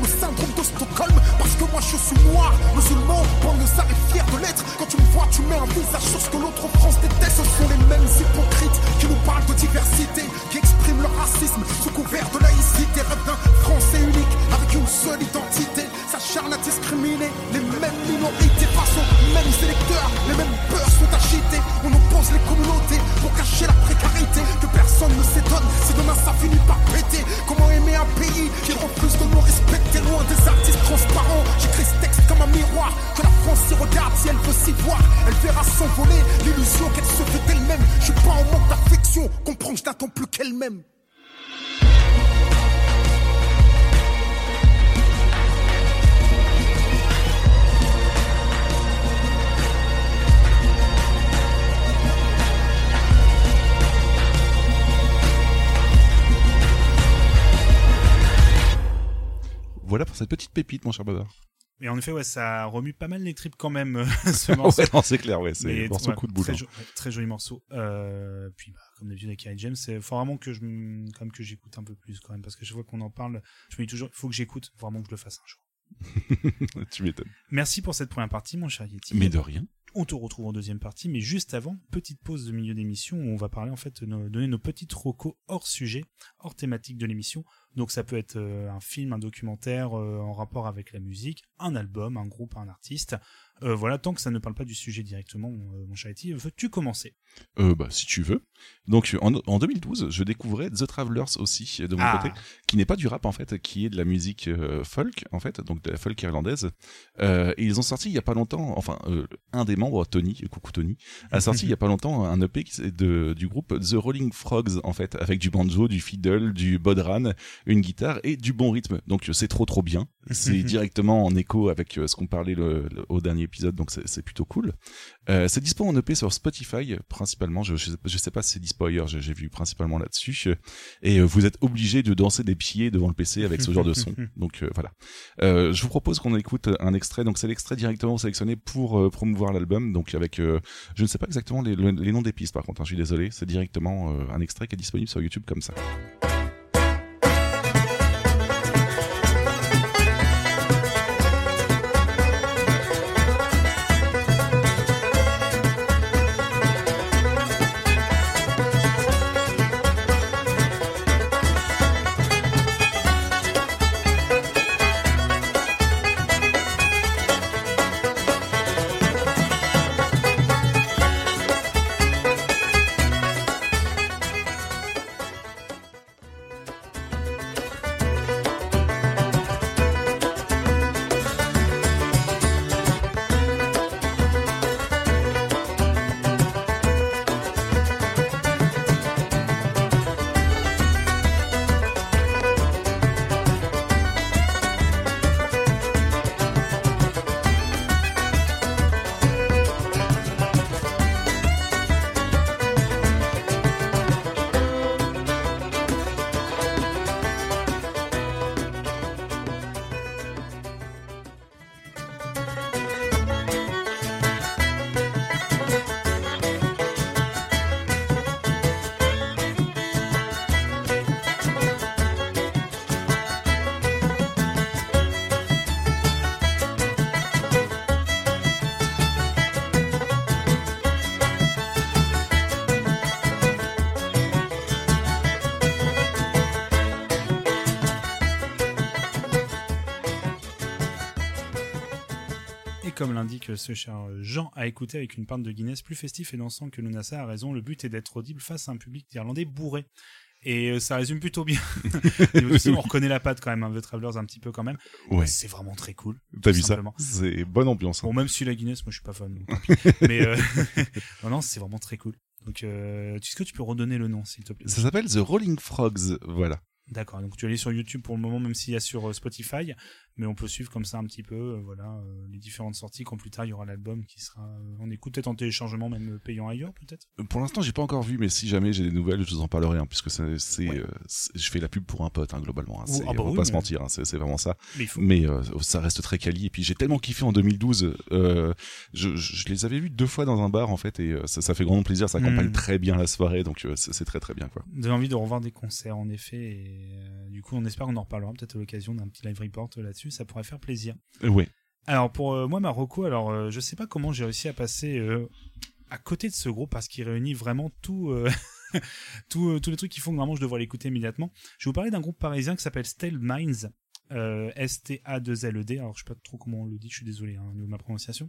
le syndrome de Stockholm. Parce que moi je suis noir, musulman, banlieusard et fier de l'être. Quand tu me vois tu mets un visage sur ce que l'autre France déteste. Ce sont les mêmes hypocrites qui nous parlent de diversité Qui expriment leur racisme sous couvert de laïcité. Rêve d'un français unique avec une seule identité s'acharne à discriminer les mêmes minorités face aux mêmes électeurs, les mêmes peurs sont agitées. On oppose les communautés pour cacher la précarité. Que personne ne s'étonne si demain ça finit par péter. Comment aimer un pays qui refuse de nous respecter? Loin des artistes transparents J'écris ce texte comme un miroir que la France s'y regarde si elle veut s'y voir. Elle verra s'envoler l'illusion qu'elle se fait elle-même. Je suis pas en manque d'affection, comprends, je n'attends plus qu'elle-même. Voilà pour cette petite pépite, mon cher Babar. Et en effet, ouais, ça remue pas mal les tripes quand même, euh, ce morceau. Ouais, c'est clair, ouais, c'est un morceau coup de boule, Très, hein. jo- ouais, très joli morceau. Euh, puis, bah, comme d'habitude avec Harry James, c'est faut vraiment que je, même que j'écoute un peu plus quand même, parce que chaque fois qu'on en parle, je me dis toujours, il faut que j'écoute, vraiment que je le fasse un jour. tu m'étonnes. Merci pour cette première partie, mon cher Yeti. Mais de rien. On te retrouve en deuxième partie, mais juste avant, petite pause de milieu d'émission où on va parler en fait, nos- donner nos petites recos hors sujet, hors thématique de l'émission. Donc ça peut être euh, un film, un documentaire euh, en rapport avec la musique, un album, un groupe, un artiste. Euh, voilà, tant que ça ne parle pas du sujet directement, mon cher Yeti, veux-tu commencer? Euh, bah, si tu veux. Donc, en, en 2012, je découvrais The Travelers aussi, de mon Ah. côté, qui n'est pas du rap, en fait, qui est de la musique euh, folk, en fait, donc de la folk irlandaise. Euh, et ils ont sorti il y a pas longtemps, enfin, euh, un des membres, Tony, coucou Tony, a sorti il y a pas longtemps un EP de, du groupe The Rolling Frogs, en fait, avec du banjo, du fiddle, du bodhran, une guitare et du bon rythme. Donc, c'est trop, trop bien. C'est directement en écho avec ce qu'on parlait le- le- au dernier épisode, donc c'est plutôt cool. C'est dispo en EP sur Spotify principalement. Je, je, sais- je sais pas si c'est dispo ailleurs. J'ai vu principalement là-dessus. Et euh, vous êtes obligé de danser des pieds devant le PC avec ce genre de son. Donc euh, voilà. Euh, je vous propose qu'on écoute un extrait. Donc c'est l'extrait directement sélectionné pour euh, promouvoir l'album. Donc avec, euh, je ne sais pas exactement les, le- les noms des pistes par contre. hein, je suis désolé. C'est directement euh, un extrait qui est disponible sur YouTube comme ça. Ce cher Jean, à écouter avec une pinte de Guinness plus festif et dansant que Lunasa a raison, le but est d'être audible face à un public d'Irlandais bourré. Et euh, ça résume plutôt bien. Aussi, on reconnaît la patte quand même, un The Travelers un petit peu quand même. Ouais. C'est vraiment très cool. T'as vu ça. C'est bonne ambiance. hein. Bon, même si la Guinness, moi je suis pas fan. Mais euh, non, non, c'est vraiment très cool. Donc, euh, est-ce que tu peux redonner le nom, s'il te plaît? Ça s'appelle The Rolling Frogs. Voilà. D'accord, donc tu es allé sur YouTube pour le moment, même s'il y a sur Spotify, mais on peut suivre comme ça un petit peu, euh, voilà, euh, les différentes sorties. Quand plus tard il y aura l'album qui sera, euh, on écoute peut-être en téléchargement, même euh, payant ailleurs, peut-être? Pour l'instant, j'ai pas encore vu, mais si jamais j'ai des nouvelles, je vous en parlerai, hein, puisque c'est, euh, je fais la pub pour un pote, hein, globalement. hein, Oh, ah bah on va oui, pas se mentir, hein, c'est, vraiment ça. Mais euh, ça reste très quali. Et puis j'ai tellement kiffé en 2012. euh, je, les avais vus deux fois dans un bar en fait, et euh, ça, ça fait grandement plaisir. Ça accompagne Mm. très bien la soirée, donc euh, c'est, très très bien quoi. J'ai envie de revoir des concerts en effet, et euh, du coup on espère qu'on en reparlera peut-être à l'occasion d'un petit live report euh, là-dessus, ça pourrait faire plaisir. Euh, ouais. Alors pour euh, moi Marocco, alors euh, je sais pas comment j'ai réussi à passer euh, à côté de ce groupe parce qu'il réunit vraiment tout, euh, tout, tous les trucs qui font que vraiment je devrais l'écouter immédiatement. Je vais vous parler d'un groupe parisien qui s'appelle Stale Minds. euh, S-T-A-2-L-E-D. Alors, je sais pas trop comment on le dit, je suis désolé, hein, au niveau de ma prononciation.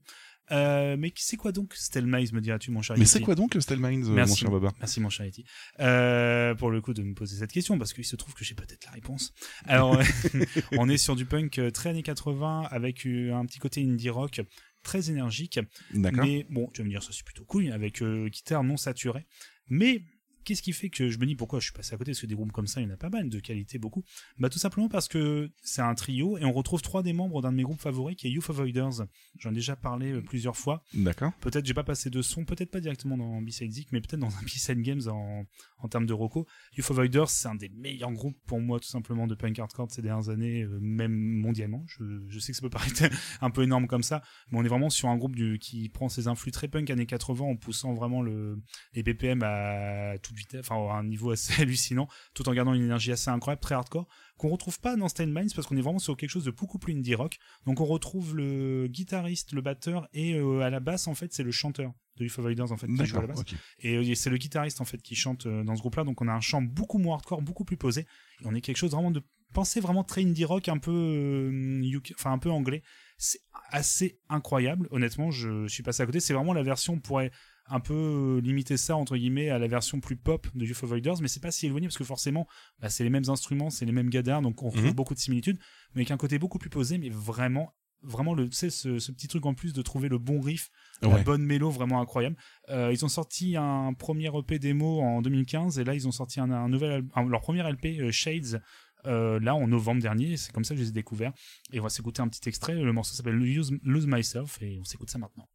Euh, mais c'est quoi donc Stelmaze, me diras-tu, mon cher Mais c'est quoi donc Stelmines, euh, Merci, mon cher Baba Merci, mon cher Yeti. Euh, pour le coup, de me poser cette question, parce qu'il se trouve que j'ai peut-être la réponse. Alors, on est sur du punk euh, très années 80, avec un petit côté indie rock très énergique. D'accord. Mais bon, tu vas me dire, ça c'est plutôt cool, avec euh, guitare non saturée. Mais qu'est-ce qui fait que je me dis pourquoi je suis passé à côté? Parce que des groupes comme ça, il y en a pas mal, de qualité beaucoup. Bah tout simplement parce que c'est un trio et on retrouve trois des membres d'un de mes groupes favoris qui est Youth Avoiders. J'en ai déjà parlé euh, plusieurs fois. D'accord. Peut-être j'ai pas passé de son, peut-être pas directement dans B-Side Zik, mais peut-être dans un B-Side Games en, en termes de roco. Youth Avoiders, c'est un des meilleurs groupes pour moi tout simplement de punk hardcore de ces dernières années, euh, même mondialement. Je, je sais que ça peut paraître un peu énorme comme ça, mais on est vraiment sur un groupe du, qui prend ses influx très punk années 80 en poussant vraiment le, les BPM à toute vitesse, enfin à un niveau assez hallucinant, tout en gardant une énergie assez incroyable, très hardcore, qu'on retrouve pas dans Stained Minds parce qu'on est vraiment sur quelque chose de beaucoup plus indie rock. Donc on retrouve le guitariste, le batteur et euh, à la basse en fait c'est le chanteur de Youth Avoiders en fait qui joue à la basse. ok. Et euh, c'est le guitariste en fait qui chante euh, dans ce groupe-là, donc on a un chant beaucoup moins hardcore, beaucoup plus posé. Et on est quelque chose vraiment de penser vraiment très indie rock, un peu, euh, UK enfin un peu anglais. C'est assez incroyable. Honnêtement, je suis passé à côté. C'est vraiment la version on pourrait un peu euh, limiter ça entre guillemets à la version plus pop de Youth Avoiders, mais c'est pas si éloigné parce que forcément, bah, c'est les mêmes instruments, c'est les mêmes gadars, donc on retrouve Mhm. beaucoup de similitudes, mais avec un côté beaucoup plus posé, mais vraiment vraiment le tu sais ce, ce petit truc en plus de trouver le bon riff la Ouais. bonne mélo vraiment incroyable euh, ils ont sorti un premier EP démo en 2015 et là ils ont sorti un, un nouvel un- leur premier LP euh, Shades euh, là en novembre dernier c'est comme ça que je les ai découverts et on va s'écouter un petit extrait le morceau s'appelle Lose, Lose Myself et on s'écoute ça maintenant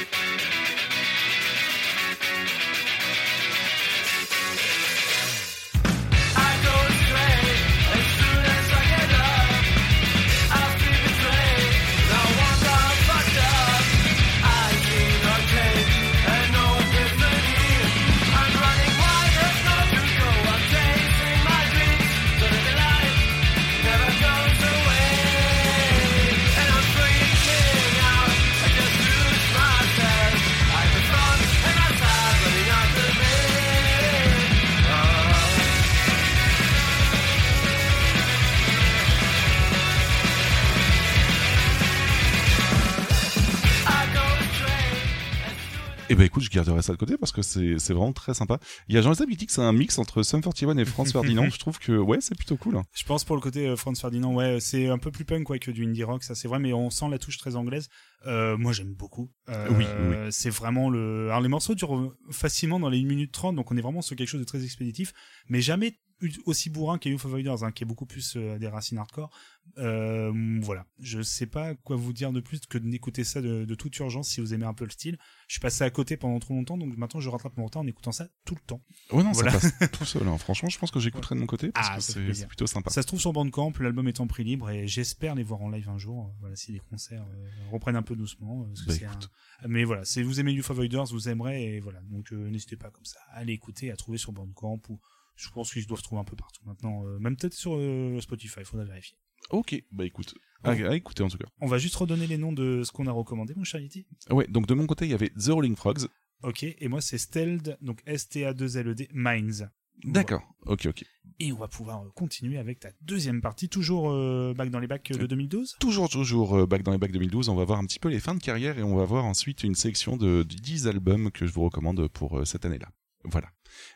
Eh garderai ça de côté parce que c'est vraiment très sympa. Il y a Jean-Joseph qui dit que c'est un mix entre Sum 41 et Franz Ferdinand. je trouve que ouais, c'est plutôt cool. hein. Je pense pour le côté euh, Franz Ferdinand, ouais, c'est un peu plus punk quoi, que du indie rock, ça c'est vrai, mais on sent la touche très anglaise. Euh, moi j'aime beaucoup. Euh, Oui, oui. C'est vraiment le. Alors les morceaux durent facilement dans les 1 minute 30, donc on est vraiment sur quelque chose de très expéditif, mais jamais aussi bourrin qu'à Youth Avoiders, hein, qui est beaucoup plus euh, des racines hardcore. Euh, voilà, je sais pas quoi vous dire de plus que d'écouter ça de, de toute urgence si vous aimez un peu le style. Je suis passé à côté pendant trop longtemps, donc maintenant je rattrape mon retard en écoutant ça tout le temps. Ouais, non, Voilà. ça passe tout seul. hein. Franchement, je pense que j'écouterai de mon côté parce Ah, que c'est plutôt sympa. Ça se trouve sur Bandcamp, l'album est en prix libre et j'espère les voir en live un jour. euh, Voilà, si les concerts euh, reprennent un peu doucement. parce que Bah, un- Mais voilà, si vous aimez Youth Avoiders, vous aimerez et voilà. Donc n'hésitez pas comme ça à aller écouter, à trouver sur Bandcamp ou je pense qu'ils doivent trouver un peu partout maintenant. euh, même peut-être sur euh, Spotify, il faudra vérifier. Ok, bah écoute, à, à écouter en tout cas. On va juste redonner les noms de ce qu'on a recommandé, mon cher Yeti. Ouais, donc de mon côté, il y avait The Rolling Frogs. Ok, et moi c'est Steld, donc S-T-A-2-L-E-D, Minds. D'accord, ok, ok. Et on va pouvoir euh, continuer avec ta deuxième partie, toujours euh, back dans les bacs de 2012. Toujours, toujours euh, back dans les bacs 2012, on va voir un petit peu les fins de carrière et on va voir ensuite une sélection de, de 10 albums que je vous recommande pour euh, cette année-là. Voilà.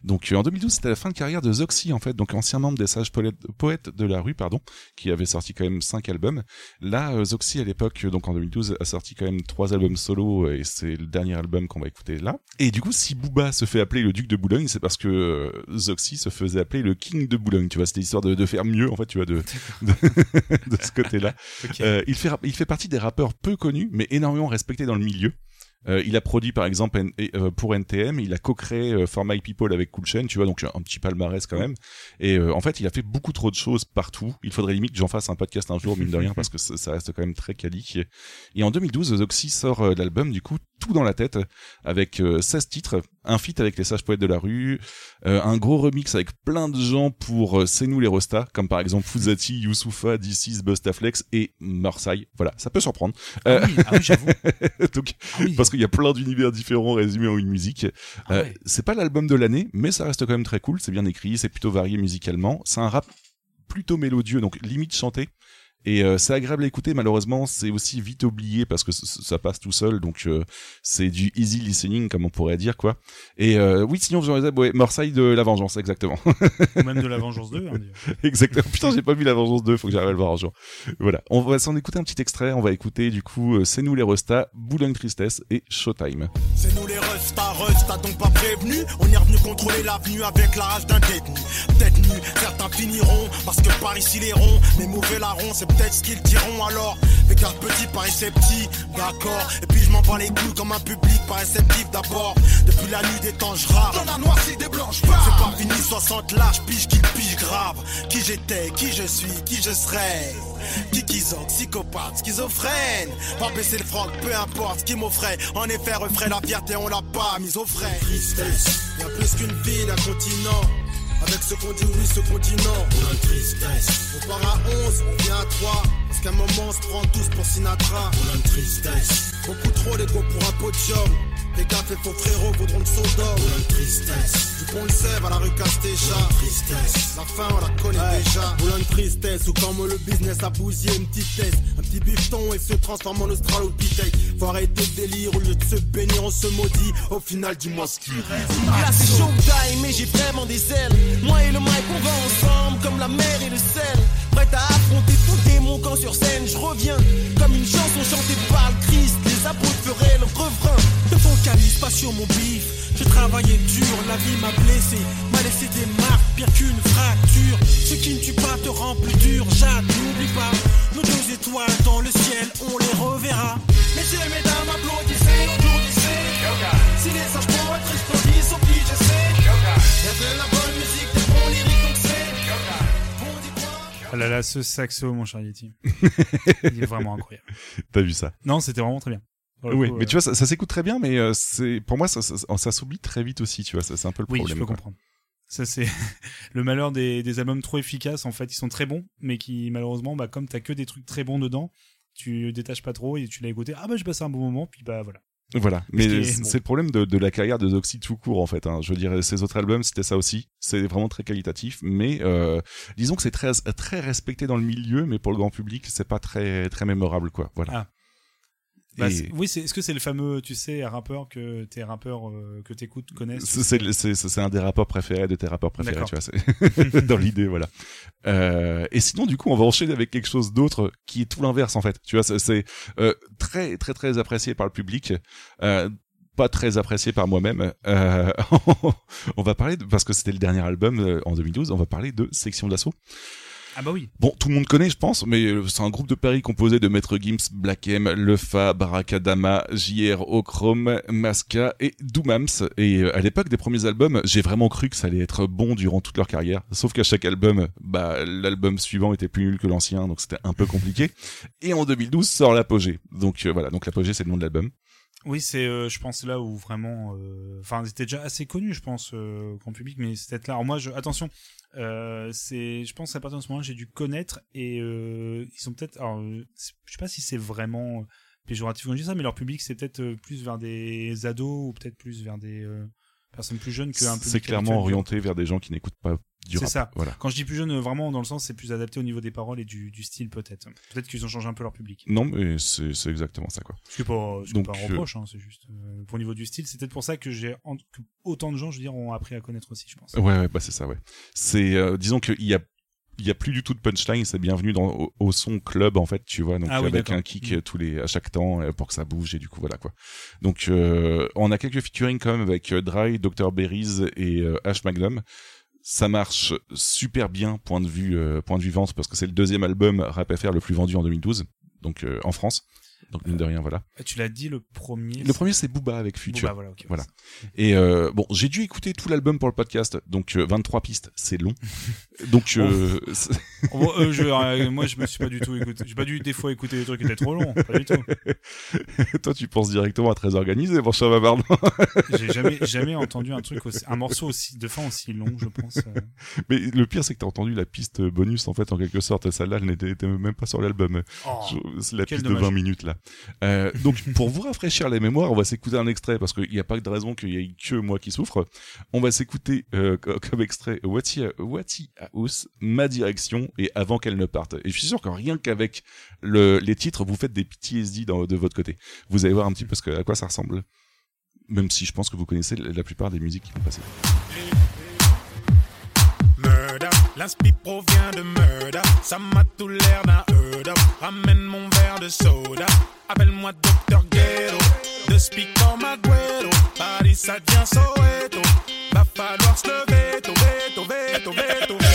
Donc euh, en 2012, c'était la fin de carrière de Zoxy en fait, donc ancien membre des Sages Poètes, de la rue, pardon, qui avait sorti quand même cinq albums. Là, euh, Zoxy à l'époque, euh, donc en 2012, a sorti quand même trois albums solo et c'est le dernier album qu'on va écouter là. Et du coup, si Booba se fait appeler le duc de Boulogne, c'est parce que Zoxy se faisait appeler le king de Boulogne. Tu vois, c'était histoire de, de faire mieux en fait, tu vois, de de, de ce côté-là. Euh, il fait il fait partie des rappeurs peu connus mais énormément respectés dans le milieu. Euh, il a produit par exemple N- euh, pour NTM, il a co-créé euh, For My People avec Cool Chain, tu vois, donc un petit palmarès quand même. Et euh, en fait, il a fait beaucoup trop de choses partout. Il faudrait limite que j'en fasse un podcast un jour, mine de rien, parce que ça, ça reste quand même très quali. Et en 2012, Zoxy sort l'album, du coup, tout dans la tête, avec euh, 16 titres, un feat avec les sages poètes de la rue, euh, un gros remix avec plein de gens pour euh, C'est nous les Rostas, comme par exemple Fuzati, Youssoufa, D6, Bustaflex et Marseille. Voilà, ça peut surprendre. Ah oui, ah oui, j'avoue. Donc, Ah oui. parce qu'il y a plein d'univers différents résumés en une musique. Ah Euh, ouais. c'est pas l'album de l'année, mais ça reste quand même très cool. C'est bien écrit, c'est plutôt varié musicalement. C'est un rap plutôt mélodieux, donc limite chanté. Et euh, c'est agréable à écouter, malheureusement, c'est aussi vite oublié parce que ça passe tout seul, donc euh, c'est du easy listening, comme on pourrait dire, quoi. Et euh, oui, sinon, Jean ouais, Morsay de La Vengeance, exactement. Ou même de La Vengeance 2. Hein, exactement. Putain, j'ai pas vu La Vengeance 2, faut que j'arrive à le voir un jour. Voilà. On va s'en écouter un petit extrait, on va écouter, du coup, euh, C'est nous les Restas, Boulogne Tristesse et Showtime. C'est nous les restas, restas donc pas prévenu. On est revenu contrôler l'avenue avec la rage d'un détenu. Tête nue, certains finiront parce que par ici les ronds, mais mauvais larrons, c'est peut-être ce qu'ils diront alors. Les cartes petits paraissaient petits, d'accord. Et puis je m'en bats les couilles comme un public pas réceptif d'abord. Depuis la nuit des temps, je. Dans la noircie des blanches, C'est pas fini, 60 lâches, pige qu'il pige grave. Qui j'étais, qui je suis, qui je serai. Kikizok, psychopathe, schizophrène. Va baisser le froc, peu importe ce qui m'offrait. En effet, refrait la fierté, on l'a pas mise au frais. Tristesse, y'a plus qu'une ville, un continent. Avec ce qu'on dit oui, ce non. On tristesse. On part à 11, on vient à 3. Parce qu'à un moment, on se prend tous pour Sinatra. On a tristesse. Beaucoup trop d'ego pour un podium. Les gars, fait faux frérot, vaudront le Sodome. Une tristesse. Du pont de Sèvres à la rue Castéja. Tristesse. La fin, on la connaît déjà. On a une tristesse. Ou comme le business a bousillé une petite tête. Un petit bifton et se transforme en australopithèque. Faut arrêter le délire. Au lieu de se bénir, on se maudit. Au final, dis-moi ce qui reste. Là c'est showtime et j'ai vraiment des ailes Moi et le mic on va ensemble comme la mer et le sel Prête à affronter tout démon quand sur scène je reviens. Comme une chanson chantée par le Christ Les apôtres feraient le refrain. Ne focalise pas sur mon bif. J'ai travaillé dur, la vie m'a blessé. M'a laissé des marques pire qu'une fracture. Ce qui ne tue pas te rend plus dur Jade, n'oublie pas. Nos deux étoiles dans le ciel, on les reverra. Messieurs, mesdames, applaudissez, applaudissez Si les sages pour être explosifs sont qui je Ah là là, ce saxo, mon cher Yeti. Il est vraiment incroyable. T'as vu ça? Non, c'était vraiment très bien. Oui, coup, mais euh, tu vois, ça, ça s'écoute très bien, mais euh, c'est pour moi, ça, ça, ça s'oublie très vite aussi, tu vois, ça, c'est un peu le Oui, problème. je peux quoi. comprendre. Ça, c'est le malheur des, des albums trop efficaces. En fait, ils sont très bons, mais qui, malheureusement, bah, comme t'as que des trucs très bons dedans, tu détaches pas trop et tu l'as écouté. Ah bah, j'ai passé un bon moment, puis bah voilà. Voilà, mais est c'est bon. le problème de, de la carrière de Doxy tout court en fait. Hein. Je veux dire, ces autres albums, c'était ça aussi. C'est vraiment très qualitatif, mais euh, disons que c'est très très respecté dans le milieu, mais pour le grand public, c'est pas très très mémorable quoi. Voilà. Ah. Bah, Et- oui, est-ce que c'est le fameux, tu sais, rappeur que tes rappeurs euh, que t'écoutes connaissent? C'est- un des rappeurs préférés de tes rappeurs préférés, tu vois. dans l'idée, voilà. Euh, et sinon, du coup, on va enchaîner avec quelque chose d'autre qui est tout l'inverse en fait. Tu vois, c'est- c'est euh, très très très apprécié par le public. Euh, pas très apprécié par moi-même. Euh, on va parler de, parce que c'était le dernier album euh, en 2012. On va parler de Section d'assaut. Ah bah oui. Bon, tout le monde connaît, je pense, mais euh, c'est un groupe de Paris composé de Maître Gims, Black M, Lefa, Barakadama, JR, Ochrome, Masca et Doomams. Et euh, à l'époque des premiers albums, j'ai vraiment cru que ça allait être bon durant toute leur carrière. Sauf qu'à chaque album, bah, l'album suivant était plus nul que l'ancien, donc c'était un peu compliqué. Et en 2012 sort l'apogée. Donc euh, voilà, donc l'apogée c'est le nom de l'album. Oui, c'est, euh, je pense là où vraiment, euh, enfin, ils étaient déjà assez connus, je pense, euh, grand public, mais peut-être là. Alors moi, je, attention, euh, c'est, je pense à partir de ce moment-là, j'ai dû connaître et euh, ils sont peut-être, alors, euh, je sais pas si c'est vraiment péjoratif quand je dis ça, mais leur public c'est peut-être plus vers des ados ou peut-être plus vers des personnes plus jeunes qu'un public. C'est clairement orienté vers des gens qui n'écoutent pas du C'est rap. ça. Voilà. Quand je dis plus jeune, euh, vraiment dans le sens, c'est plus adapté au niveau des paroles et du, du style peut-être. Peut-être qu'ils ont changé un peu leur public. Non, mais c'est c'est exactement ça quoi. Ce qui est pas, Donc, pas un reproche, hein, c'est juste euh, pour le niveau du style. C'est peut-être pour ça que j'ai en- que autant de gens, je veux dire, ont appris à connaître aussi, je pense. Ouais, ouais, bah c'est ça, ouais. C'est, euh, disons qu'il y a, il y a plus du tout de punchline, c'est bienvenu dans au, au son club en fait, tu vois, donc Ah oui, avec un kick euh, tous les à chaque temps euh, pour que ça bouge et du coup voilà quoi. Donc euh, on a quelques featuring quand même avec Dry, Dr Berries et euh, Ash Magnum. Ça marche super bien point de vue euh, point de vue vente parce que c'est le deuxième album Rap FR le plus vendu en 2012, donc en France. Donc mine de rien voilà. Tu l'as dit le premier. Le premier c'est Booba avec Future. Booba, voilà, voilà. Et euh, bon, j'ai dû écouter tout l'album pour le podcast, donc euh, 23 pistes, c'est long. donc euh, euh, je- euh, moi, je me suis pas du tout écouté. J'ai pas dû des fois écouter des trucs qui étaient trop longs. Pas du tout. Toi, tu penses directement à très organisé, mon cher Babardo. J'ai jamais, jamais entendu un truc aussi, un morceau aussi, de fin aussi long, je pense. euh. Mais le pire, c'est que t'as entendu la piste bonus, en fait, en quelque sorte. Celle-là, elle n'était était même pas sur l'album. Oh, la piste dommage. de 20 minutes, là. Euh, donc, pour vous rafraîchir la mémoire, on va s'écouter un extrait parce qu'il n'y a pas de raison qu'il y ait que moi qui souffre. On va s'écouter co- comme extrait Wati Wati House, ma direction et avant qu'elle ne parte. Et je suis sûr que rien qu'avec le, les titres, vous faites des PTSD dans, de votre côté. Vous allez voir un petit peu ce que, à quoi ça ressemble. Même si je pense que vous connaissez la plupart des musiques qui vont passer. Murder, l'inspi provient de murder. Ça m'a tout l'air d'un heard up. Ramène mon verre de soda. Appelle-moi Dr. Ghetto. De speak comme Agüero. Paris, ça devient Soweto. Va falloir se lever, to veto, veto, veto.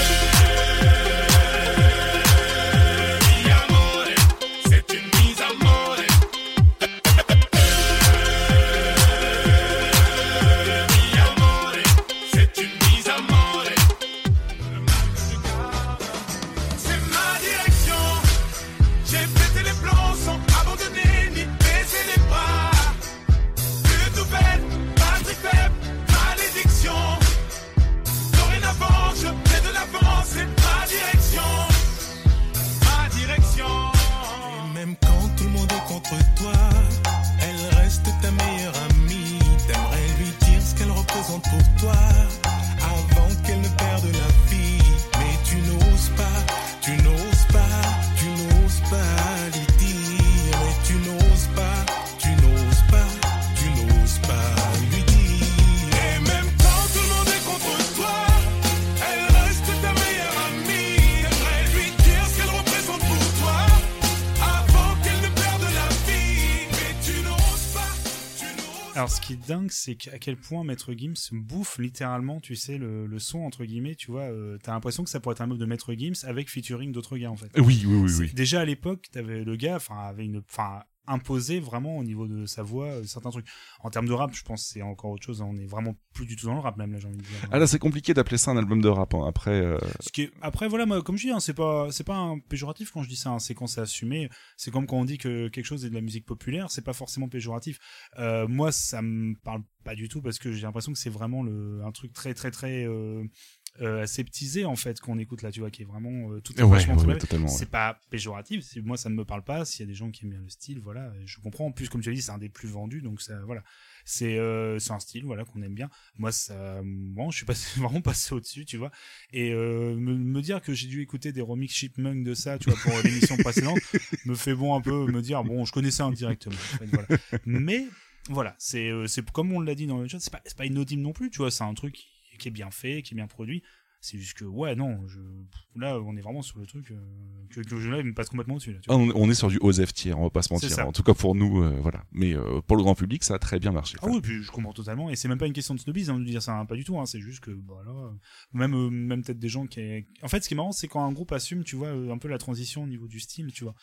Alors, ce qui est dingue, c'est qu'à quel point Maître Gims bouffe littéralement, tu sais, le, le son entre guillemets. Tu vois, euh, t'as l'impression que ça pourrait être un move de Maître Gims avec featuring d'autres gars en fait. Oui, oui, oui, oui. Déjà à l'époque, t'avais le gars, enfin, avait une, enfin, imposé vraiment au niveau de sa voix euh, certains trucs. En termes de rap, je pense que c'est encore autre chose. hein. On est vraiment plus du tout dans le rap même là, j'ai envie de dire. Ah là, c'est compliqué d'appeler ça un album de rap. hein. Après, euh, Ce qui est- Après, voilà, moi, comme je dis, hein, c'est pas, c'est pas un péjoratif quand je dis ça. hein, c'est quand c'est assumé. C'est comme quand on dit que quelque chose est de la musique populaire, c'est pas forcément péjoratif. Euh, moi, ça me parle pas du tout parce que j'ai l'impression que c'est vraiment le, un truc très, très, très euh, aseptisé en fait qu'on écoute là, tu vois, qui est vraiment euh, tout Ouais, ouais. C'est pas péjoratif. Moi, ça ne me parle pas. S'il y a des gens qui aiment bien le style, voilà, je comprends. En plus, comme tu as dit, c'est un des plus vendus, donc ça, voilà. C'est euh, c'est un style voilà qu'on aime bien. Moi ça bon, je suis passé vraiment passé au-dessus, tu vois. Et euh, me, me dire que j'ai dû écouter des remix Chipmunk de ça, tu vois, pour l'émission précédente, me fait bon un peu me dire bon, je connaissais indirectement. en fait, voilà. Mais voilà, c'est euh, c'est comme on l'a dit dans le chat, c'est pas c'est pas inaudible non plus, tu vois, c'est un truc qui, qui est bien fait, qui est bien produit. C'est juste que ouais non, je là on est vraiment sur le truc euh, que, que je là, il me passe complètement dessus là. tu ah, vois. on, on est sur du OSEF tiers, on va pas se mentir. ça. En tout cas pour nous, euh, voilà. Mais euh, pour le grand public, ça a très bien marché. Ah oui, puis je comprends totalement. Et c'est même pas une question de snobisme hein, de dire ça, hein, pas du tout. Hein, c'est juste que, voilà, euh, même, même peut-être des gens qui. En fait, ce qui est marrant, c'est quand un groupe assume, tu vois, un peu la transition au niveau du style, tu vois.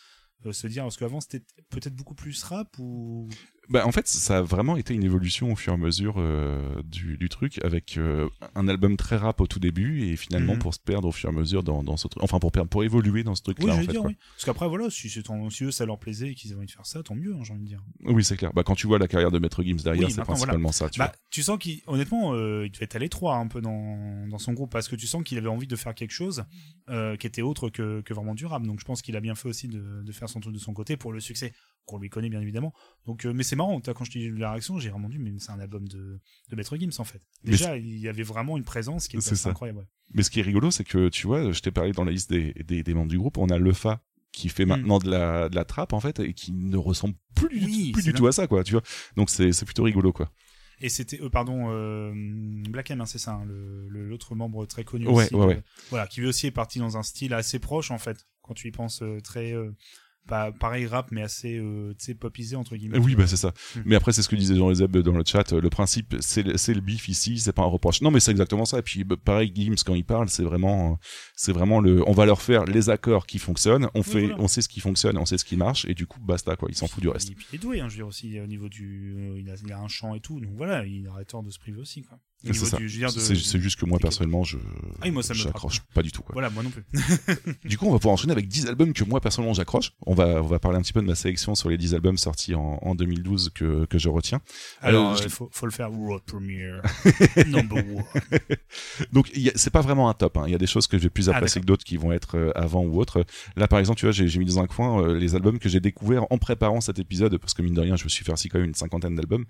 Euh, se dire, parce qu'avant c'était peut-être beaucoup plus rap ou. Bah, en fait, ça a vraiment été une évolution au fur et à mesure euh, du, du truc, avec euh, un album très rap au tout début et finalement Mhm. pour se perdre au fur et à mesure dans, dans ce truc, enfin pour perdre, pour évoluer dans ce Oui, truc-là. je en fait, dire, quoi. oui. Parce qu'après, voilà, si, ton- si eux ça leur plaisait et qu'ils avaient envie de faire ça, tant mieux, hein, j'ai envie de dire. Oui, c'est clair. Bah, quand tu vois la carrière de Maître Gims derrière, Oui, c'est principalement voilà. ça. Tu bah, tu sens qu'il, honnêtement, euh, il devait être à l'étroit un peu dans, dans son groupe parce que tu sens qu'il avait envie de faire quelque chose euh, qui était autre que, que vraiment durable. Donc je pense qu'il a bien fait aussi de, de faire son truc de son côté pour le succès qu'on lui connaît bien évidemment. Donc, euh, mais c'est marrant. Quand je dis la réaction, j'ai vraiment dit, mais c'est un album de, de Maître Gims en fait. Déjà, il y avait vraiment une présence qui était assez incroyable. ouais. Mais ce qui est rigolo, c'est que tu vois, je t'ai parlé dans la liste des, des, des membres du groupe, on a Lefa qui Mm. fait maintenant de la, de la trappe en fait et qui ne ressemble plus, Oui, plus c'est du tout à ça quoi, tu vois. Donc c'est plutôt rigolo quoi. Et c'était, euh, pardon, euh, Black M, hein, c'est ça, hein, l'autre membre très connu Ouais, aussi. ouais, ouais. Voilà, qui lui aussi est parti dans un style assez proche en fait, quand tu y penses euh, très, euh, pas pareil rap, mais assez, euh, tu sais, popisé entre guillemets. Oui, bah c'est ça. Mm. Mais après, c'est ce que disait Jean Zeb dans le chat. Le principe, c'est le, bif ici, c'est pas un reproche. Non, mais c'est exactement ça. Et puis, bah, pareil, Gims, quand il parle, c'est vraiment, c'est vraiment le, on va leur faire les accords qui fonctionnent. On fait, voilà. on sait ce qui fonctionne, on sait ce qui marche, et du coup, basta, quoi. Il s'en fout du reste. Et puis il est doué, hein, je veux dire aussi au niveau du, euh, il a, il a un chant et tout, donc voilà, il aurait tort de se priver aussi quoi. C'est je de- juste que moi, personnellement, je, Ah moi, ça me j'accroche pas du tout, quoi. Voilà, moi non plus. du coup, on va pouvoir enchaîner avec 10 albums que moi, personnellement, j'accroche. On va on va parler un petit peu de ma sélection sur les 10 albums sortis en, en 2012 que que je retiens. Alors, Euh, il je- faut, faut le faire world premiere. Number one. Donc c'est pas vraiment un top. hein. Il y a des choses que j'ai plus Ah, appréciées d'accord. que d'autres qui vont être euh, avant ou autre. Là par exemple, tu vois, j'ai mis dans un coin euh, les albums que j'ai découverts en préparant cet épisode parce que mine de rien, je me suis fait aussi quand même une cinquantaine d'albums.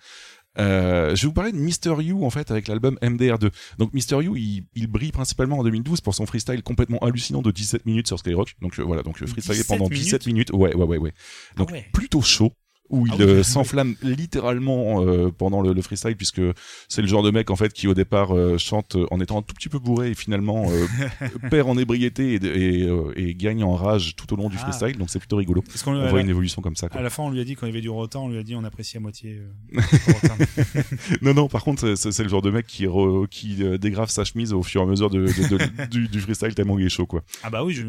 Euh, je vais vous parler de Mister You en fait avec l'album MDR2. Donc Mister You, il, il brille principalement en 2012 pour son freestyle complètement hallucinant de 17 minutes sur Skyrock. Donc euh, voilà, donc euh, freestyle 17 pendant 17 minutes. Ouais, ouais, ouais, ouais. Donc Ah ouais. plutôt chaud où il Ah oui. euh, s'enflamme littéralement euh, pendant le, le freestyle puisque c'est le genre de mec en fait qui au départ euh, chante en étant un tout petit peu bourré et finalement perd en ébriété et, et, et gagne en rage tout au long du Ah. freestyle donc c'est plutôt rigolo on à voit la- une évolution comme ça quoi. À la fin, on lui a dit, quand il y avait du retard, on lui a dit, on apprécie à moitié. non non par contre c'est le genre de mec qui re- qui dégrave sa chemise au fur et à mesure de, de- de- du, du freestyle tellement il est chaud quoi ah bah oui, je...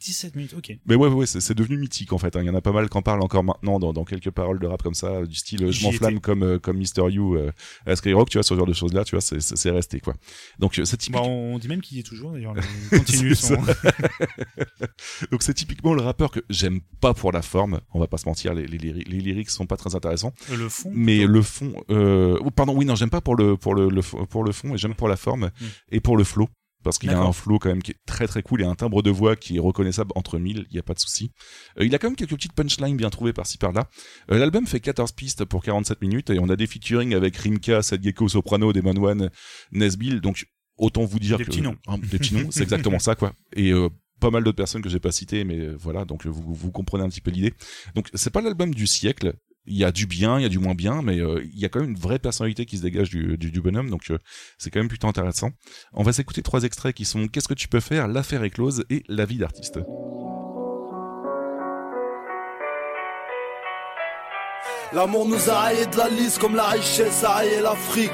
17 minutes, ok. mais ouais, ouais, ouais, c'est devenu mythique en fait. hein. Il y en a pas mal qui en parlent encore maintenant dans, dans quelques paroles de rap comme ça, du style euh, je m'enflamme comme euh, comme Mister You euh, à Skyrock, tu vois, ce genre de choses là, tu vois, c'est- resté quoi. Donc euh, c'est typique. Bah, on dit même qu'il y est toujours, d'ailleurs. Il continue son... Donc c'est typiquement le rappeur que j'aime pas pour la forme. On va pas se mentir, les, les, les lyrics sont pas très intéressants. Le fond, Mais le fond, euh... oh, pardon, oui non, j'aime pas pour le pour le, le pour le fond et j'aime pour la forme Hmm. et pour le flow. Parce qu'il a un flow quand même qui est très très cool et un timbre de voix qui est reconnaissable entre mille, il y a pas de souci. Euh, il a quand même quelques petites punchlines bien trouvées par-ci par-là. Euh, L'album fait 14 pistes pour 47 minutes et on a des featuring avec Rimka, Gecko, Soprano, Demon One, Nesbill. Donc autant vous dire Des que petits noms. Hein, des petits noms, c'est exactement ça quoi. Et euh, pas mal d'autres personnes que j'ai pas citées, mais voilà, donc vous, vous comprenez un petit peu l'idée. Donc c'est pas l'album du siècle. Il y a du bien, il y a du moins bien, mais euh, il y a quand même une vraie personnalité qui se dégage du, du, du bonhomme, donc euh, c'est quand même plutôt intéressant. On va s'écouter trois extraits qui sont Qu'est-ce que tu peux faire, L'affaire est close et La vie d'artiste. L'amour nous a rayé de la liste comme la richesse a rayé l'Afrique.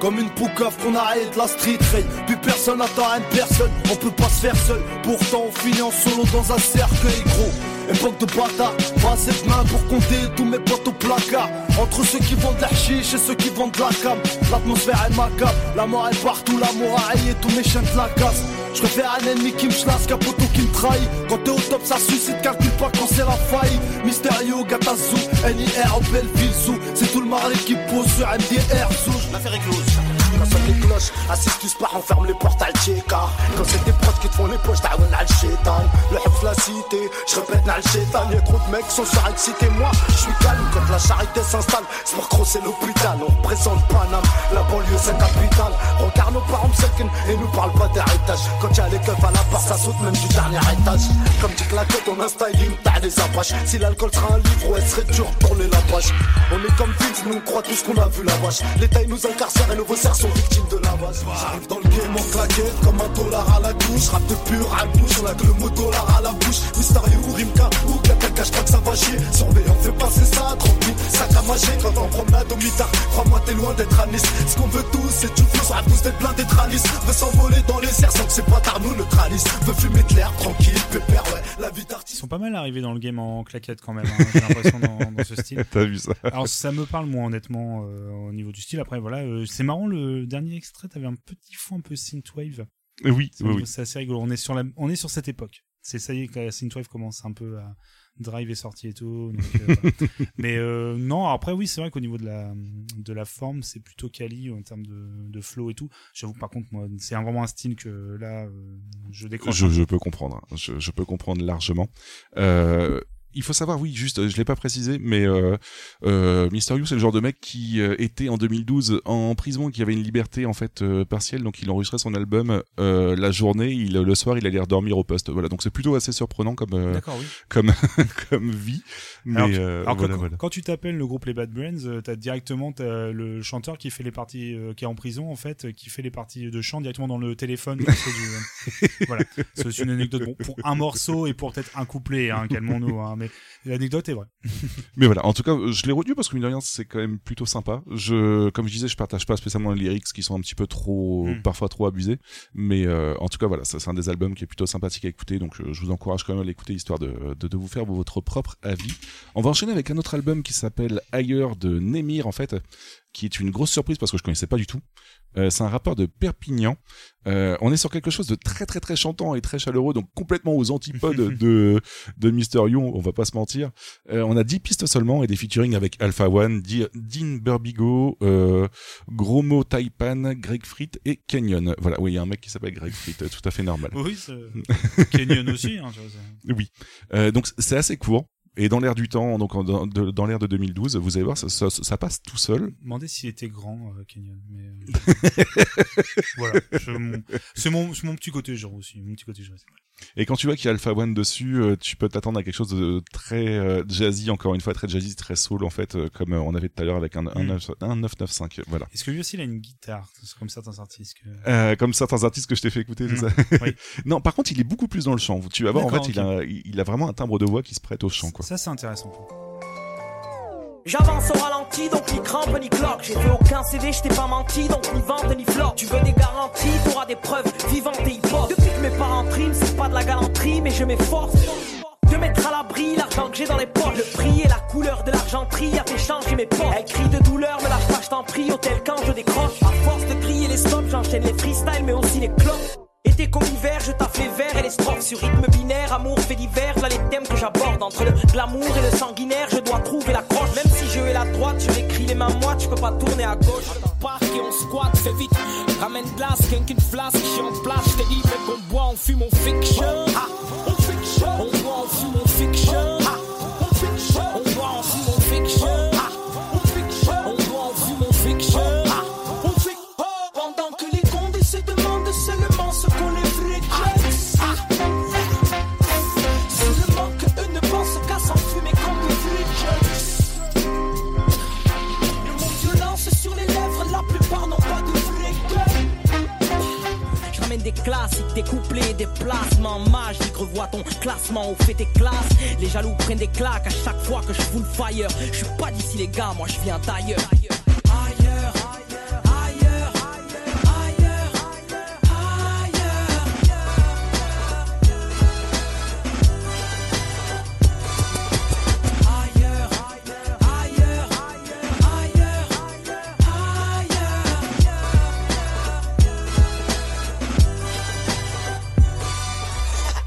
Comme une poucave qu'on a rayé de la street rail. Puis personne n'attend à une personne, on peut pas se faire seul. Pourtant on finit en solo dans un cercueil gros. Époque de bâtard, pas assez de mains pour compter tous mes potes au placard. Entre ceux qui vendent de la chiche et ceux qui vendent de la cam. L'atmosphère est macabre, la mort est partout, l'amour a rayé tous mes chiens de la casse. Je préfère un ennemi qui me chlasse qu'un poteau qui me trahit. Quand t'es au top, ça suscite, calcule pas quand c'est la faille. Mysterio, Gatazu, NIR, Belleville, Zoo. C'est tout le marais qui pose sur MDR, Zoo. L'affaire est close. Quand sonne les cloches, assiste qui se part, on ferme les portes à car Quand c'est des prods qui te font les poches, t'as al chétan. Le hef la cité, je répète al chétan. Y'a trop de mecs sont surexcités, moi, je suis calme quand la charité s'installe. Sport cross c'est l'hôpital, on représente Paname, la banlieue c'est capitale. Regarde nos parents second et nous parle pas d'héritage. Quand y'a les keufs à la part, ça saute même du dernier étage. Comme dit que la tête, on a un styling, t'as des apaches. Si l'alcool sera un livre, ouais, serait dur pour les lavages. On est comme Vince, nous on croit tout ce qu'on a vu la vache. L'État il nous incarcère et nos cerfs sont victimes de lavage. J'arrive dans le game en claquette comme un dollar à la gauche. Rap de pur à bouche, on a que le mot dollar à la bouche. Mysterio ou Rimka ou quelqu'un cache pas que ça va chier. Surveillant, fait passer ça tranquille. Sac à manger quand on promenade au mitard. Crois-moi, t'es loin d'être à Nice. Ce qu'on veut tous, c'est tout flou. Ça tous d'être plein d'être à Nice. Veut s'envoler dans les airs sans que c'est pas tard, nous neutralise. Veut fumer de l'air tranquille, pépère, ouais. La vie Ils sont pas mal arrivés dans le game en claquette quand même, hein, j'ai l'impression dans, dans ce style. T'as vu ça Alors ça me parle moi honnêtement euh, au niveau du style. Après voilà, euh, c'est marrant le dernier extrait, t'avais un petit fond un peu synthwave. Euh, Oui, C'est oui, oui. c'est assez rigolo. On est sur la, on est sur cette époque. C'est ça y est que la synthwave commence un peu à drive est sorti et tout. donc, euh, voilà. Mais euh, non, après oui, c'est vrai qu'au niveau de la de la forme, c'est plutôt quali en termes de, de flow et tout. J'avoue par contre moi, c'est vraiment un style que là euh, je décroche. Je, je peux comprendre, hein. je, je peux comprendre largement. Euh, il faut savoir, oui, juste, je l'ai pas précisé, mais euh, euh, Mister You, c'est le genre de mec qui euh, était en 2012 en prison, et qui avait une liberté en fait euh, partielle, donc il enregistrait son album euh, la journée, il, le soir, il allait redormir au poste. Voilà, donc c'est plutôt assez surprenant comme euh, oui. comme comme vie. Mais alors, euh, voilà, quand, voilà. quand tu t'appelles le groupe les Bad Brains, euh, t'as directement le chanteur qui fait les parties, euh, qui est en prison en fait, euh, qui fait les parties de chant directement dans le téléphone. du- euh, voilà, c'est une anecdote bon, pour un morceau et pour peut-être un couplet, hein, calmons-nous. Hein, mais l'anecdote est vraie. Mais voilà, en tout cas, je l'ai retenu parce que mine de rien, c'est quand même plutôt sympa. Je, comme je disais, je partage pas spécialement les lyrics qui sont un petit peu trop, Mm. parfois trop abusés. Mais euh, en tout cas, voilà, c'est un des albums qui est plutôt sympathique à écouter. Donc, je vous encourage quand même à l'écouter histoire de, de, de vous faire votre propre avis. On va enchaîner avec un autre album qui s'appelle Ailleurs de Nemir en fait. Qui est une grosse surprise parce que je connaissais pas du tout. Euh, c'est un rappeur de Perpignan. Euh, on est sur quelque chose de très très très chantant et très chaleureux, donc complètement aux antipodes de de Mister You, on va pas se mentir. Euh, on a 10 pistes seulement et des featuring avec Alpha One, Dean Burbigo, Gromo Taipan, Greg Frit et Canyon. Voilà, oui, il y a un mec qui s'appelle Greg Frit, tout à fait normal. Oui, c'est- Canyon aussi, hein, oui. Donc c'est assez court. Et dans l'air du temps, donc en- dans, de- dans l'air de 2012, vous allez voir, ça, ça, ça passe tout seul. Demandez s'il était grand, euh, Kenyon. Mais euh, voilà, mon- mon, c'est mon petit côté genre aussi, mon petit côté genre. Et quand tu vois qu'il y a Alpha One dessus, euh, tu peux t'attendre à quelque chose de très euh, jazzy, encore une fois, très jazzy, très soul, en fait, euh, comme on avait tout à l'heure avec un, un, Mm. 9- un 995. Voilà. Est-ce que lui aussi il a une guitare, comme certains artistes que... Euh, comme certains artistes que je t'ai fait écouter, c'est Mm. ça Oui. Non, par contre, il est beaucoup plus dans le chant. Tu vas voir, en fait, il, a, il a vraiment un timbre de voix qui se prête au chant, quoi. Ça c'est intéressant. J'avance au ralenti, donc ni crampe ni cloque. J'ai fait aucun CD, je t'ai pas menti, donc ni vente ni flop. Tu veux des garanties, t'auras des preuves vivantes et hip-hop. Depuis que mes parents triment, c'est pas de la galanterie, mais je m'efforce. De mettre à l'abri l'argent que j'ai dans les poches. Le prix et la couleur de l'argenterie a fait changer mes poches. Elle crie de douleur, me lâche pas, je t'en prie. Hôtel quand je décroche. À force de crier les stops, j'enchaîne les freestyles, mais aussi les clopes. Comme hiver, je taffe les vers et les strophes sur rythme binaire, amour fait divers, là les thèmes que j'aborde entre le glamour et le sanguinaire, je dois trouver la croche. Même si je vais la droite, je l'écris les mains moites, tu peux pas tourner à gauche. parc et on squatte, fais vite. Ramène glace, qu'un qu'une flasque, je suis en place, je t'ai dit, mec, on boit, on fume, on fiction. Ah, on fiction. On des classiques, des couplets, des placements magiques. Revois ton classement au fait tes classes. Les jaloux prennent des claques à chaque fois que je fous le fire. Je suis pas d'ici les gars, moi je viens d'ailleurs. Ailleurs, ailleurs,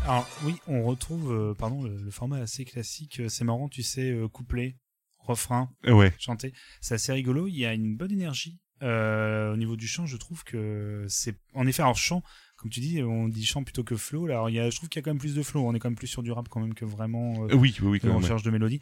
Alors oui, on retrouve, euh, pardon, le, le format assez classique. Euh, C'est marrant, tu sais, euh, couplet, refrain, Ouais. chanter. C'est assez rigolo. Il y a une bonne énergie euh, au niveau du chant. Je trouve que c'est, en effet, alors chant, comme tu dis, on dit chant plutôt que flow. Là, alors il y a, je trouve qu'il y a quand même plus de flow. On est quand même plus sur du rap quand même que vraiment. Oui, oui, oui, quand que même, On ouais. cherche de mélodie.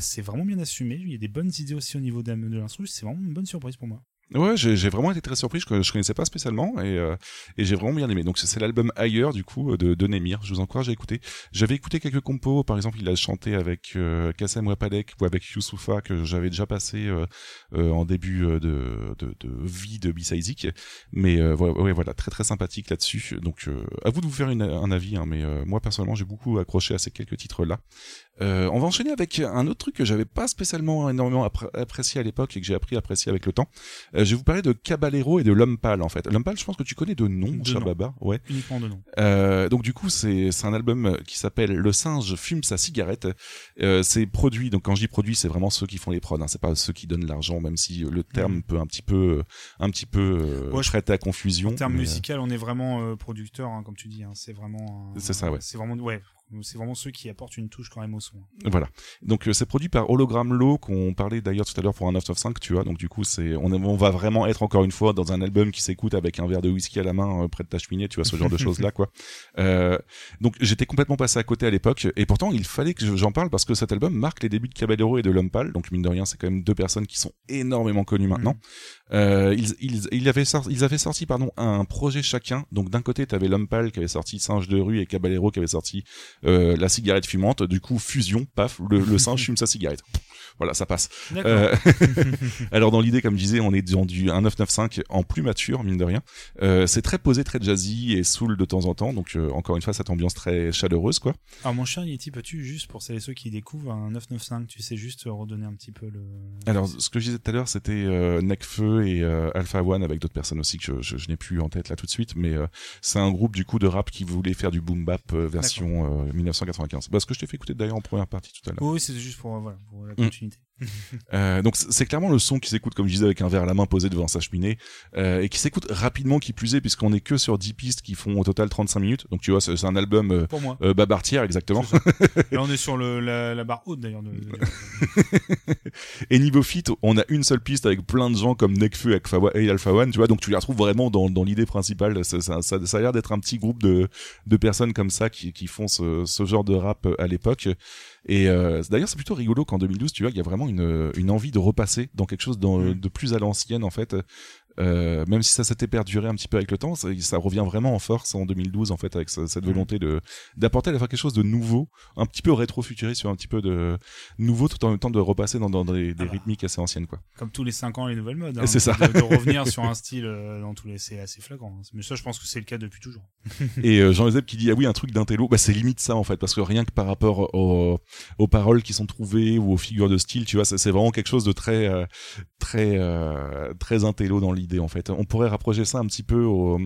C'est vraiment bien assumé. Il y a des bonnes idées aussi au niveau de, de l'instru. C'est vraiment une bonne surprise pour moi. Ouais, j'ai vraiment été très surpris, je, je connaissais pas spécialement et, euh, j'ai vraiment bien aimé. Donc c'est l'album Ailleurs du coup de, de Nemir, je vous encourage à écouter. J'avais écouté quelques compos, par exemple il a chanté avec euh, Kassem Wapadek ou avec Youssoufa que j'avais déjà passé euh, euh, en début euh, de, de, de vie de Bisaizik. Mais euh, ouais, ouais, voilà, très très sympathique là-dessus. Donc euh, à vous de vous faire une- un avis, hein, mais euh, moi personnellement j'ai beaucoup accroché à ces quelques titres-là. Euh, on va enchaîner avec un autre truc que j'avais pas spécialement énormément appré- apprécié à l'époque et que j'ai appris à apprécier avec le temps. Euh, je vais vous parler de Caballero et de L'Homme Pâle en fait. L'Homme Pâle, je pense que tu connais de nom, cher. Baba. Ouais. Uniquement de nom. Euh, donc du coup, c'est un album qui s'appelle Le singe fume sa cigarette. Euh, c'est produit. Donc quand je dis produit, c'est vraiment ceux qui font les prods. Hein, c'est pas ceux qui donnent l'argent, même si le terme Mhm. peut un petit peu, un petit peu euh, Ouais, je- prêter à confusion. En termes mais, euh, musical, on est vraiment euh, producteur, hein, comme tu dis. hein. C'est vraiment. C'est ça, ouais. C'est vraiment, ouais. C'est vraiment ceux qui apportent une touche quand même au son. Voilà. Donc euh, c'est produit par Hologram Low qu'on parlait d'ailleurs tout à l'heure pour un 995, tu vois. Donc du coup c'est on, va vraiment être encore une fois dans un album qui s'écoute avec un verre de whisky à la main euh, près de ta cheminée, tu vois ce genre de choses là quoi. Euh, donc j'étais complètement passé à côté à l'époque et pourtant il fallait que j'en parle parce que cet album marque les débuts de Caballero et de L'Homme Pâle. Donc mine de rien c'est quand même deux personnes qui sont énormément connues maintenant. Euh, ils, avaient sorti, pardon un projet chacun. Donc d'un côté t'avais L'Homme Pâle qui avait sorti Singe de rue et Caballero qui avait sorti euh, la cigarette fumante. Du coup fusion, paf, le, le singe fume sa cigarette. Voilà, ça passe. Euh, alors dans l'idée, comme je disais, on est dans du 1995 en plus mature, mine de rien. Euh, c'est très posé, très jazzy et soul de temps en temps. Donc euh, encore une fois, cette ambiance très chaleureuse, quoi. Alors mon cher Yeti, peux-tu juste pour celles et ceux qui découvrent un 995, tu sais juste redonner un petit peu le. Alors, ce que je disais tout à l'heure, c'était Necfeu et Alpha One avec d'autres personnes aussi que je, je, je n'ai plus en tête là tout de suite, mais c'est un groupe du coup de rap qui voulait faire du boom bap version euh, 1995. Bah, ce que je t'ai fait écouter d'ailleurs en première partie tout à l'heure. Oui, c'est juste pour, voilà, pour la Mm. Euh, donc c'est clairement le son qui s'écoute comme je disais avec un verre à la main posé devant sa cheminée euh, et qui s'écoute rapidement qui plus est puisqu'on est que sur 10 pistes qui font au total 35 minutes. Donc tu vois c'est un album euh, Pour moi. babartière exactement. Là, on est sur le, la, la barre haute d'ailleurs. de- Et niveau fit, on a une seule piste avec plein de gens comme Nekfeu et Alpha One- et Alpha One, tu vois, donc tu les retrouves vraiment dans, dans l'idée principale. Ça, ça, ça, ça a l'air d'être un petit groupe de, de personnes comme ça qui, qui font ce, ce genre de rap à l'époque. Et euh, d'ailleurs, c'est plutôt rigolo qu'en 2012, tu vois, il y a vraiment une, une envie de repasser dans quelque chose dans- de plus à l'ancienne, en fait. Euh, même si ça s'était perduré un petit peu avec le temps, ça, ça revient vraiment en force en 2012 en fait avec ce- cette Mhm. volonté de d'apporter à fois quelque chose de nouveau, un petit peu rétro-futuriste un petit peu de nouveau tout en même temps de repasser dans, dans des, des rythmiques assez anciennes quoi. Comme tous les 5 ans, les nouvelles modes. hein. C'est ça. De, de revenir sur un style euh, dans tous les, c'est assez flagrant. hein. Mais ça, je pense que c'est le cas depuis toujours. Et euh, Jean-Joseph qui dit ah oui un truc d'intello, bah c'est limite ça en fait parce que rien que par rapport aux, aux paroles qui sont trouvées ou aux figures de style, tu vois, c'est vraiment quelque chose de très euh, très très intello dans l'idée en fait. On pourrait rapprocher ça un petit peu au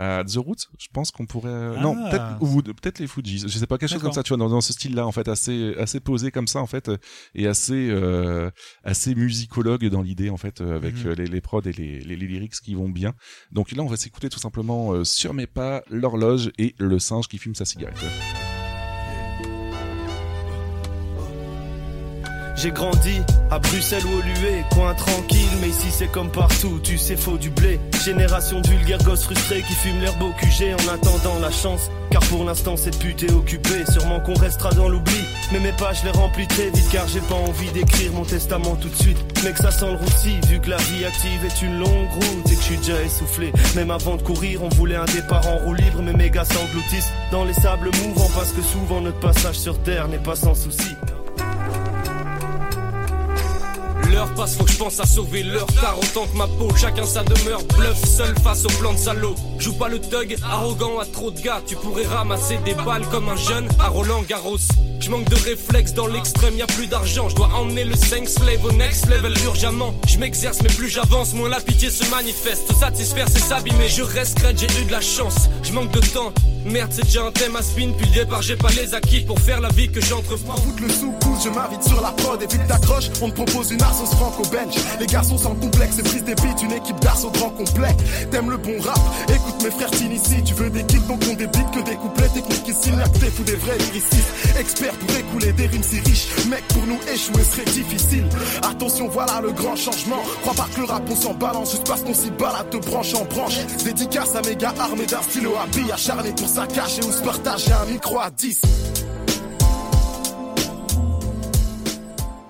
à The Roots, je pense qu'on pourrait non Ah. peut-être les Fujis, je sais pas quelque chose comme ça, tu vois, dans, dans ce style-là en fait assez assez posé comme ça en fait et assez euh, assez musicologue dans l'idée en fait euh, avec Mhm. euh, les, les prods et les, les, les lyrics qui vont bien. Donc là on va s'écouter tout simplement euh, sur mes pas l'horloge et le singe qui fume sa cigarette. J'ai grandi à Bruxelles ou au Lué, coin tranquille, mais ici c'est comme partout, tu sais, faut du blé. Génération de vulgaires gosses frustrés qui fument l'herbe au QG en attendant la chance. Car pour l'instant cette pute est occupée, sûrement qu'on restera dans l'oubli. Mais mes pages les remplis très vite car j'ai pas envie d'écrire mon testament tout de suite. Mais ça sent le roussi, vu que la vie active est une longue route et que je suis déjà essoufflé. Même avant de courir, on voulait un départ en roue libre, mais mes gars s'engloutissent dans les sables mouvants parce que souvent notre passage sur terre n'est pas sans souci. L'heure passe, faut que je pense à sauver l'heure. Tard autant que ma peau, chacun sa demeure. Bluff seul face au plan de salaud. Joue pas le thug, arrogant à trop de gars. Tu pourrais ramasser des balles comme un jeune à Roland Garros. Je manque de réflexe dans l'extrême, y a plus d'argent. Je dois emmener le 5 slave au next level urgemment. Je m'exerce mais plus j'avance, moins la pitié se manifeste. Satisfaire c'est s'abîmer, je reste j'ai eu de la chance. Je manque de temps, merde c'est déjà un thème à spin. Puis le départ j'ai pas les acquis pour faire la vie que j'entreprends. Foutre le je m'invite sur la prod. Et vu que t'accroches, on te propose une franco-belge. Les garçons sans complexe et des beats, une équipe d'assaut grand complet. T'aimes le bon rap, écoute mes frères ici. Tu veux des kicks donc on beats que des couplets techniques ici. N'a que des vrais lyricistes. Experts pour écouler des rimes si riches. Mec, pour nous échouer serait difficile. Attention, voilà le grand changement. Crois pas que le rap on s'en balance juste parce qu'on s'y balade de branche en branche. Dédicace à mes gars armés d'un stylo à billes, acharné pour sa cache et où se partager un micro à 10.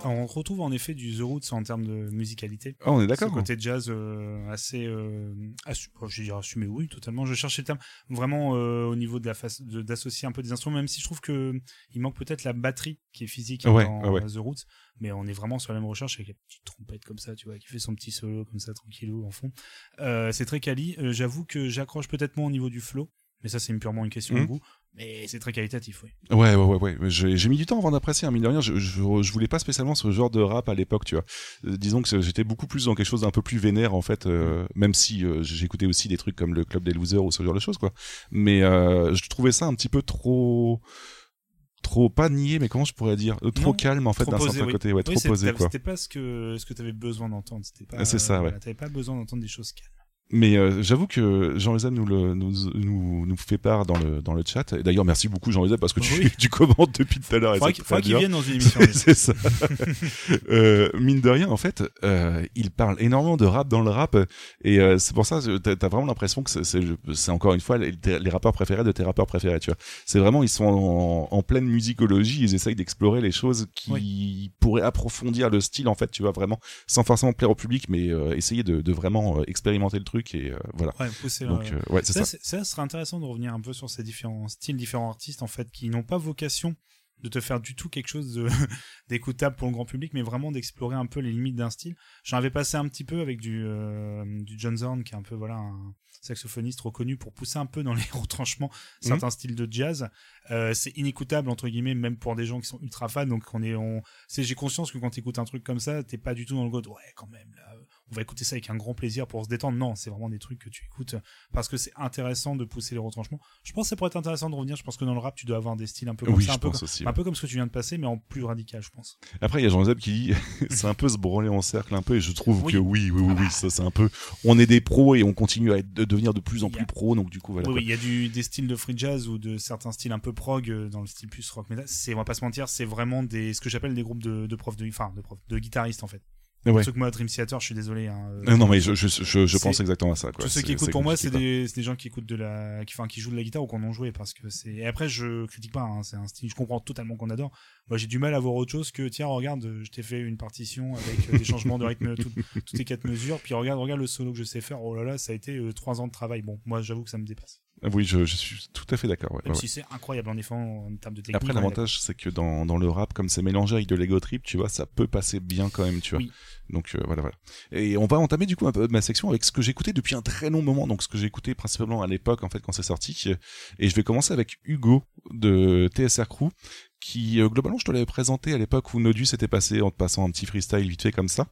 On retrouve en effet du The Roots en termes de musicalité. Ah, on est d'accord. Ce côté jazz euh, assez, euh, assu- oh, je dire assumé, oui, totalement. Je cherchais le terme vraiment euh, au niveau de la face d'associer un peu des instruments, même si je trouve que il manque peut-être la batterie qui est physique Ouais, dans ouais. The Roots, mais on est vraiment sur la même recherche avec la petite trompette comme ça, tu vois, qui fait son petit solo comme ça tranquillou en fond. Euh, c'est très quali. J'avoue que j'accroche peut-être moins au niveau du flow, mais ça c'est purement une question de goût. Mais c'est très qualitatif, oui. Ouais, ouais, ouais, ouais. J'ai mis du temps avant d'apprécier, un mine de rien. Je, je, je voulais pas spécialement ce genre de rap à l'époque, tu vois. Euh, disons que j'étais beaucoup plus dans quelque chose d'un peu plus vénère, en fait, euh, même si euh, j'écoutais aussi des trucs comme le Club des Losers ou ce genre de choses, quoi. Mais je trouvais ça un petit peu trop trop pas nié mais comment je pourrais dire Euh, trop Non, calme en fait d'un certain oui. côté ouais Oui, trop posé quoi C'était pas ce que ce que t'avais besoin d'entendre. C'était pas. C'est ça, ouais. T'avais pas besoin d'entendre des choses calmes. Mais euh, j'avoue que Jean-Joseph nous, le, nous, nous, nous fait part dans le, dans le chat. Et d'ailleurs, merci beaucoup Jean-Joseph parce que tu, Oui. tu commentes depuis tout à l'heure. Faudrait c'est qu'il- vienne dans une émission, C'est ça. euh, mine de rien, en fait, euh, il parle énormément de rap dans le rap. Et c'est pour ça, que t'as as vraiment l'impression que c'est- encore une fois les, les rappeurs préférés de tes rappeurs préférés, tu vois. C'est vraiment, ils sont en, en pleine musicologie, ils essayent d'explorer les choses qui pourraient approfondir le style, en fait, tu vois, vraiment, sans forcément plaire au public, mais essayer de, de vraiment expérimenter le truc et voilà. Ouais, pousser, Donc, ouais, c'est ça. Ça serait intéressant de revenir un peu sur ces différents styles, différents artistes en fait, qui n'ont pas vocation de te faire du tout quelque chose d'écoutable pour le grand public, mais vraiment d'explorer un peu les limites d'un style. J'en avais passé un petit peu avec du euh, du John Zorn, qui est un peu voilà un saxophoniste reconnu pour pousser un peu dans les retranchements certains styles de jazz. Euh, c'est inécoutable entre guillemets, même pour des gens qui sont ultra fans. Donc on est, on, c'est j'ai conscience que quand t'écoutes un truc comme ça, t'es pas du tout dans le mode ouais quand même là, on va écouter ça avec un grand plaisir pour se détendre. Non, c'est vraiment des trucs que tu écoutes parce que c'est intéressant de pousser les retranchements. Je pense que ça pourrait être intéressant de revenir. Je pense que dans le rap, tu dois avoir des styles un peu comme Oui, ça, un peu, comme, aussi, un peu comme ce que tu viens de passer, mais en plus radical, je pense. Après, il y a Jean-Zeb qui dit, c'est un peu se branler en cercle un peu, et je trouve Oui. que oui, oui, oui, oui, ça c'est un peu, on est des pros et on continue à être, de devenir de plus en plus pros, donc du coup, voilà. oui, il y a du, des styles de free jazz ou de certains styles un peu prog euh, dans le style plus rock metal. C'est, on va pas se mentir, c'est vraiment des, ce que j'appelle des groupes de, de profs de, enfin, de profs, de guitaristes en fait. Ouais. Ceux que moi, Dream Theater, je suis désolé. Hein, euh, non, mais je, je, je, je c'est- pense exactement à ça, quoi. Tous ceux qui écoutent pour moi, c'est des, gens qui écoutent de la, qui, enfin, qui jouent de la guitare ou qu'on en joué parce que c'est. Et après, je critique pas. Hein, c'est un style, je comprends totalement qu'on adore. Moi, j'ai du mal à voir autre chose que tiens, regarde, je t'ai fait une partition avec euh, des changements de rythme tout- toutes les quatre mesures. Puis regarde, regarde le solo que je sais faire. Oh là là, ça a été euh, trois ans de travail. Bon, moi, j'avoue que ça me dépasse. Ah Oui, je, je suis tout à fait d'accord. ouais, Même ouais, si c'est incroyable en effet en, termes de technique. Après, l'avantage, c'est que dans, dans le rap, comme c'est mélangé avec de l'ego trip, tu vois, ça peut passer bien quand même, tu vois. Oui. Donc euh, voilà, voilà. Et on va entamer du coup un peu ma section avec ce que j'écoutais depuis un très long moment, donc ce que j'écoutais principalement à l'époque, en fait, quand c'est sorti. Et je vais commencer avec Hugo de TSR Crew, qui euh, globalement, je te l'avais présenté à l'époque où Nodus était passé en te passant un petit freestyle vite fait comme ça.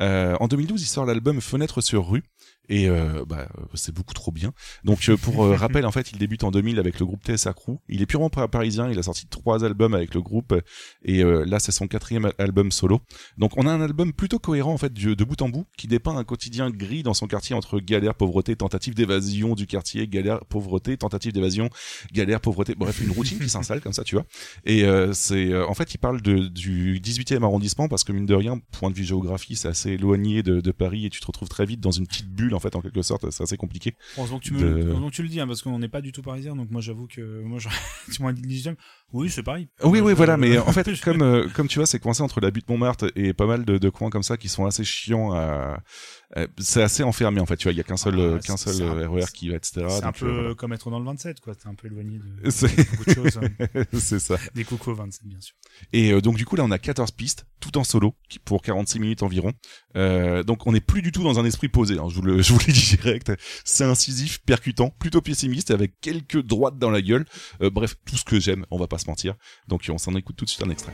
Euh, en 2012, il sort l'album Fenêtre sur rue. Et euh, bah, c'est beaucoup trop bien. Donc euh, pour euh, rappel, en fait, il débute en 2000 avec le groupe TSA Crew. Il est purement par- parisien. Il a sorti trois albums avec le groupe et là c'est son quatrième al- album solo. Donc on a un album plutôt cohérent en fait de bout en bout qui dépeint un quotidien gris dans son quartier entre galère, pauvreté, tentative d'évasion du quartier, galère, pauvreté, tentative d'évasion, galère, pauvreté. Bref, une routine qui s'installe comme ça, tu vois. Et c'est en fait il parle du 18e arrondissement parce que mine de rien, point de vue géographie, c'est assez éloigné de Paris et tu te retrouves très vite dans une petite bulle en fait en quelque sorte. C'est assez compliqué. Heureusement que tu, me, De- heureusement que tu le dis, hein, parce qu'on n'est pas du tout parisien, donc moi j'avoue que moi j'aurais- tu m'as dit le 18e. Oui, c'est pareil. Oui, oui, voilà, euh, mais en fait, comme euh, comme tu vois, c'est coincé entre la butte Montmartre et pas mal de, de coins comme ça qui sont assez chiants. À... euh, C'est assez enfermé en fait. Tu vois, il y a qu'un seul euh, qu'un seul un- euh, RER qui va, etc. C'est un peu euh, voilà. comme être dans le 27, quoi. T'es un peu éloigné de, beaucoup de choses. hein. c'est ça. Des coucou au 27, bien sûr. Et donc du coup là on a 14 pistes, tout en solo, pour 46 minutes environ. Donc on n'est plus du tout dans un esprit posé, hein, je, vous le, je vous le dis direct. C'est incisif, percutant, plutôt pessimiste, avec quelques droites dans la gueule. Bref, tout ce que j'aime, on va pas se mentir. Donc on s'en écoute tout de suite un extrait.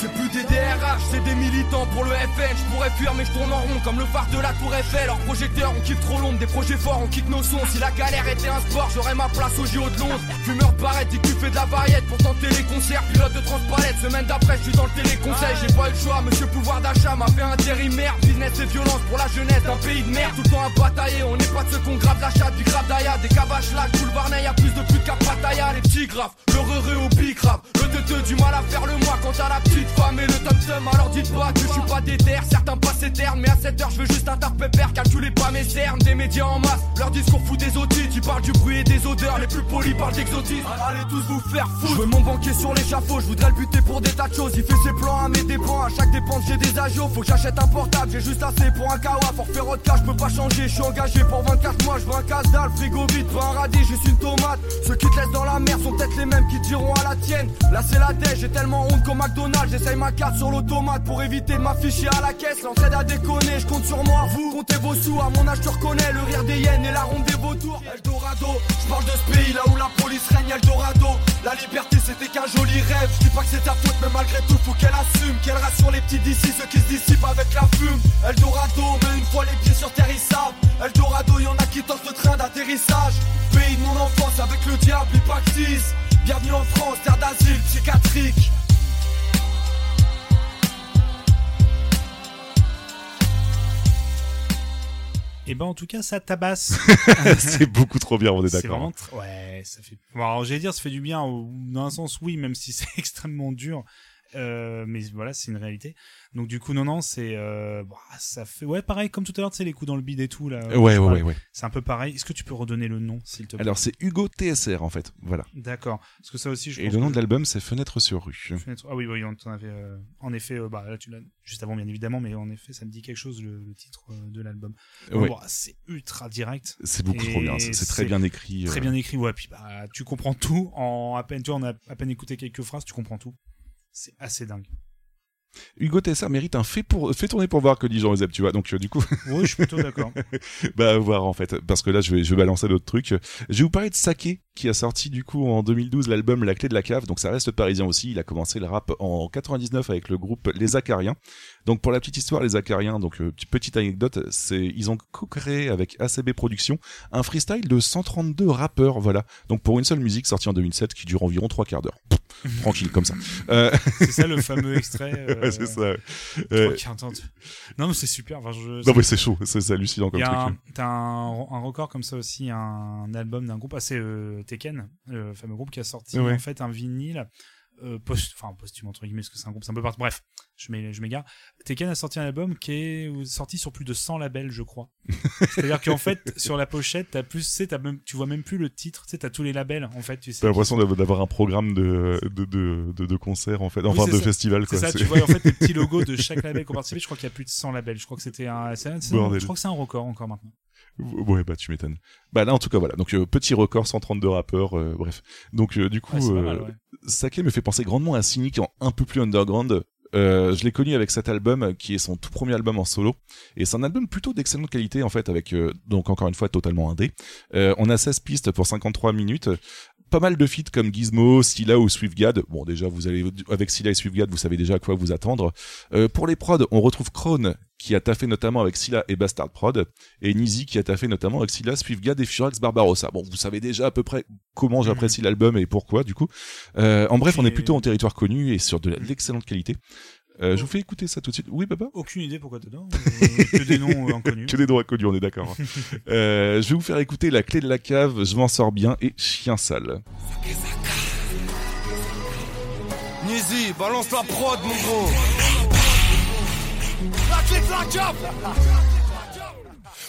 C'est plus des DRH, c'est des militants pour le FN. Je pourrais fuir, mais je tourne en rond comme le phare de la Tour Eiffel. Leurs projecteurs, on kiffe trop l'ombre, des projets forts, on quitte nos sons. Si la galère était un sport, j'aurais ma place au JO de Londres. Fumeur dit que tu fais de la variette pour tenter les concerts. Pilote de transpalette, semaine d'après, je suis dans le téléconseil. J'ai pas eu le choix, monsieur pouvoir d'achat m'a fait intérimaire. Business et violence pour la jeunesse d'un pays de merde. Tout le temps à batailler, on n'est pas de ceux qu'on grave la chatte, puis grave d'ailleurs. Des cabaches là, tout le y'a plus de putes qu'à Pattaya. Les petits graves, le heureux au big grave. Le teuteux du mal à faire le mois quand t'as la petite femme et le top tum. Alors dites pas que je suis pas déter, certains passent éternes. Mais à cette heure, je veux juste un tard pépère, calculez pas mes cernes. Des médias en masse, leur discours fout des audits. Ils parlent du bruit et des odeurs, les plus polis parlent d'exotisme. Allez tous vous faire foutre. Je veux mon banquier sur l'échafaud, je voudrais le buter pour des tas de choses. Il fait ses plans à mes dépens, à chaque dépense j'ai des agios. Faut que j'achète un portable, j'ai juste assez pour un kawa. Forfait cash, je peux pas changer, je suis engagé pour 24 mois. Je veux un casse dalle, frigo vide, pas un radis, juste une tomate. Ceux qui te laissent dans la mer sont peut-être les mêmes qui diront à la tienne. Là c'est la dèche, j'ai tellement honte qu'au McDonald's. J'essaye ma carte sur l'automate pour éviter de m'afficher à la caisse. L'entraide à déconner, je compte sur moi. Vous comptez vos sous, à mon âge tu reconnais le rire des hyènes et la ronde des vautours. Eldorado, je parle de ce pays là où la police règne Eldorado. La liberté c'était qu'un joli rêve. Je dis pas que c'est ta faute, mais malgré tout faut qu'elle assume. Qu'elle rassure les petits d'ici, ceux qui se dissipent avec la fume. Eldorado, mais une fois les pieds sur terre ils savent. Eldorado, y en a qui tentent le train d'atterrissage. Pays de mon enfance avec le diable, pactise. Bienvenue en France, terre d'asile psychiatrique. Et ben en tout cas, ça tabasse. c'est beaucoup trop bien, on est d'accord. vraiment Ouais, ça fait. Bon, alors j'allais dire, ça fait du bien. Dans un sens, oui, même si c'est extrêmement dur. Euh, mais voilà, c'est une réalité. Donc du coup, non, non, c'est, euh, bah, ça fait, ouais, pareil comme tout à l'heure, tu sais, les coups dans le bide et tout là. Ouais, ouais, ouais, ouais. C'est un peu pareil. Est-ce que tu peux redonner le nom, s'il te plaît? Alors c'est Hugo TSR en fait, voilà. D'accord. Parce que ça aussi, je Et le nom que- de l'album c'est Fenêtre sur rue. Fenêtre- Ah oui, oui, on t'en avait. euh, En effet, bah là, tu l'as juste avant, bien évidemment, mais en effet, ça me dit quelque chose le, le titre de l'album. Ouais. bon, c'est ultra direct. C'est beaucoup trop bien, c'est- très bien écrit, Très bien écrit, ouais. Puis bah, tu comprends tout en à peine. Tu vois, on a à peine écouté quelques phrases, tu comprends tout. C'est assez dingue. Hugo TSR mérite un fait pour fait tourner pour voir que dit Jean Euseb, tu vois. Donc euh, du coup Oui, je suis plutôt d'accord. bah voir en fait parce que là je vais je vais balancer d'autres trucs. Je vais vous parler de Saké qui a sorti du coup en 2012 l'album La Clé de la Cave. Donc ça reste parisien aussi. Il a commencé le rap en 99 avec le groupe Les Acariens. Donc pour la petite histoire, Les Acariens, donc euh, petite- anecdote, c'est ils ont co-créé avec ACB Productions un freestyle de 132 rappeurs. Voilà. Donc pour une seule musique sortie en 2007 qui dure environ trois quarts d'heure. Tranquille comme ça. Euh, C'est ça le fameux extrait. euh, ouais, c'est ça. Euh, d'heure. Non, mais c'est super. Enfin, je- non mais c'est chaud, c'est hallucinant comme truc. t'as un, un record comme ça aussi, un album d'un groupe assez euh, Tekken, le fameux groupe qui a sorti Ouais. en fait un vinyle euh, post, enfin posthume entre guillemets parce que c'est un groupe, c'est un peu partout. Bref, je m'é- je m'égare. Tekken a sorti un album qui est sorti sur plus de 100 labels, je crois. C'est-à-dire qu'en fait, sur la pochette, t'as plus, tu sais, même, tu vois même plus le titre, tu sais, t'as tous les labels en fait. Tu sais. T'as l'impression d'avoir- un programme de, de, de, de, de concert, en fait, enfin de ça. festival, C'est ça, tu vois en fait les petits logos de chaque label qui ont participé. Je crois qu'il y a plus de 100 labels. Je crois que c'était un, un- je crois que c'est un record encore maintenant. Ouais, bah tu m'étonnes. Bah là, en tout cas, voilà. Donc euh, petit record, 132 rappeurs, euh, bref. Donc euh, du coup, Ouais, euh, mal, ouais. Sake me fait penser grandement à Cynic en un peu plus underground. Euh, je l'ai connu avec cet album qui est son tout premier album en solo et c'est un album plutôt d'excellente qualité en fait avec euh, donc encore une fois totalement indé. Euh, on a 16 pistes pour 53 minutes. Pas mal de feats comme Gizmo, Scylla ou Swiftgad. Bon déjà vous allez avec Scylla et Swiftgad vous savez déjà à quoi vous attendre. Euh, pour les prods on retrouve Krone qui a taffé notamment avec Scylla et Bastard Prod et Nizi qui a taffé notamment avec Scylla, Swiftgad et Furax Barbarossa. Bon vous savez déjà à peu près comment j'apprécie l'album et pourquoi du coup. Euh, en bref on est plutôt en territoire connu et sur de l'excellente qualité. Euh, je vous fais écouter ça tout de suite. Oui, Baba Aucune idée pourquoi dedans. euh, que des noms euh, inconnus. Que des noms inconnus, on est d'accord. hein. euh, je vais vous faire écouter La Clé de la Cave, Je m'en sors bien et Chien sale. Nizi, balance la prod, mon gros. La clé de la cave.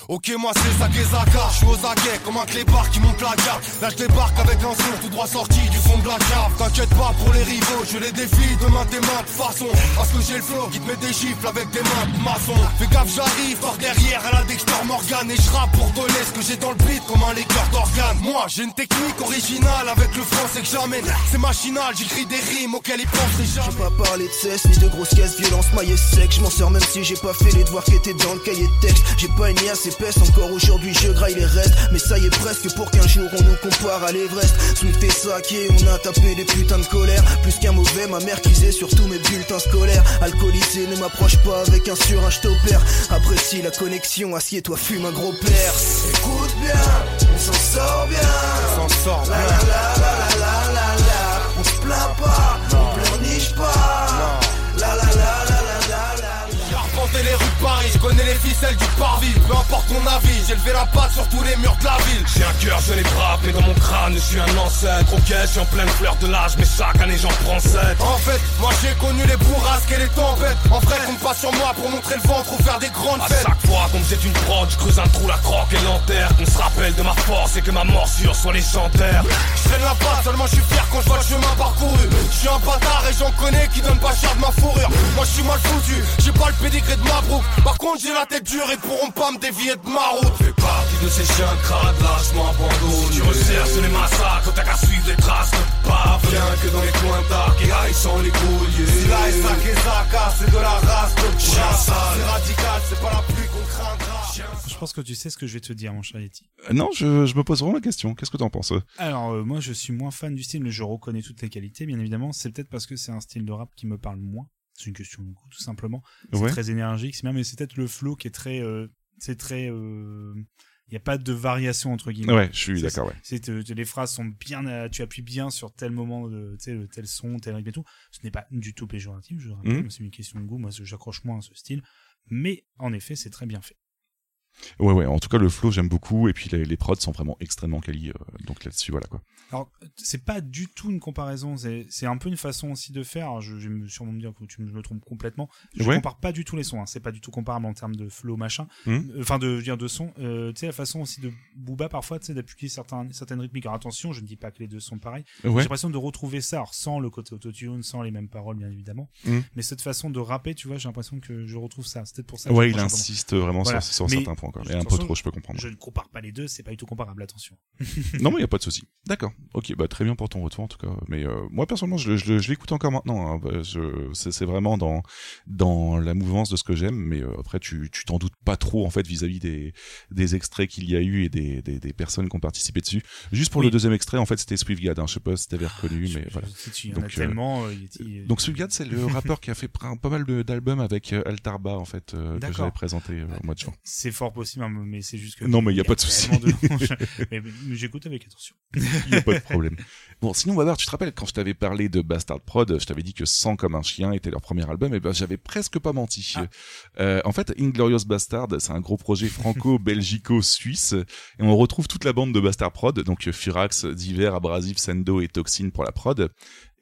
Ok, moi c'est Sakezaka, je suis aux aguets comme un clébard qui monte la cave. Là je débarque avec un tout droit sorti du fond de la cave. T'inquiète pas pour les rivaux, je les défie demain tes mains de façon. Parce que j'ai le flow qui te met des gifles avec des mains de maçon. Fais gaffe, j'arrive par derrière à la Dexter Morgan et je pour donner ce que j'ai dans le beat comme un légueur d'organes. Moi j'ai une technique originale avec le français que j'amène. C'est machinal, j'écris des rimes auxquelles ils penseraient jamais. J'ai pas parlé de cesse ni de grosses caisses, violence, maillet sec. Je m'en sors même si j'ai pas fait les devoirs qui étaient dans le cahier de texte. J'ai pas une liasse encore aujourd'hui je graille les restes. Mais ça y est presque pour qu'un jour on nous compare à l'Everest. Swift et saqué, on a tapé des putains de colère. Plus qu'un mauvais, ma mère kisait sur tous mes bulletins scolaires. Alcoolisé, ne m'approche pas avec un surin, je t'opère. Apprécie la connexion, assieds-toi, fume un gros perse. Écoute bien, on s'en sort bien. On s'en sort La la la la la la la la. On se plaint pas, on pleurniche pas. Connais les ficelles du parvis, peu importe mon avis, j'ai levé la patte sur tous les murs de la ville. J'ai un cœur, je l'ai frappé dans mon crâne, je suis un ancêtre. Ok, je suis en pleine fleur de l'âge, mais chaque année j'en prends sept. En fait, moi j'ai connu les bourrasques et les tempêtes. En vrai, compte pas sur moi pour montrer le ventre ou faire des grandes À fêtes. chaque fois qu'on me jette une prod, je creuse un trou, la croque et l'enterre. Qu'on se rappelle de ma force et que ma morsure soit légendaire. Je traîne la patte, seulement je suis fier quand je vois le chemin parcouru. Je suis un bâtard et j'en connais qui donnent pas cher de ma fourrure. Moi je suis mal foutu, j'ai pas le pédigré de ma brouk. Par contre, j'ai la tête dure et pourront pas me dévier de ma route. Fais partie de ces chiens crades, lâchement abandonnés. Tu recherches les massacres, t'as qu'à suivre les traces de pas. Viens que dans les coins dark et aïe sans les couilles. Si là et Sakezaka, c'est de la race de Chien. C'est radical, c'est pas la pluie qu'on craindra. Je pense que tu sais ce que je vais te dire, mon cher Yeti. Euh, Non, je, je me pose vraiment la question. Qu'est-ce que t'en penses Alors, euh, moi, je suis moins fan du style, mais je reconnais toutes les qualités, bien évidemment. C'est peut-être parce que c'est un style de rap qui me parle moins. C'est une question de goût, tout simplement. C'est Ouais. très énergique, c'est bien, mais c'est peut-être le flow qui est très, euh, c'est très, il n'y a pas de variation entre guillemets. Ouais, je suis d'accord, ouais. C'est euh, les phrases sont bien, euh, tu appuies bien sur tel moment, de, tu sais, le tel son, tel rythme et tout. Ce n'est pas du tout péjoratif, je rappelle, mais c'est une question de goût. Moi, j'accroche moins à ce style, mais en effet, c'est très bien fait. Ouais, ouais. En tout cas, le flow, j'aime beaucoup. Et puis les, les prods sont vraiment extrêmement quali. euh, donc là-dessus, voilà quoi. Alors, c'est pas du tout une comparaison, c'est un peu une façon aussi de faire. Alors, je, je vais me sûrement me dire que tu me, je me trompe complètement. Je Ouais. compare pas du tout les sons, hein. c'est pas du tout comparable en termes de flow machin. Mhm. Euh, Enfin, de je veux dire de son. Euh, tu sais, la façon aussi de Booba parfois, tu sais, d'appuyer certaines rythmiques. Alors, attention, je ne dis pas que les deux sont pareils. Ouais. J'ai l'impression de retrouver ça, alors sans le côté autotune, sans les mêmes paroles, bien évidemment. Mhm. Mais cette façon de rapper, tu vois, j'ai l'impression que je retrouve ça. C'est peut-être pour ça. que Ouais, je il insiste vraiment sur- sur Mais certains peu encore. Et un peu trop, je peux comprendre. Je ne compare pas les deux, c'est pas du tout comparable, attention. non, mais il y a pas de souci. D'accord. Ok, bah très bien pour ton retour en tout cas. Mais euh, moi personnellement, je, je, je l'écoute encore maintenant. Hein. Bah, je- c'est vraiment dans dans la mouvance de ce que j'aime. Mais euh, après, tu tu t'en doutes pas trop en fait vis-à-vis des des extraits qu'il y a eu et des, des des personnes qui ont participé dessus. Juste pour Oui. le deuxième extrait, en fait, c'était Swiftgad. Hein. Je sais pas si t'avais reconnu, mais voilà. Tellement, euh, il- donc Swiftgad, c'est le rappeur qui a fait pas mal d'albums avec euh, Altarba en fait euh, que j'avais présenté euh, au mois de juin. C'est fort possible, hein, mais c'est juste que. Non, mais il y a pas de souci. mais j'écoute avec attention. Pas de problème. Bon, sinon, Babar, tu te rappelles, quand je t'avais parlé de Bastard Prod, je t'avais dit que Sang comme un chien était leur premier album, et ben, j'avais presque pas menti. Euh, en fait, Inglorious Bastard, c'est un gros projet franco-belgico-suisse, et on retrouve toute la bande de Bastard Prod, donc Furax, Diver, Abrasive, Sendo et Toxin pour la prod,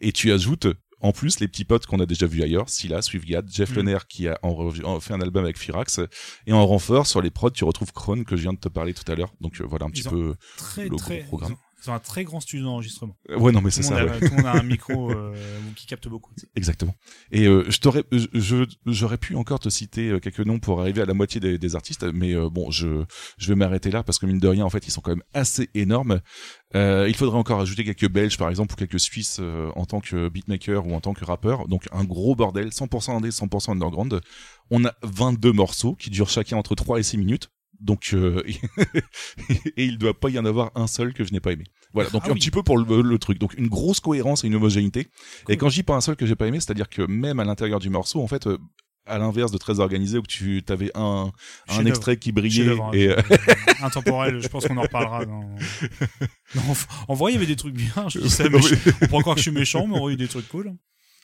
et tu ajoutes en plus, les petits potes qu'on a déjà vus ailleurs, Scylla, Swiftgad, Jeff Mm. Lenner qui a en fait un album avec Firax, et en renfort sur les prods, tu retrouves Krone que je viens de te parler tout à l'heure. Donc euh, voilà un petit Ils peu très, le très, gros programme. Ils ont, un très grand studio d'enregistrement. Euh, ouais, non, mais c'est ça, a- ouais. Tout le monde a un micro euh, qui capte beaucoup. Exactement. Et euh, je t'aurais, je- j'aurais pu encore te citer quelques noms pour arriver à la moitié des, des artistes, mais euh, bon, je, je vais m'arrêter là parce que mine de rien, en fait, ils sont quand même assez énormes. Il faudrait encore ajouter quelques Belges, par exemple, ou quelques Suisses en tant que beatmaker ou en tant que rappeur. Donc un gros bordel, 100% indé, 100% underground. On a 22 morceaux qui durent chacun entre 3 et 6 minutes. Donc euh, et il doit pas y en avoir un seul que je n'ai pas aimé. Voilà, donc Ah un oui. petit peu pour le, le truc. Donc une grosse cohérence et une homogénéité. Et quand je dis pas un seul que j'ai pas aimé, c'est-à-dire que même à l'intérieur du morceau, en fait, euh, à l'inverse de très organisé où tu avais un, un extrait qui brillait hein, et euh, je- intemporel, je pense qu'on en reparlera. dans- Non, en vrai, il y avait des trucs bien. Je dis ça, mais je- on pourrait croire que je suis méchant, mais en vrai, il y a eu des trucs cool.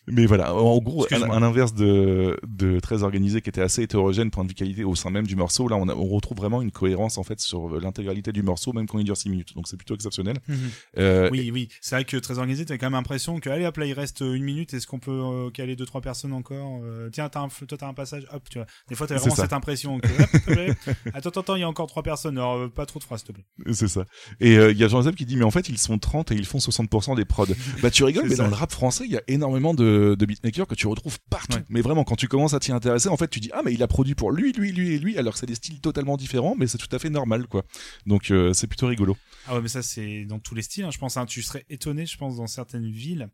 Mais voilà, en gros, à, l'inverse de, de très organisé qui était assez hétérogène point de vue qualité au sein même du morceau, là on, a- on retrouve vraiment une cohérence en fait sur l'intégralité du morceau, même quand il dure 6 minutes. Donc c'est plutôt exceptionnel. Mhm. Euh, oui, oui. C'est vrai que très organisé, t'as quand même l'impression que, allez hop, là, il reste une minute, est-ce qu'on peut euh, caler deux, trois personnes encore Euh, Tiens, t'as un, toi, t'as un passage, hop, tu vois. Des fois, t'as vraiment cette impression que, hop, attends, attends, attends, il y a encore trois personnes, alors pas trop de phrases, s'il te plaît. C'est ça. Et il y a Jean-Joseph qui dit mais en fait ils sont 30 et ils font 60% des prods. bah tu rigoles mais ça. dans le rap français il y a énormément de, de beatmakers que tu retrouves partout. Ouais. Mais vraiment quand tu commences à t'y intéresser en fait tu dis ah mais il a produit pour lui lui lui et lui alors que c'est des styles totalement différents mais c'est tout à fait normal quoi. Donc euh, c'est plutôt rigolo. Ah ouais, mais ça, c'est dans tous les styles, hein, je pense. hein. tu serais étonné, je pense, dans certaines villes,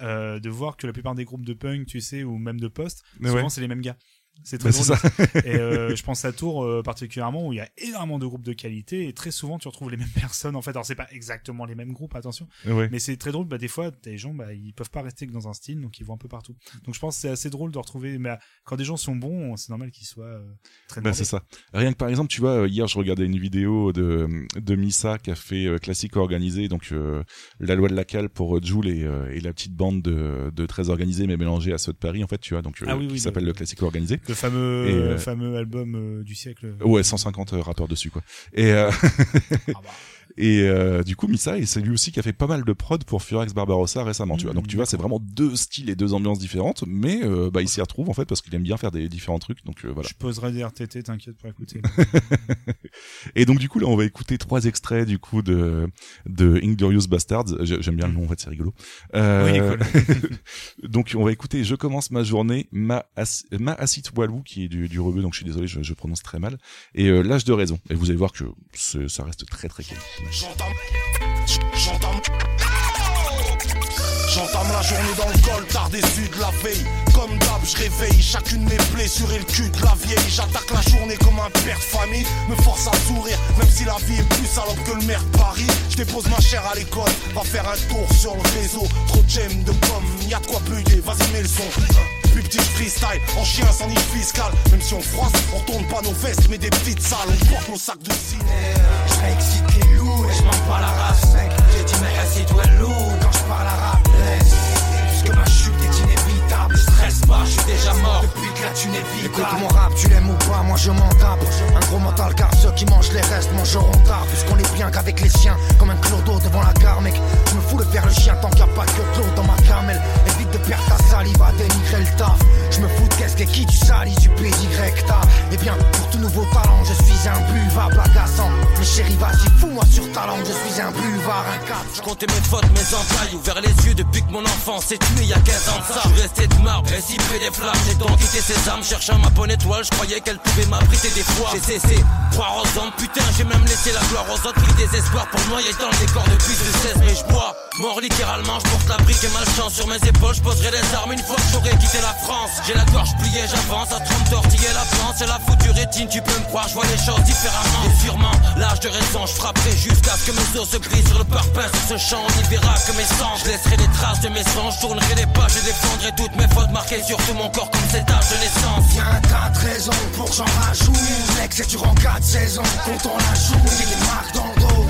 euh, de voir que la plupart des groupes de punk, tu sais, ou même de post, Mais souvent, ouais. c'est les mêmes gars. C'est très Bah, c'est drôle. ça. et euh, je pense à Tours euh, particulièrement où il y a énormément de groupes de qualité et très souvent tu retrouves les mêmes personnes en fait. Alors c'est pas exactement les mêmes groupes, attention. Ouais. Mais c'est très drôle. Bah des fois des gens bah ils peuvent pas rester que dans un style donc ils vont un peu partout. Donc je pense que c'est assez drôle de retrouver. Mais quand des gens sont bons, c'est normal qu'ils soient euh, très. Bah, demandés. c'est ça. Rien que par exemple, tu vois, hier je regardais une vidéo de, de Missa qui a fait classique organisé, donc la loi de la cale pour Joule et, et la petite bande de, de très organisés mais mélangés à ceux de Paris en fait, tu vois, donc Ah oui, qui oui, s'appelle le- le classique organisé. Le fameux Et, euh, fameux album euh, du siècle. Ouais, 150 rappeurs dessus quoi. Et euh, Ah bah. et euh, du coup Missa et c'est lui aussi qui a fait pas mal de prod pour Furax Barbarossa récemment, tu vois. Donc tu vois, c'est vraiment deux styles et deux ambiances différentes, mais euh, bah il s'y retrouve en fait parce qu'il aime bien faire des différents trucs. Donc euh, voilà. Je poserai des RTT, t'inquiète pour écouter. Et donc du coup là on va écouter trois extraits du coup de de Inglorious Bastards. J'ai- J'aime bien le nom en fait c'est rigolo. Euh, Oui, est donc on va écouter Je commence ma journée ma As- ma Asit Walou qui est du du rebeu donc je suis désolé je, je prononce très mal et euh, l'âge de raison et vous allez voir que ça reste très très quali. J'entame, j'entame, j'entame la journée dans le col, tard déçu de la veille. Comme d'hab, je réveille chacune mes plaies sur le cul de la vieille. J'attaque la journée comme un père de famille, me force à sourire, même si la vie est plus salope que le maire de Paris. Je dépose ma chair à l'école, va faire un tour sur le réseau. Trop de gemmes, de pommes, y a de quoi bugger, vas-y mets le son. Plus petit freestyle, en chien sans nid fiscal. Même si on froisse, on tourne pas nos vestes, mais des petites salles, on porte nos sacs de ciné. Je et je la race mec. J'ai dit mais assis-toi loup quand je parle arabe. Laisse. Puisque ma chute est inévitable Stresse pas, je suis déjà mort. Depuis que la thune est Écoute mon rap, tu l'aimes ou pas, moi je m'en tape. Un gros mental car ceux qui mangent les restes mangeront tard Puisqu'on est bien qu'avec les siens, comme un clodo devant la gare mec. Je me fous de faire le chien tant qu'il n'y a pas que de l'eau dans ma gamelle Évite de perdre ta salive à dénigrer le taf Je me fous de qu'est-ce que qui tu salis du PY t'as Eh bien, pour tout nouveau talent, je suis un buvable agaçant Mais chérie, vas-y, fous-moi sur ta langue, je suis un buvard, un cap Je comptais mes fautes, mes entailles, ouvert les yeux depuis que mon enfance est tué il y a 15 ans ça. Je resté de ma arbre, réciper des flammes. J'ai donc quitté ses armes, cherchant ma bonne étoile. Je croyais qu'elle pouvait m'abriter des fois. J'ai cessé, croire aux hommes, putain, j'ai même laissé la gloire aux autres. Pris des espoirs pour noyer dans le décor depuis que je 16, mais je bois. Mort littéralement, je porte la brique et malchance sur mes épaules. Poserai les armes une fois que j'aurai quitté la France. J'ai la gorge pliée, j'avance à 30 tortiller la France. C'est la foutue rétine, tu peux me croire, je vois les choses différemment. Et sûrement, l'âge de raison, je frapperai jusqu'à ce que mes os se brisent sur le parpaing. Sur ce champ, on y verra que mes sangs. Je laisserai des traces de mes sangs, je tournerai les pages et défendrai toutes mes fautes marquées sur tout mon corps comme cette âge de naissance. Y'a 4 raisons pour j'en rajoute. Mec, c'est durant 4 saisons quand on la joue. J'ai des marques dans le dos.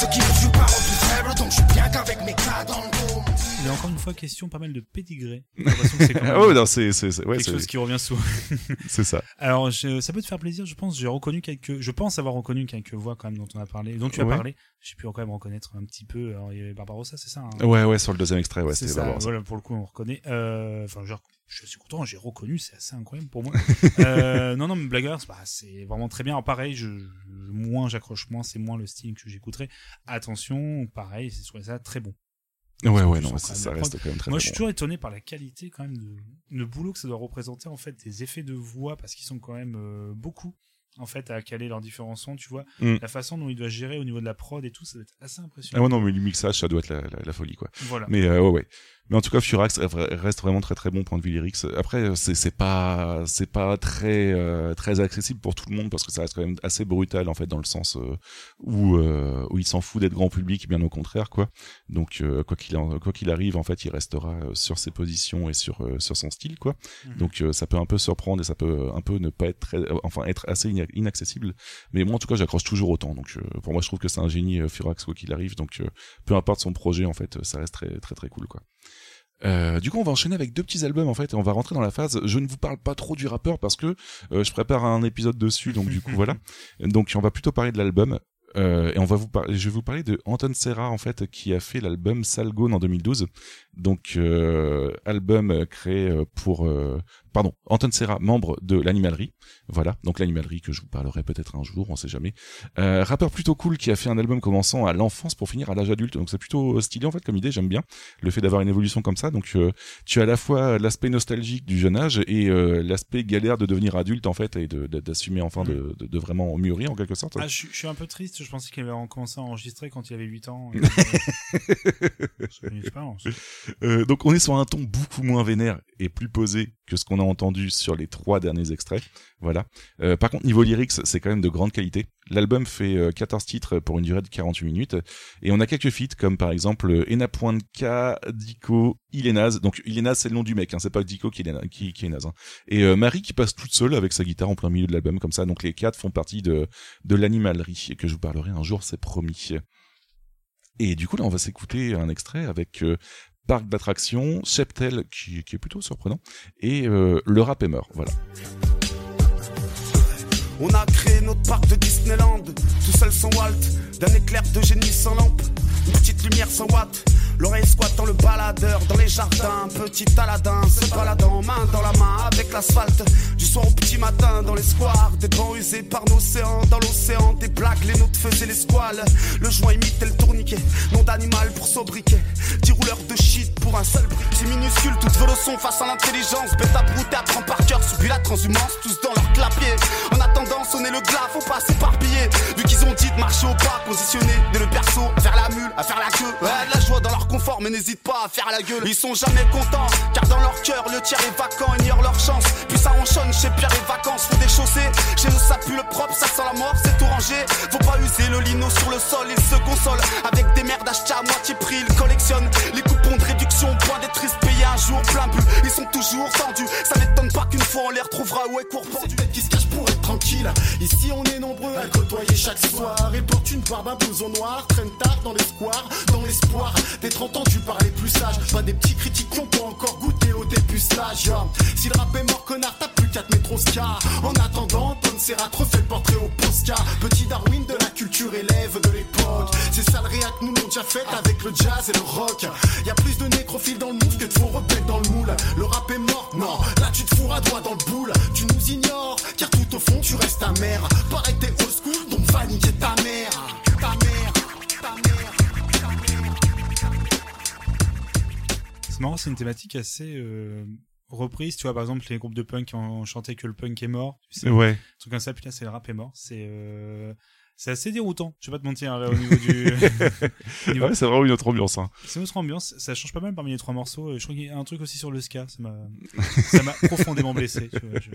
Ce qui ne joue pas au plus faible, donc je suis bien qu'avec mes cas dans le encore une fois question pas mal de pédigré. C'est ouais, non, c'est- c'est- ouais, quelque chose qui revient souvent. C'est ça. Alors, je- ça peut te faire plaisir, je pense. J'ai reconnu quelques, je pense avoir reconnu quelques voix quand même dont on a parlé, dont tu as Ouais. parlé. J'ai pu quand même reconnaître un petit peu. Alors, il y avait Barbarossa, c'est ça hein? Ouais, ouais, sur le deuxième extrait, ouais, c'est c'était. Barbarossa. Voilà, pour le coup, on reconnaît. Euh, Enfin, genre, je suis content, j'ai reconnu, c'est assez incroyable pour moi. euh, non, non, mais Blaggers, bah, c'est vraiment très bien. Alors, pareil, je, je- moins j'accroche, moins c'est moins le style que j'écouterai. Attention, pareil, c'est sur ça très bon. Ouais, ouais, non, ça- reste quand même très, Moi, très je suis bon. toujours étonné par la qualité quand même de le boulot que ça doit représenter en fait des effets de voix parce qu'ils sont quand même euh, beaucoup en fait à caler leurs différents sons, tu vois. Mm. La façon dont il doit gérer au niveau de la prod et tout, ça doit être assez Ah impressionnant. ouais, non, mais le mixage, ça doit être la, la, la folie, quoi. Voilà. Mais euh, ouais, ouais. Mais en tout cas, Furax reste vraiment très très bon point de vue lyrics. Après, c'est pas c'est pas très euh, très accessible pour tout le monde parce que ça reste quand même assez brutal en fait dans le sens euh, où euh, où il s'en fout d'être grand public, bien au contraire quoi. Donc euh, quoi qu'il quoi qu'il arrive, en fait, il restera euh, sur ses positions et sur euh, sur son style quoi. Mhm. Donc euh, ça peut un peu surprendre et ça peut un peu ne pas être très, enfin être assez ina- inaccessible. Mais moi en tout cas, j'accroche toujours autant. Donc euh, pour moi, je trouve que c'est un génie Furax quoi qu'il arrive. Donc euh, peu importe son projet en fait, ça reste très très très cool quoi. Euh, du coup, on va enchaîner avec deux petits albums en fait, et on va rentrer dans la phase. Je ne vous parle pas trop du rappeur parce que euh, je prépare un épisode dessus, donc du coup voilà. Donc on va plutôt parler de l'album. Euh, et on va vous parler, je vais vous parler de Anton Serra en fait qui a fait l'album Salgone en 2012. Donc euh, album créé euh, pour euh, pardon Anton Serra membre de l'Animalerie. Voilà donc l'Animalerie que je vous parlerai peut-être un jour, on sait jamais. Euh, rappeur plutôt cool qui a fait un album commençant à l'enfance pour finir à l'âge adulte. Donc c'est plutôt stylé en fait comme idée, j'aime bien le fait d'avoir une évolution comme ça. Donc euh, tu as à la fois l'aspect nostalgique du jeune âge et euh, l'aspect galère de devenir adulte en fait et d'assumer enfin de, de, de vraiment mûrir en quelque sorte. Ah, je, suis- je suis un peu triste, je pensais qu'il avait commencé à enregistrer quand il avait 8 ans. Une expérience. Euh, donc on est sur un ton beaucoup moins vénère et plus posé que ce qu'on a entendu sur les trois derniers extraits. Voilà. Euh, par contre, niveau lyrics, c'est quand même de grande qualité. L'album fait euh, 14 titres pour une durée de 48 minutes et on a quelques feats comme par exemple euh, Ena Point K, Dico, Ilénaz. Donc Ilénaz c'est le nom du mec, hein, c'est pas Dico qui qui, qui est naze. hein. Et Marie qui passe toute seule avec sa guitare en plein milieu de l'album comme ça. Donc les quatre font partie de de l'animalerie et que je vous parlerai un jour, c'est promis. Et du coup, là, on va s'écouter un extrait avec Parc d'attractions, Cheptel, qui, est plutôt surprenant, et euh, Le rap est mort. Voilà. On a créé notre parc de Disneyland, tout seul sans Walt, d'un éclair de génie sans lampe, une petite lumière sans watt. L'oreille squatte dans le baladeur, dans les jardins, petit Aladin se baladant main dans la main avec l'asphalte. Du soir au petit matin dans les squares, des bancs usés par nos océans, dans l'océan, des blagues, les nôtres faisaient les squales. Le joint imitait le tourniquet, nom d'animal pour sobriquet, dix rouleurs de shit pour un seul briquet. C'est minuscule, toute leçons face à l'intelligence, bête à brouter, apprend par cœur, subit la transhumance, tous dans leur clapier. En attendant, sonner le glas, faut pas s'éparpiller. Vu qu'ils ont dit de marcher au pas, positionner de le perso, faire la mule, à faire la queue. Ouais, de la joie dans leur confort, mais n'hésite pas à faire la gueule. Ils sont jamais contents, car dans leur cœur, le tiers est vacant, ignorent leur chance. Puis ça ronchonne chez Pierre et vacances, faut des chaussées. Chez nous, ça le propre, ça sent la mort, c'est tout rangé. Faut pas user le lino sur le sol, ils se consolent. Avec des merdes achetées à moitié prix, ils collectionnent les coupons de réduction, point des tristes payés un jour plein but. Ils sont toujours tendus, ça m'étonne pas qu'une fois on les retrouvera où est court pendu. qui se cache pour être tranquille. Ici on est nombreux à côtoyer chaque soir. Et porte une barbe un blouson noir, traîne tard dans les squares, dans l'espoir d'être entendu par les plus sages. Pas des petits critiques qui ont pas encore goûté au dépucelage. Si le rap est mort, connard, t'as plus qu'à te mettre au ska. En attendant, Tom Serra te refait le portrait au Posca. Petit Darwin de la culture élève de l'époque. C'est ça le réac, nous l'ont déjà fait avec le jazz et le rock. Y a plus de nécrophiles dans le move que de faux rebelles dans le moule. Le rap est mort, non, là tu te fourras droit dans le boule. Tu nous ignores, car tout au fond tu restes amer. Pareil t'es old school, donc va niquer. Ta mère, C'est marrant, c'est une thématique assez, euh, reprises, tu vois, par exemple, les groupes de punk qui ont chanté que le punk est mort. Tu sais, Ouais. Un truc comme ça, putain, c'est le rap est mort. C'est, euh, c'est assez déroutant. Je vais pas te mentir, là, au niveau du. niveau- Ouais, c'est vraiment une autre ambiance. Hein. C'est une autre ambiance. Ça change pas mal parmi les trois morceaux. Euh, Je crois qu'il y a un truc aussi sur le ska. Ça m'a, ça m'a profondément blessé. Tu vois, je-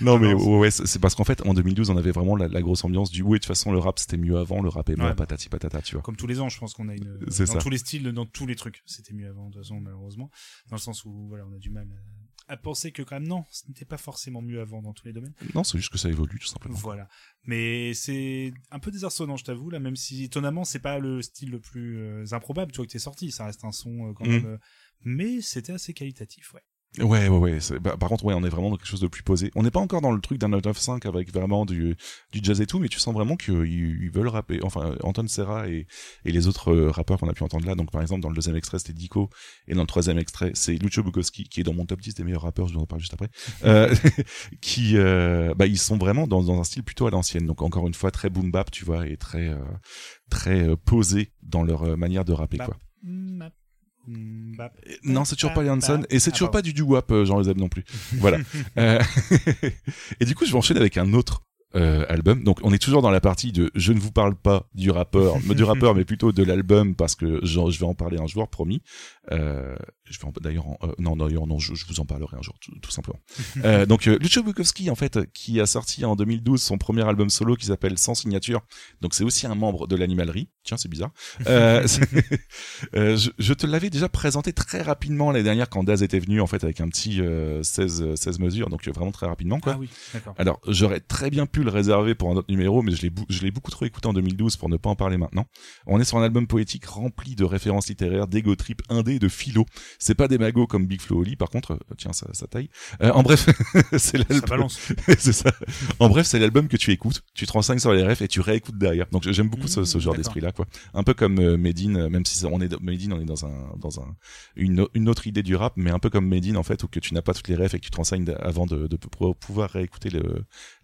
Non, mais ça. ouais, c'est parce qu'en fait, en 2012, on avait vraiment la, la grosse ambiance du oui, de toute façon, le rap c'était mieux avant, le rap est mort, Ouais. patati patata, tu vois. Comme tous les ans, je pense qu'on a une. C'est dans ça. tous les styles, dans tous les trucs. C'était mieux avant, de toute façon, malheureusement. Dans le sens où, voilà, on a du mal à, à penser que quand même, non, ce n'était pas forcément mieux avant dans tous les domaines. Non, c'est juste que ça évolue, tout simplement. Voilà. Mais c'est un peu désarçonnant, je t'avoue, là, même si étonnamment, c'est pas le style le plus euh, improbable, tu vois, que t'es sorti. Ça reste un son euh, quand Mm. même. euh, mais c'était assez qualitatif, ouais. Ouais, ouais, ouais. bah, par contre, ouais, on est vraiment dans quelque chose de plus posé. On n'est pas encore dans le truc d'un 995 avec vraiment du, du jazz et tout, mais tu sens vraiment qu'ils ils veulent rapper. Enfin, Anton Serra et, et les autres euh, rappeurs qu'on a pu entendre là. Donc, par exemple, dans le deuxième extrait, c'était Dico, et dans le troisième extrait, c'est Lucio Bukowski, qui est dans mon top 10 des meilleurs rappeurs, je vous en parle juste après, euh, qui, euh, bah, ils sont vraiment dans, dans un style plutôt à l'ancienne. Donc, encore une fois, très boom bap, tu vois, et très, euh, très euh, posé dans leur euh, manière de rapper, quoi. Mm, bap, Non, c'est toujours pas bap, Hanson bap. et c'est Ah, toujours pas du doo-wop, euh, Jean Zeb non plus. Voilà. Euh, et du coup, je vais enchaîner avec un autre euh, album. Donc, on est toujours dans la partie de je ne vous parle pas du rappeur, du rappeur, mais plutôt de l'album parce que genre, je vais en parler un jour, promis. Euh, je vais d'ailleurs, euh, non, d'ailleurs, non, je, je vous en parlerai un jour, tout, tout simplement. Euh, donc, euh, Lucio Bukowski, en fait, qui a sorti en 2012 son premier album solo qui s'appelle Sans signature. Donc, c'est aussi un membre de l'animalerie. Tiens, c'est bizarre. Euh, je, je te l'avais déjà présenté très rapidement l'année dernière quand Daz était venu, en fait, avec un petit euh, 16, euh, 16 mesures, donc vraiment très rapidement, quoi. Ah oui. Alors, j'aurais très bien pu le réserver pour un autre numéro, mais je l'ai, bou- je l'ai beaucoup trop écouté en 2012 pour ne pas en parler maintenant. On est sur un album poétique rempli de références littéraires, d'ego trip, indé et de philo. C'est pas des magots comme Big Flo Oli, par contre, euh, tiens, ça, ça taille. Euh, en bref, c'est l'album. balance. c'est ça. En bref, c'est l'album que tu écoutes, tu te renseignes sur les refs et tu réécoutes derrière. Donc j'aime beaucoup ce, ce genre Mmh, d'accord. d'esprit-là, quoi. Un peu comme euh, Medine, euh, même si ça- on est dans- Medine, on est dans un dans un une, une autre idée du rap, mais un peu comme Medine en fait, où que tu n'as pas toutes les refs et que tu te renseignes avant de, de pou- pouvoir réécouter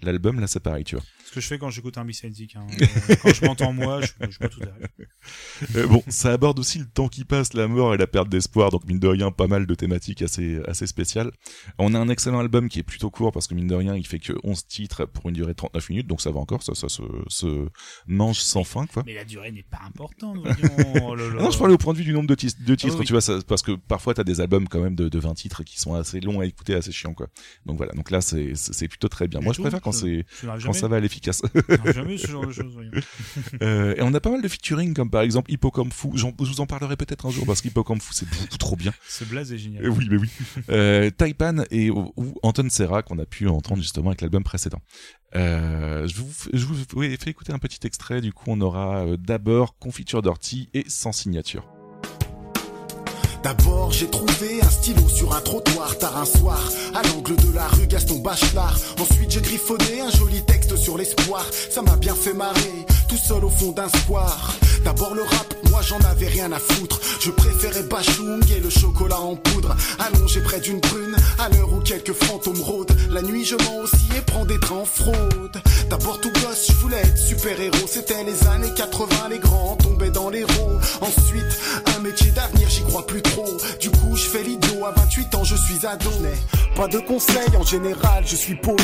l'album. Là, c'est pareil, tu vois. Ce que je fais quand j'écoute un B-side hein. Euh, quand je m'entends moi, je, je vois tout derrière. Euh, bon, ça aborde aussi le temps qui passe, la mort et la perte d'espoir, donc mine de rien, pas mal de thématiques assez, assez spéciales. On a un excellent album qui est plutôt court parce que mine de rien, il fait que 11 titres pour une durée de 39 minutes, donc ça va encore, ça, ça se, se mange sans fin, quoi. Mais la durée n'est pas importante, voyons. Oh non, je parlais au point de vue du nombre de, tis- de titres, oui. tu vois, ça, parce que parfois t'as des albums quand même de, de 20 titres qui sont assez longs à écouter, assez chiants, quoi. Donc voilà, donc là c'est plutôt très bien. Moi je préfère quand je- c'est quand jamais. ça va à l'efficace. jamais ce genre de choses, voyons. Euh, et on a pas mal de featuring comme par exemple Hippocampe Fou. Je vous en parlerai peut-être un jour parce qu'Hippocampe Fou c'est beaucoup trop bien. Ce blaze est génial. Euh, oui, mais oui. Euh, Taipan et ou, Anton Serra qu'on a pu entendre justement avec l'album précédent. Euh, je vous, je vous oui, fais écouter un petit extrait. Du coup, on aura d'abord Confiture d'ortie et sans signature. D'abord j'ai trouvé un stylo sur un trottoir tard un soir à l'angle de la rue Gaston Bachelard. Ensuite j'ai griffonné un joli texte sur l'espoir. Ça m'a bien fait marrer, tout seul au fond d'un square. D'abord le rap, moi j'en avais rien à foutre. Je préférais Bachung et le chocolat en poudre. Allongé près d'une brune, à l'heure où quelques fantômes rôdent. La nuit je mens aussi et prends des trains en fraude. D'abord tout gosse, je voulais être super héros. C'était les années 80, les grands tombaient dans les ronds. Ensuite, un métier d'avenir, j'y crois plus. Du coup, je fais l'idiot. À 28 ans, je suis ado. Pas de conseils, en général, je suis paumé.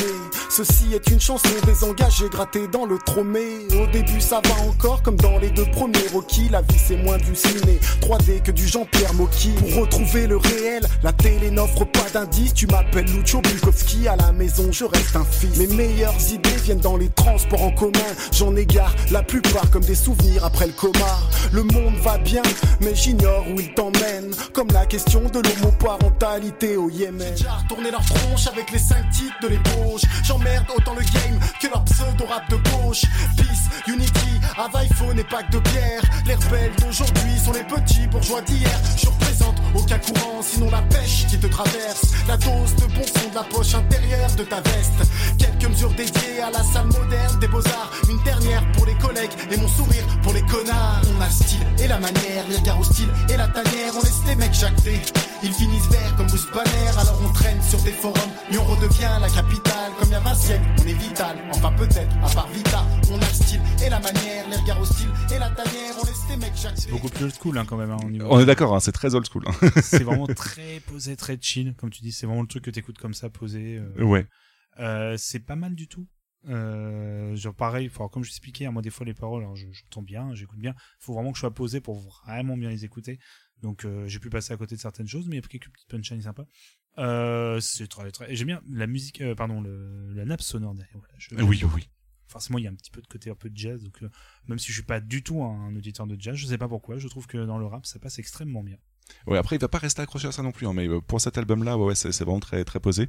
Ceci est une chanson désengagée, grattée dans le tromé. Au début, ça va encore, comme dans les deux premiers Rocky. La vie, c'est moins du ciné 3D que du Jean-Pierre Mocky. Pour retrouver le réel, la télé n'offre pas d'indice. Tu m'appelles Lucio Bukowski, à la maison, je reste un fils. Mes meilleures idées viennent dans les transports en commun. J'en égare la plupart comme des souvenirs après le coma. Le monde va bien, mais j'ignore où il t'emmène. Comme la question de l'homoparentalité au Yémen. J'ai déjà retourné leur tronche avec les cinq titres de l'ébauche. J'emmerde autant le game que leur pseudo-rap de gauche. Peace, Unity, Have iPhone et pack de bière. Les rebelles d'aujourd'hui sont les petits bourgeois d'hier. Je représente aucun courant, sinon la pêche qui te traverse. La dose de bon son de la poche intérieure de ta veste. Quelques mesures dédiées à la salle moderne des beaux-arts. Une dernière pour les collègues et mon sourire pour les connards. On a le style et la manière, les regards au style et la tanière. On laisse les mecs jacter. Ils finissent verts comme Bruce Banner, alors on traîne sur des forums, Lyon redevient la capitale. Comme il y a 20 siècles, on est vital. Enfin peut-être, à part Vita, on a le style et la manière, les regards hostiles et la tanière. On laisse les mecs jacques. Beaucoup plus old school hein, quand même. hein, On est d'accord, hein, c'est très old school. hein. c'est vraiment très posé, très chill, comme tu dis. C'est vraiment le truc que t'écoutes comme ça, posé. euh. Ouais. Euh, c'est pas mal du tout. Euh, genre pareil, faut- comme je l'expliquais, hein, moi des fois les paroles, j'entends bien, j'écoute bien. Faut vraiment que je sois posé pour vraiment bien les écouter. Donc euh, j'ai pu passer à côté de certaines choses, mais il y a quelques petites punchlines sympas. Euh, c'est très très. et J'aime bien la musique, euh, pardon, le, la nappe sonore derrière. Voilà, je- Oui, oui. Forcément, il y a un petit peu de côté un peu de jazz, donc euh, même si je suis pas du tout un auditeur de jazz, je sais pas pourquoi, je trouve que dans le rap ça passe extrêmement bien. Ouais, après, il va pas rester accroché à ça non plus, hein, mais euh, pour cet album-là, ouais, ouais, c'est vraiment très, très posé.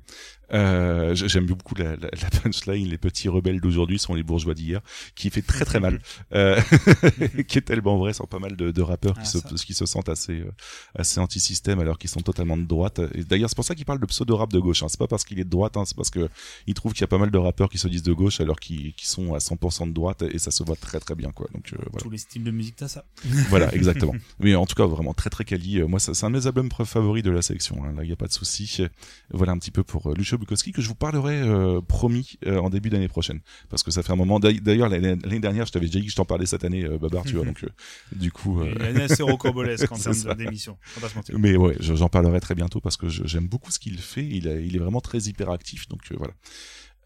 Euh, J'aime beaucoup la, la, la punchline, les petits rebelles d'aujourd'hui sont les bourgeois d'hier, qui fait très très mal, euh, qui est tellement vrai sur pas mal de, de rappeurs qui, Ah, se, qui se sentent assez, assez anti-système alors qu'ils sont totalement de droite. Et d'ailleurs, c'est pour ça qu'il parle de pseudo-rap de gauche. Hein. C'est pas parce qu'il est de droite, hein, c'est parce que il trouve qu'il y a pas mal de rappeurs qui se disent de gauche alors qu'ils sont à 100% de droite et ça se voit très très bien, quoi. Donc euh, voilà. Tous les styles de musique, t'as ça. Voilà, exactement. Mais en tout cas, vraiment très très quali. Moi, c'est un de mes albums favoris de la sélection. hein. Là, il n'y a pas de souci. Voilà un petit peu pour euh, Lucio Bukowski que je vous parlerai euh, promis euh, en début d'année prochaine, parce que ça fait un moment. D'ail- D'ailleurs, l'année dernière, je t'avais déjà dit que je t'en parlais cette année, Babar, tu vois. Donc, du coup, Une assez rocambolesque en termes d'émission. Mais ouais, je- j'en parlerai très bientôt parce que j'aime beaucoup ce qu'il fait. Il, a- il est vraiment très hyperactif. Donc voilà.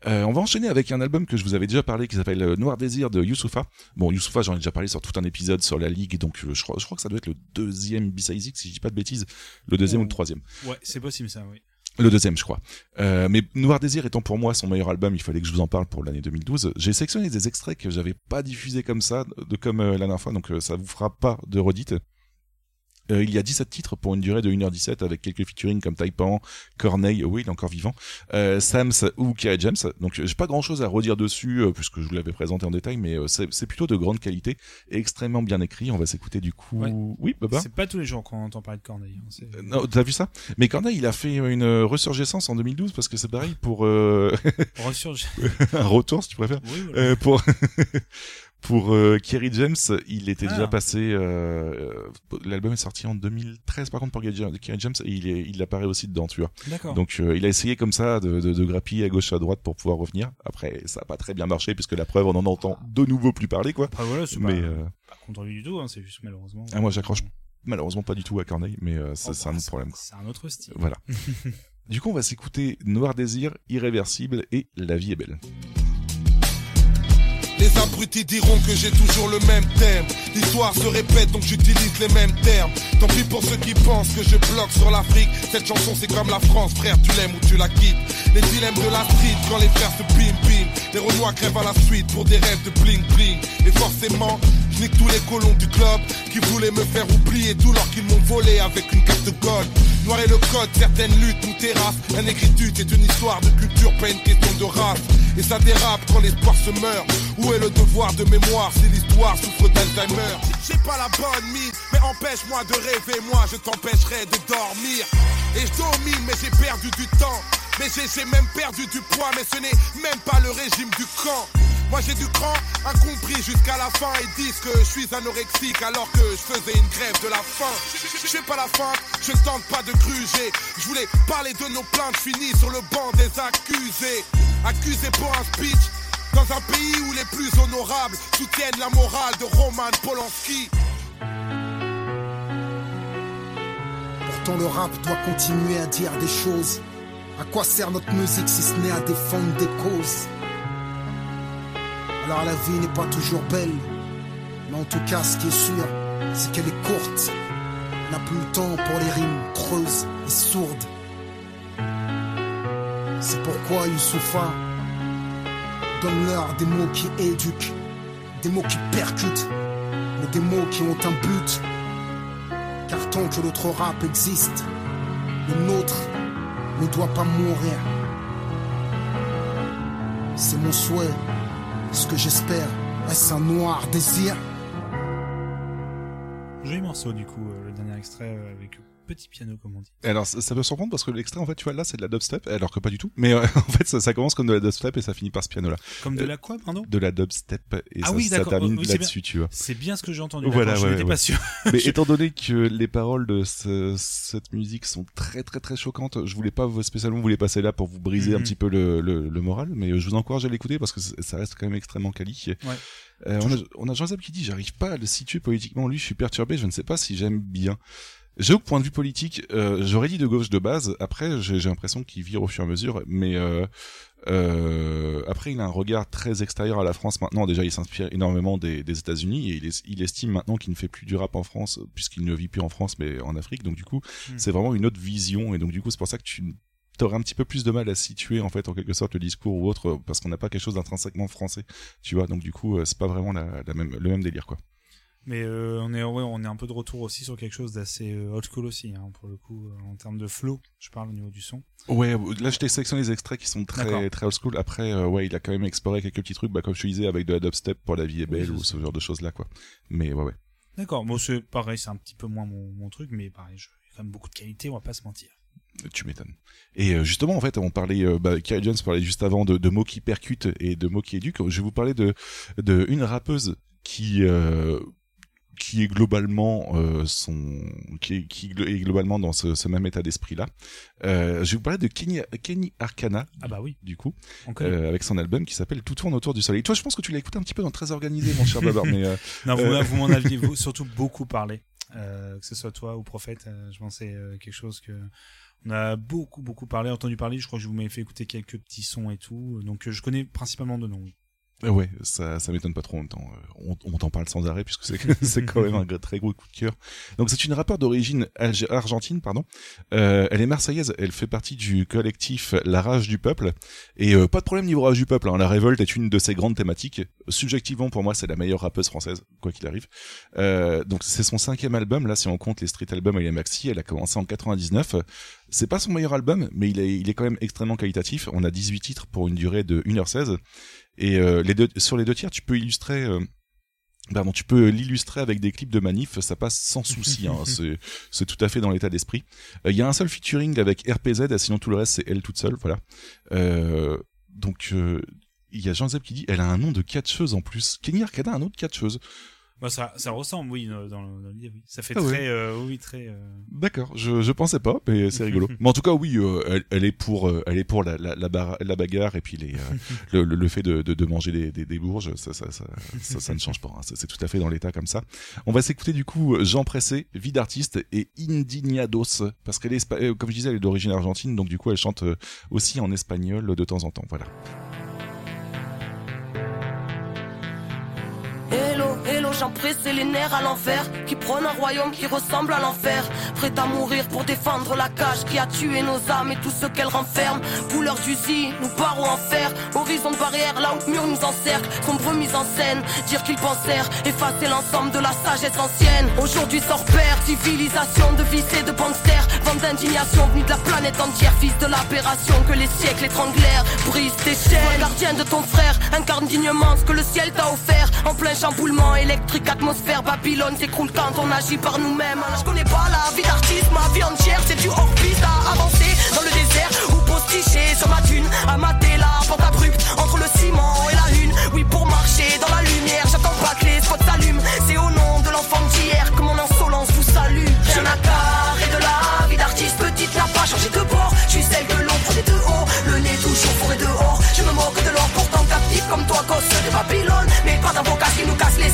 Euh, on va enchaîner avec un album que je vous avais déjà parlé qui s'appelle euh, Noir Désir de Youssoufa. Bon, Youssoufa, j'en ai déjà parlé sur tout un épisode sur la Ligue, donc euh, je, crois, je crois que ça doit être le deuxième B-Side si je dis pas de bêtises, le deuxième ou le troisième. Ouais, c'est possible ça, oui. Le deuxième, je crois. Euh, mais Noir Désir étant pour moi son meilleur album, il fallait que je vous en parle pour l'année 2012. J'ai sélectionné des extraits que j'avais pas diffusés comme ça, de comme euh, la dernière fois, donc euh, ça vous fera pas de redite. Euh, il y a 17 titres pour une durée de 1h17 avec quelques featuring comme Taipan, Corneille, oui, il est encore vivant, euh, Sams ou Kerry James. Donc j'ai pas grand chose à redire dessus euh, puisque je vous l'avais présenté en détail, mais euh, c'est c'est plutôt de grande qualité et extrêmement bien écrit. On va s'écouter du coup. Ouais. Oui, Baba. C'est pas tous les jours qu'on entend parler de Corneille. hein, c'est- Non, t'as vu ça? Mais Corneille, il a fait une euh, ressurgescence en 2012 parce que c'est pareil pour euh, Ressurge- un retour, si tu préfères. Oui, voilà. Euh, pour pour euh, Kerry James, il était Ah. déjà passé. euh, euh, L'album est sorti en 2013 par contre pour Kerry James, et il est, il apparaît aussi dedans, tu vois. D'accord. Donc euh, il a essayé comme ça de, de, de grappiller à gauche à droite pour pouvoir revenir. Après, ça a pas très bien marché puisque la preuve, on en entend de nouveau plus parler, quoi. Après voilà, c'est Mais pas, pas contre lui du tout, hein, c'est juste malheureusement. ah, moi, j'accroche malheureusement pas du tout à Corneille, mais Oh, c'est un bah, autre problème. C'est un autre style. Voilà. Du coup, on va s'écouter Noir Désir, Irréversible et La vie est belle. Les abrutis diront que j'ai toujours le même thème. L'histoire se répète donc j'utilise les mêmes termes. Tant pis pour ceux qui pensent que je bloque sur l'Afrique. Cette chanson c'est comme la France, frère, tu l'aimes ou tu la quittes. Les dilemmes de la street quand les frères se bim bim. Les renois crèvent à la suite pour des rêves de bling bling. Et forcément, je nique tous les colons du club qui voulaient me faire oublier tout l'or qu'ils m'ont volé avec une carte de gold. Noir et le code, certaines luttes nous terrassent. La négritude est une histoire de culture, pas une question de race. Et ça dérape quand l'espoir se meurt. Est le devoir de mémoire si l'histoire souffre d'Alzheimer J'ai pas la bonne mine, mais empêche-moi de rêver. Moi, je t'empêcherai de dormir. Et je domine, mais j'ai perdu du temps. Mais j'ai j'ai même perdu du poids, mais ce n'est même pas le régime du camp. Moi j'ai du cran, incompris jusqu'à la fin. Ils disent que je suis anorexique alors que je faisais une grève de la faim. Je fais pas la fin, je ne tente pas de gruger. Je voulais parler de nos plaintes finies sur le banc des accusés. Accusés pour un speech. Dans un pays où les plus honorables soutiennent la morale de Roman Polanski. Pourtant le rap doit continuer à dire des choses. À quoi sert notre musique si ce n'est à défendre des causes? Alors la vie n'est pas toujours belle. Mais en tout cas ce qui est sûr, c'est qu'elle est courte. On n'a plus le temps pour les rimes creuses et sourdes. C'est pourquoi Youssoufa donne-leur des mots qui éduquent, des mots qui percutent, mais des mots qui ont un but. Car tant que notre rap existe, le nôtre ne doit pas mourir. C'est mon souhait, ce que j'espère, est-ce un noir désir? Joli morceau du coup, euh, le dernier extrait euh, avec petit piano, comme on dit. Alors ça, ça peut surprendre parce que l'extrait en fait tu vois là c'est de la dubstep alors que pas du tout mais euh, en fait ça, ça commence comme de la dubstep et ça finit par ce piano là Comme de la quoi, pardon? de la dubstep et Ah ça, oui, ça termine Oui, c'est là-dessus tu vois C'est bien ce que j'ai entendu. voilà je n'étais ouais. pas sûr. mais Je- étant donné que les paroles de ce- cette musique sont très très très choquantes je voulais pas spécialement vous les passer là pour vous briser un Mhm. petit peu le, le, le moral mais je vous encourage à l'écouter parce que ça reste quand même extrêmement quali Ouais. Euh, on a, on a Jean-Zeb qui dit j'arrive pas à le situer politiquement lui je suis perturbé je ne sais pas si j'aime bien J'avoue que point de vue politique, euh, j'aurais dit de gauche de base. Après, j'ai l'impression qu'il vire au fur et à mesure. Mais euh, euh, après, il a un regard très extérieur à la France maintenant. Déjà, il s'inspire énormément des, des États-Unis et il, est- il estime maintenant qu'il ne fait plus du rap en France puisqu'il ne vit plus en France mais en Afrique. Donc du coup, Hmm. c'est vraiment une autre vision. Et donc du coup, c'est pour ça que tu aurais un petit peu plus de mal à situer en fait en quelque sorte le discours ou autre parce qu'on n'a pas quelque chose d'intrinsèquement français. Tu vois. Donc du coup, c'est pas vraiment la, la même, le même délire quoi. Mais euh, on est ouais, on est un peu de retour aussi sur quelque chose d'assez euh, old school aussi, hein, pour le coup, euh, en termes de flow, je parle au niveau du son. Ouais, là je t'ai sélectionné des extraits qui sont très très old school. Après, euh, ouais, il a quand même exploré quelques petits trucs, bah, comme je te disais, avec de la dubstep pour La vie est belle Oui, ou ce genre de choses là, quoi. Mais ouais, ouais. D'accord, moi c'est pareil, c'est un petit peu moins mon, mon truc, mais pareil, je- il y a quand même beaucoup de qualité, on va pas se mentir. Tu m'étonnes. Et justement, en fait, on parlait, bah, Kerry Jones parlait juste avant de, de mots qui percutent et de mots qui éduquent. Je vais vous parler de, de une rappeuse qui, euh, qui est globalement euh, son, qui, est, qui est globalement dans ce, ce même état d'esprit là. Euh, je vais vous parler de Kenny, Kenny Arcana. Ah bah oui. Du coup, euh, avec son album qui s'appelle Tout tourne autour du soleil. Toi, je pense que tu l'as écouté un petit peu dans Très organisé, mon cher Babar, mais euh, non, vous, vous m'en aviez vous- surtout beaucoup parlé, que ce soit toi ou Prophète, je pensais euh, quelque chose que on a beaucoup beaucoup parlé, entendu parler. Je crois que je vous m'avez fait écouter quelques petits sons et tout, donc je connais principalement de noms. Euh, Ouais, ça, ça m'étonne pas trop en même. Euh, On, on t'en parle sans arrêt puisque c'est, quand même un très gros coup de cœur. Donc c'est une rappeure d'origine argentine, pardon. Euh, elle est marseillaise, elle fait partie du collectif La Rage du Peuple. Et euh, pas de problème niveau Rage du Peuple, hein. la révolte est une de ses grandes thématiques. Subjectivement, pour moi, c'est la meilleure rappeuse française, quoi qu'il arrive. Euh, donc c'est son cinquième album, là si on compte les street albums et les maxi, elle a commencé en 99. C'est pas son meilleur album, mais il est, il est quand même extrêmement qualitatif. On a 18 titres pour une durée de 1h16. Et euh, les deux, sur les deux tiers, tu peux illustrer. euh, Pardon, tu peux l'illustrer avec des clips de manif, ça passe sans souci. Hein, c'est, tout à fait dans l'état d'esprit. Euh, Il y a un seul featuring avec RPZ, sinon tout le reste c'est elle toute seule. Voilà. Euh, donc euh, il y a Jean Zeb qui dit, elle a un nom de catcheuse en plus. Kenny Arcana a un de catcheuse. Bah, ça, ça ressemble, oui, dans, dans l'idée, oui. Ça fait Ah très, euh, oui, très. euh, D'accord, je, je pensais pas, mais c'est rigolo. mais en tout cas, oui, euh, elle, elle est pour, elle est pour la, la, la, bar- la bagarre et puis les, le, fait de, de, de manger des, des, des bourges, ça, ça, ça, ça, ça ne change pas. hein. C'est tout à fait dans l'état comme ça. On va s'écouter du coup Jean Pressé, vie d'artiste et Indignados, parce qu'elle est, comme je disais, elle est d'origine argentine, donc du coup, elle chante aussi en espagnol de temps en temps. Voilà. Hello, hello, j'en pressé les nerfs à l'envers Qui prône un royaume qui ressemble à l'enfer. Prêt à mourir pour défendre la cage Qui a tué nos âmes et tout ce qu'elle renferme Couleur d'usine, nous barreaux en fer. Horizon de barrière, là où mur nous encercle. Sombre mise en scène, dire qu'ils pensèrent Effacer l'ensemble de la sagesse ancienne. Aujourd'hui sort père, civilisation de vices et de gangsters. Vente d'indignation venue de la planète entière. Fils de l'aberration que les siècles étranglèrent. Brise tes chaînes, gardien de ton frère Incarne dignement ce que le ciel t'a offert. En plein chamboulement électrique, atmosphère Babylone s'écroule quand on agit par nous-mêmes. Je connais pas la vie d'artiste, ma vie entière C'est du hors-piste à avancer dans le désert. Ou posticher sur ma dune À mater la pente abrupte entre le ciment et la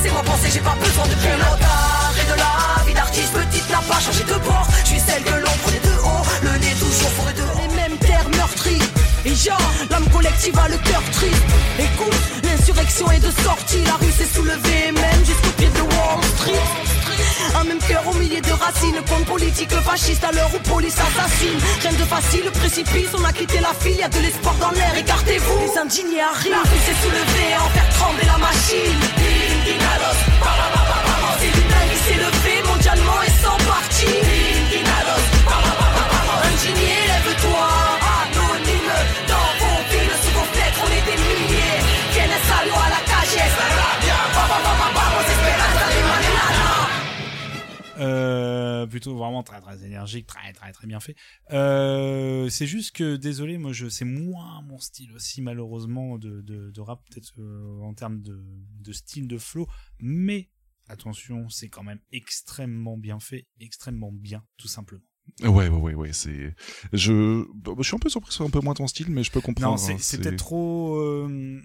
Laissez-moi penser j'ai pas besoin de pilote Carré de la vie d'artiste. Petite n'a pas changé de bord Je suis celle que l'on prenait de haut. Le nez toujours fourré dehors Les mêmes terres meurtries. Et genre, l'âme collective a le cœur triste. Écoute, l'insurrection est de sortie. La rue s'est soulevée même jusqu'au pied de Wall Street. Un même cœur au milieu de racines. Contre politique fasciste à l'heure où police assassine. Rien de facile, précipice On a quitté la file, y a de l'espoir dans l'air. Écartez-vous, les indignés arrivent. La rue s'est soulevée, en faire trembler la machine Indignados, bababababamos. C'est l'humain qui s'est levé mondialement et sans parti Indignados, bababababamos. Indigné, lève-toi Anonyme, dans vos villes, sous vos fenêtres On est des milliers Quien es salvo à la calle Bababababamos, esperanza de mañana Euh, plutôt vraiment très très énergique, très très très bien fait. Euh, c'est juste que désolé, moi je c'est moins mon style aussi malheureusement de rap peut-être euh, en termes de de style de flow, mais attention, c'est quand même extrêmement bien fait, extrêmement bien tout simplement. Ouais, ouais, ouais, ouais, c'est. Je, bah, je suis un peu surpris que ce soit un peu moins ton style, mais je peux comprendre. Non, c'est hein, c'est peut-être trop. euh,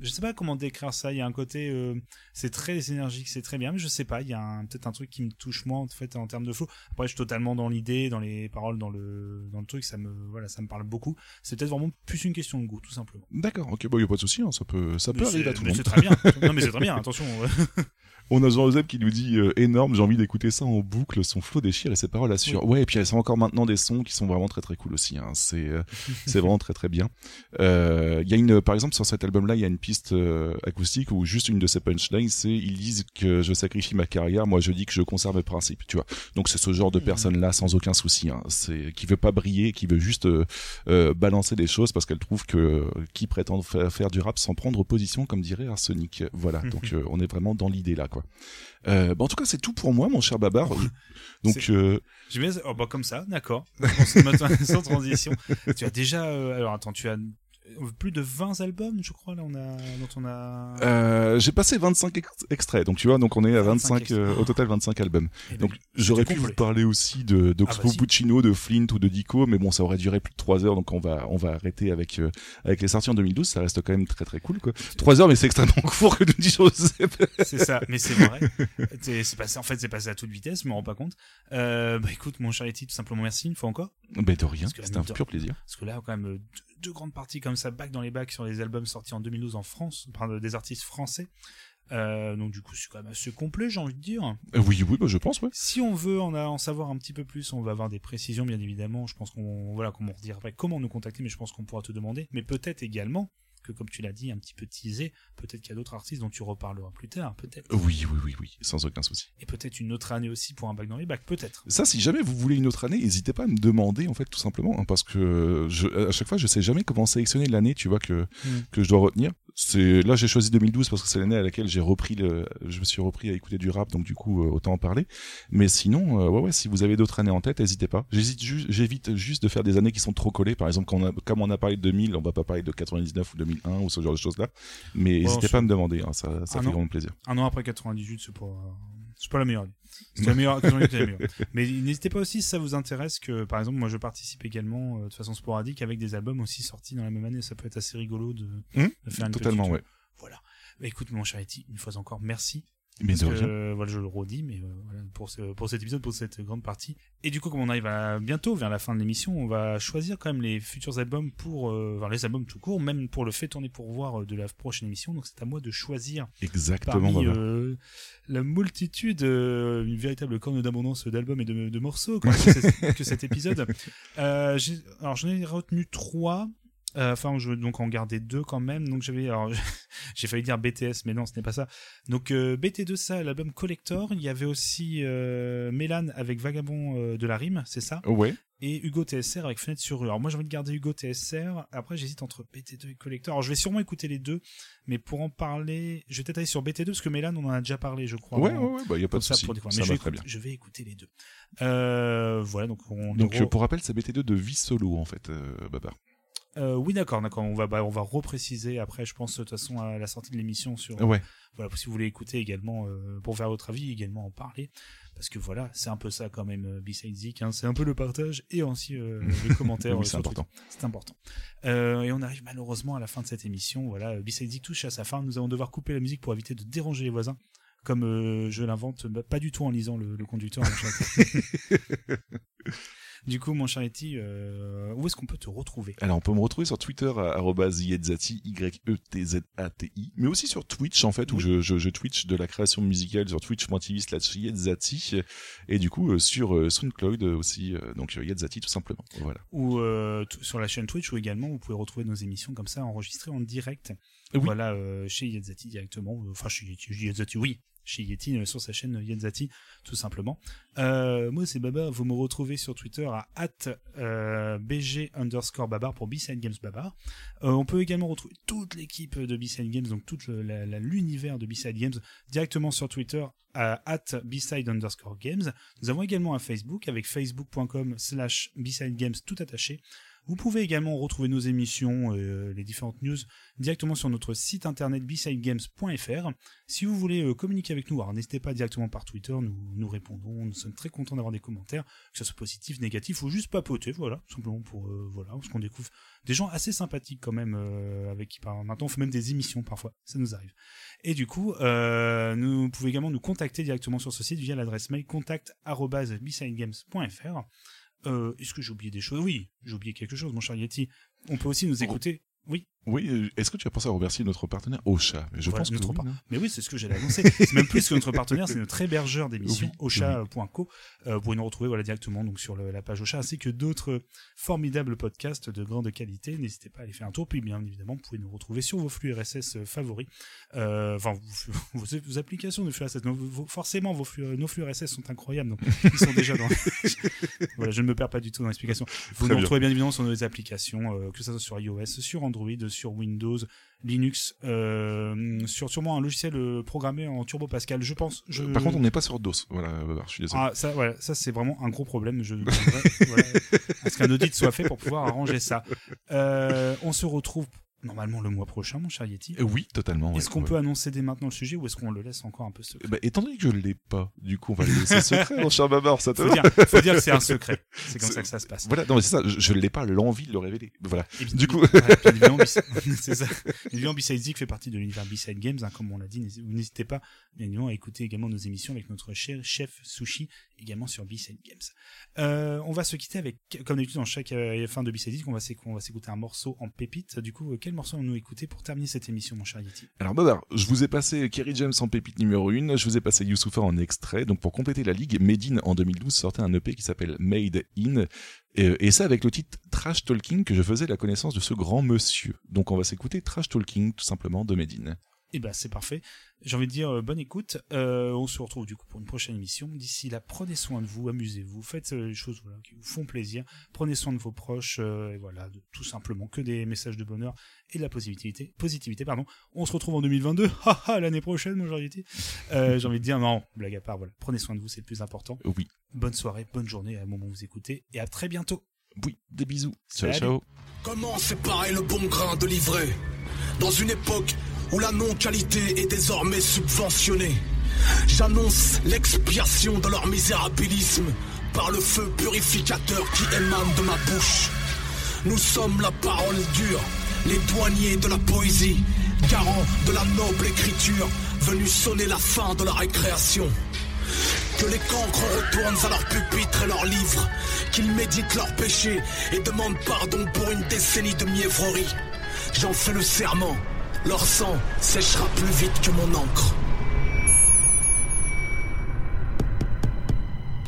je sais pas comment décrire ça. Il y a un côté, euh, c'est très énergique, c'est très bien, mais je sais pas. Il y a un- peut-être un truc qui me touche moins en fait en termes de flow. Après, je suis totalement dans l'idée, dans les paroles, dans le dans le truc. Ça me voilà, ça me parle beaucoup. C'est peut-être vraiment plus une question de goût, tout simplement. D'accord, ok, bon, y a pas de souci, hein, ça peut, ça peut arriver à tout le monde. c'est très bien. Non, mais c'est très bien, attention. On a Jean-Joseph qui nous dit euh, énorme, j'ai envie d'écouter ça en boucle, son flow déchire et ses paroles assurent. Ouais, et puis elles sont encore maintenant des sons qui sont vraiment très très cool aussi. Hein. C'est euh, c'est vraiment très très bien. Euh, Il y a une, par exemple, sur cet album-là, il y a une piste acoustique où juste une de ses punchlines, c'est ils disent que je sacrifie ma carrière, moi je dis que je conserve mes principes. Tu vois. Donc c'est ce genre de personne-là sans aucun souci, hein. c'est qui veut pas briller, qui veut juste balancer des choses parce qu'elle trouve que qui prétend fa- faire du rap sans prendre position, comme dirait Arsenic. Voilà. Donc on est vraiment dans l'idée là, quoi. Euh, bah, en tout cas, c'est tout pour moi, mon cher Babar. Donc, euh, Je oh, bah, comme ça, d'accord. Sans sans transition. Tu as déjà, euh, alors attends, tu as plus de 20 albums, je crois, là, on a, dont on a. euh, j'ai passé 25 ex- extraits, donc tu vois, donc on est à 25, euh, au total 25 albums. Eh ben, donc j'aurais pu vous parler aussi de d'Oxfo Ah. Puccino, de Flint ou de Dico, mais bon, ça aurait duré plus de 3 heures, donc on va on va arrêter avec euh, avec les sorties en 2012. Ça reste quand même très très cool, quoi. 3 heures, mais c'est extrêmement court que nous dit Joseph. C'est ça, mais c'est vrai. C'est c'est passé, en fait, c'est passé à toute vitesse, je me rends pas compte. Euh, bah écoute, mon cher tout simplement merci une fois encore. Ben de rien, c'était un pur plaisir. Parce que là, quand même, euh, deux, deux grandes parties comme ça, back dans les bacs sur les albums sortis en 2012 en France, enfin, des artistes français. Euh, donc du coup, c'est quand même assez complet, j'ai envie de dire. Euh, oui, oui, bah, je pense, ouais. Si on veut en, a- en savoir un petit peu plus, on va avoir des précisions, bien évidemment. Je pense qu'on voilà comment on redira après comment nous contacter, mais je pense qu'on pourra te demander. Mais peut-être également que, comme tu l'as dit, un petit peu teasé, peut-être qu'il y a d'autres artistes dont tu reparleras plus tard, peut-être. Oui, oui, oui, oui, sans aucun souci. Et peut-être une autre année aussi pour un bac dans les bacs, peut-être. Ça, si jamais vous voulez une autre année, n'hésitez pas à me demander, en fait, tout simplement, hein, parce que je, à chaque fois, je sais jamais comment sélectionner l'année, tu vois, que, Mm. que je dois retenir. C'est, là, j'ai choisi 2012 parce que c'est l'année à laquelle j'ai repris le, je me suis repris à écouter du rap, donc du coup, euh, autant en parler. Mais sinon, euh, ouais, ouais, si vous avez d'autres années en tête, n'hésitez pas. J'hésite juste, j'évite juste de faire des années qui sont trop collées. Par exemple, quand on a, comme on a parlé de 2000, on va pas parler de 99 ou 2001 ou ce genre de choses-là. Mais Bon, n'hésitez pas à me demander, hein, ça, ça Un fait an- vraiment plaisir. Un an après 98, c'est pas, c'est pas la meilleure. année. C'est la meilleure, 98, c'est la meilleure. Mais n'hésitez pas aussi si ça vous intéresse que, par exemple, moi je participe également euh, de façon sporadique avec des albums aussi sortis dans la même année. Ça peut être assez rigolo de, Hum, de faire une totalement, petite- ouais. Voilà. Bah, écoute, mon cher Eti, une fois encore, merci. Mais Parce que, euh, voilà, je le redis, mais euh, voilà, pour, ce, pour cet épisode, pour cette grande partie. Et du coup, comme on arrive à, bientôt vers la fin de l'émission, on va choisir quand même les futurs albums pour, euh, enfin, les albums tout court, même pour le fait tourner pour voir de la prochaine émission. Donc c'est à moi de choisir. Exactement, Parmi euh, la multitude, euh, une véritable corne d'abondance d'albums et de, de morceaux que, cet épisode. Alors j'en ai retenu trois. Euh, Enfin, je vais donc en garder deux quand même. Donc j'avais, alors j'ai failli dire BTS, mais non, ce n'est pas ça. Donc euh, BT2, ça, l'album Collector. Il y avait aussi euh, Mélan avec Vagabond de la rime, c'est ça? Ouais. Et Hugo TSR avec Fenêtre sur rue. Alors moi j'ai envie de garder Hugo TSR. Après j'hésite entre BT2 et Collector. Alors je vais sûrement écouter les deux, mais pour en parler, je vais peut-être aller sur BT2 parce que Mélan on en a déjà parlé, je crois. Ouais, ouais, ouais, bah, y a pas de ça, souci. Ça Mais je va vais, très bien. je vais écouter les deux. Euh, voilà donc on Donc, on pour rappel, c'est BT2 de vie solo, en fait, euh, Babar. Euh, oui, d'accord, d'accord. On va, bah, on va repréciser après, je pense, de toute façon, à la sortie de l'émission sur. Ouais. Voilà, si vous voulez écouter également, euh, pour faire votre avis, également en parler. Parce que voilà, c'est un peu ça quand même, euh, B-Side Zik, hein. C'est un peu le partage et aussi euh, les commentaires. Oui, euh, c'est important. C'est important. Euh, et on arrive malheureusement à la fin de cette émission. Voilà, euh, B-Side Zik touche à sa fin. Nous allons devoir couper la musique pour éviter de déranger les voisins. Comme euh, je l'invente, bah, pas du tout en lisant le, le conducteur. du coup, mon cher Eti, euh, où est-ce qu'on peut te retrouver? Alors, on peut me retrouver sur Twitter à arobase yetzati, Y-E-T-Z-A-T-I, mais aussi sur Twitch, en fait, où je, je, je Twitch de la création musicale sur twitch.tv slash yetzati, et du coup, euh, sur euh, SoundCloud aussi, euh, donc euh, yetzati tout simplement. Voilà. ou euh, sur la chaîne Twitch ou également vous pouvez retrouver nos émissions comme ça enregistrées en direct. Oui. Voilà euh, chez Yazati directement, euh, enfin chez, Yazati, oui, chez Yeti euh, sur sa chaîne Yenzati tout simplement. Euh, moi c'est Babar, vous me retrouvez sur Twitter à at euh, bg underscore babar pour B-Side Games Babar. Euh, on peut également retrouver toute l'équipe de B-Side Games, donc tout l'univers de B-Side Games directement sur Twitter à at B-Side underscore Games. Nous avons également un Facebook avec facebook.com slash B-Side Games tout attaché. Vous pouvez également retrouver nos émissions, euh, les différentes news directement sur notre site internet bsidegames.fr. Si vous voulez euh, communiquer avec nous, n'hésitez pas directement par Twitter, nous, nous répondons, nous sommes très contents d'avoir des commentaires, que ce soit positif, négatif ou juste papoter, voilà, tout simplement pour, euh, voilà, parce qu'on découvre des gens assez sympathiques quand même, euh, avec qui maintenant on fait même des émissions parfois, ça nous arrive. Et du coup, nous vous pouvez également nous contacter directement sur ce site via l'adresse mail contact@bsidegames.fr. Euh, Est-ce que j'ai oublié des choses? Oui, j'ai oublié quelque chose, mon cher Yeti. On peut aussi nous écouter. Oui. Oui, euh, est-ce que tu as pensé à remercier notre partenaire Ocha? Je pense que oui, par- non Mais oui, c'est ce que j'allais annoncer. C'est même plus que notre partenaire, c'est notre hébergeur d'émissions, Oui, Ocha.co. Euh, vous pouvez nous retrouver voilà, directement donc, sur le- la page Ocha, ainsi que d'autres formidables podcasts de grande qualité. N'hésitez pas à aller faire un tour. Puis bien évidemment, vous pouvez nous retrouver sur vos flux RSS favoris. Euh, Enfin, vos, vos- vos applications de flux RSS. Vos- forcément, vos flux, nos flux RSS sont incroyables. Donc, ils sont déjà dans... voilà, je ne me perds pas du tout dans l'explication. Vous Très nous bien. retrouvez bien évidemment sur nos applications, euh, que ce soit sur iOS, sur Android, sur Windows, Linux, euh, sur sûrement un logiciel euh, programmé en Turbo Pascal, je pense. Je... Par contre, on n'est pas sur DOS. Voilà, je suis désolé. Ah, ça, voilà, ça c'est vraiment un gros problème. Je demanderai, voilà, à ce qu'un audit soit fait pour pouvoir arranger ça. Euh, on se retrouve normalement le mois prochain, mon cher Yeti. Euh, oui, totalement. Est-ce ouais, qu'on ouais. peut annoncer dès maintenant le sujet ou est-ce qu'on le laisse encore un peu secret Bah, étant donné que je l'ai pas, du coup, on va le laisser secret, mon cher Babar, ça te faut dire, faut dire que c'est un secret. C'est comme ça que ça se passe. Voilà, non, mais c'est ça, je, je l'ai pas l'envie de le révéler. Voilà. Et Du coup. évidemment, B-Side Zik fait partie de l'univers B-Side Games, hein, comme on l'a dit. N'hésitez- Vous n'hésitez pas, bien évidemment, à écouter également nos émissions avec notre cher chef Sushi, également sur B-Side Games. Euh, on va se quitter avec, comme d'habitude, dans chaque euh, fin de B-Side Zik, on va s'écouter un morceau en pépite. Du coup, euh, quel morceau allons-nous écouter pour terminer cette émission, mon cher Yeti? Alors Babar, je vous ai passé Kerry James en pépite numéro 1, je vous ai passé Youssoufa en extrait, donc pour compléter la ligue, Medine en 2012 sortait un EP qui s'appelle Made In, et, et ça avec le titre Trash Talking que je faisais la connaissance de ce grand monsieur. Donc on va s'écouter Trash Talking tout simplement de Medine. Eh ben c'est parfait. J'ai envie de dire euh, bonne écoute. Euh, on se retrouve du coup pour une prochaine émission. D'ici là, prenez soin de vous, amusez-vous, faites euh, les choses voilà, qui vous font plaisir. Prenez soin de vos proches euh, et voilà, de, tout simplement que des messages de bonheur et de la positivité. Positivité, pardon. On se retrouve en 2022. Haha, l'année prochaine, mon j'ai dit. Euh, j'ai envie de dire non, blague à part. Voilà, prenez soin de vous, c'est le plus important. Oui. Bonne soirée, bonne journée à un moment où vous écoutez et à très bientôt. Oui, des bisous. Ciao, Salut. ciao. Comment séparer le bon grain de l'ivraie? Dans une époque où la non-qualité est désormais subventionnée, j'annonce l'expiation de leur misérabilisme par le feu purificateur qui émane de ma bouche. Nous sommes la parole dure, les douaniers de la poésie, garants de la noble écriture, venus sonner la fin de la récréation. Que les cancres retournent à leur pupitre et leurs livres, qu'ils méditent leurs péchés et demandent pardon pour une décennie de mièvrerie. J'en fais le serment, leur sang séchera plus vite que mon encre.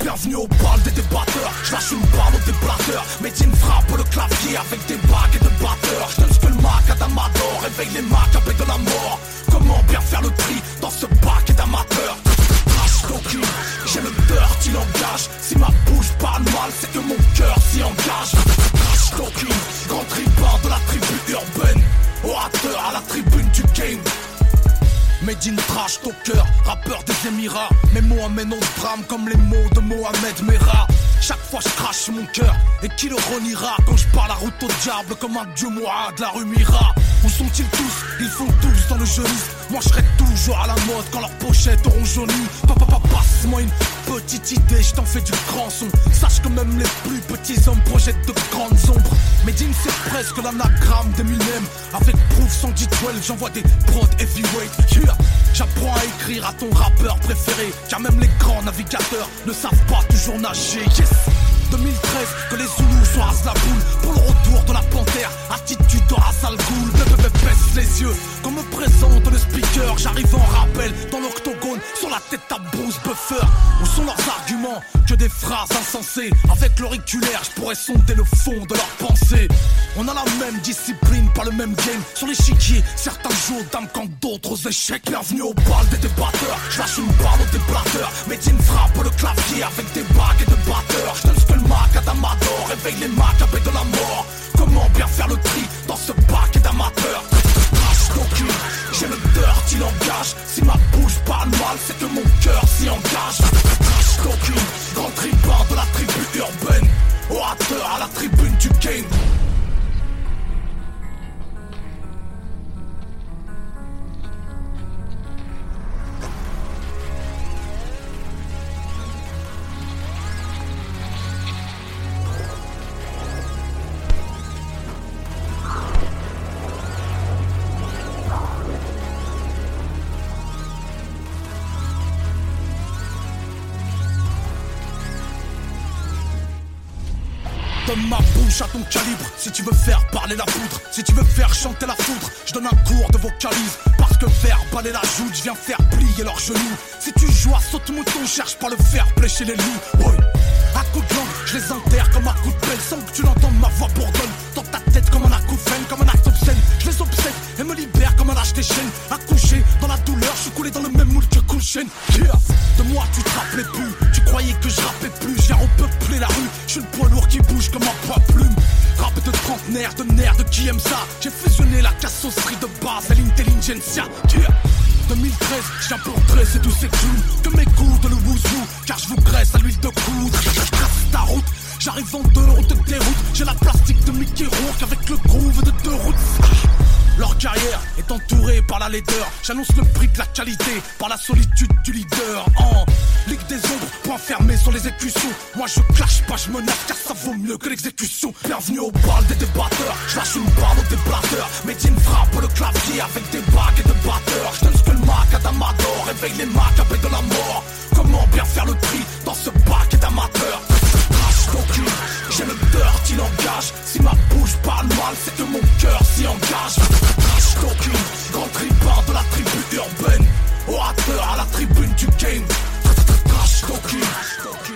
Bienvenue au bal des débatteurs, je lâche une balle au déblatteur Médine frappe le clavier avec des bagues et de batteurs. Je donne ce que le mac d'Amador. Réveille les macabres de la mort. Comment bien faire le tri dans ce bac d'amateurs J'ai le dirty langage. Si ma bouche parle mal, c'est que mon cœur s'y engage. Talking, grand tribun de la tribu urbaine. Orateur à la tribune du game Made in trash talker, rappeur des Émirats. Mes mots amènent au drame comme les mots de Mohamed Merah. Chaque fois je crache mon cœur et qui le reniera Quand je parle la route au diable comme un dieu moi de la rue Mira. Où sont-ils tous? Ils font tous dans le jeunisme Moi je serai toujours à la mode quand leurs pochettes auront jauni. Papa papa passe-moi une petite idée, je t'en fais du grand son. Sache que même les plus petits hommes projettent de grandes ombres Medine c'est presque l'anagramme d'Eminem. Avec proof 110 12 j'envoie des prods heavyweight J'apprends à écrire à ton rappeur préféré. Car même les grands navigateurs ne savent pas toujours nager. Yes 2013 que les Zoulous sont à la boule Pour le retour de la panthère Attitude sale goule Bébé baisse les yeux Quand me présente le speaker J'arrive en rappel dans l'octogone Sur la tête à Bruce Buffer Où sont leurs arguments? Que des phrases insensées Avec l'auriculaire je pourrais sonder le fond de leurs pensées On a la même discipline, pas le même game. Sur l'échiquier, certains jouent aux dames quand d'autres échecs. Bienvenue au bal des débatteurs. Je lâche une balle aux déblateurs. Médine frappe le clavier avec des bagues et de batteurs. Mac à Damador. Réveille les macabres de la mort. Comment bien faire le tri dans ce bac d'amateurs Crash d'aucune, j'ai le dirty langage. Si ma bouche parle mal, c'est que mon cœur s'y engage. Crash d'aucune, grand tribun de la tribu urbaine. Orateur à la tribune du game. À ton calibre si tu veux faire parler la poudre, si tu veux faire chanter la foudre, je donne un cours de vocalise. Parce que faire baler la joute, je viens faire plier leurs genoux. Si tu joues à saute-mouton, cherche pas le faire chez les loups. Boy. À coups de langue, je les enterre comme un coup de pelle sans que tu l'entendes ma voix bourdonne dans ta tête comme un acouphène, comme un acte obscène. Je les obsède et me libère comme un lâche des chaînes. Accouché dans la douleur, je suis coulé dans le même Yeah. De moi tu te rappelais plus, tu croyais que je rappais plus. Viens repeupler la rue, je suis le poids lourd qui bouge comme un poids plume. Rap de trentenaire, de nerfs, de qui aime ça? J'ai fusionné la cassosserie de base et l'intelligentsia. Yeah. 2013, je viens pour dresser tous ces clous Que mes coups de le wouzou Car je vous graisse à l'huile de coudre Je trace ta route J'arrive en deux, on te déroute J'ai la plastique de Mickey Rourke Avec le groove de deux routes leur carrière est entourée par la laideur. J'annonce le prix de la qualité par la solitude du leader. En Ligue des ombres, point fermé sur les écussons. Moi je clash pas, je menace car ça vaut mieux que l'exécution. Bienvenue au bal des débatteurs. Je lâche une balle aux déblateurs. Médine frappe le clavier avec des bagues et de batteurs. Je donne ce que le mac à Damador. Réveille les macabres de la mort. Comment bien faire le tri dans ce bac d'amateurs Crash j'ai le cœur qui l'engage Si ma bouche parle mal c'est que mon cœur s'y engage. Crash talking Grand tripard de la tribu urbaine. Orateur à la tribune du game. Crash talking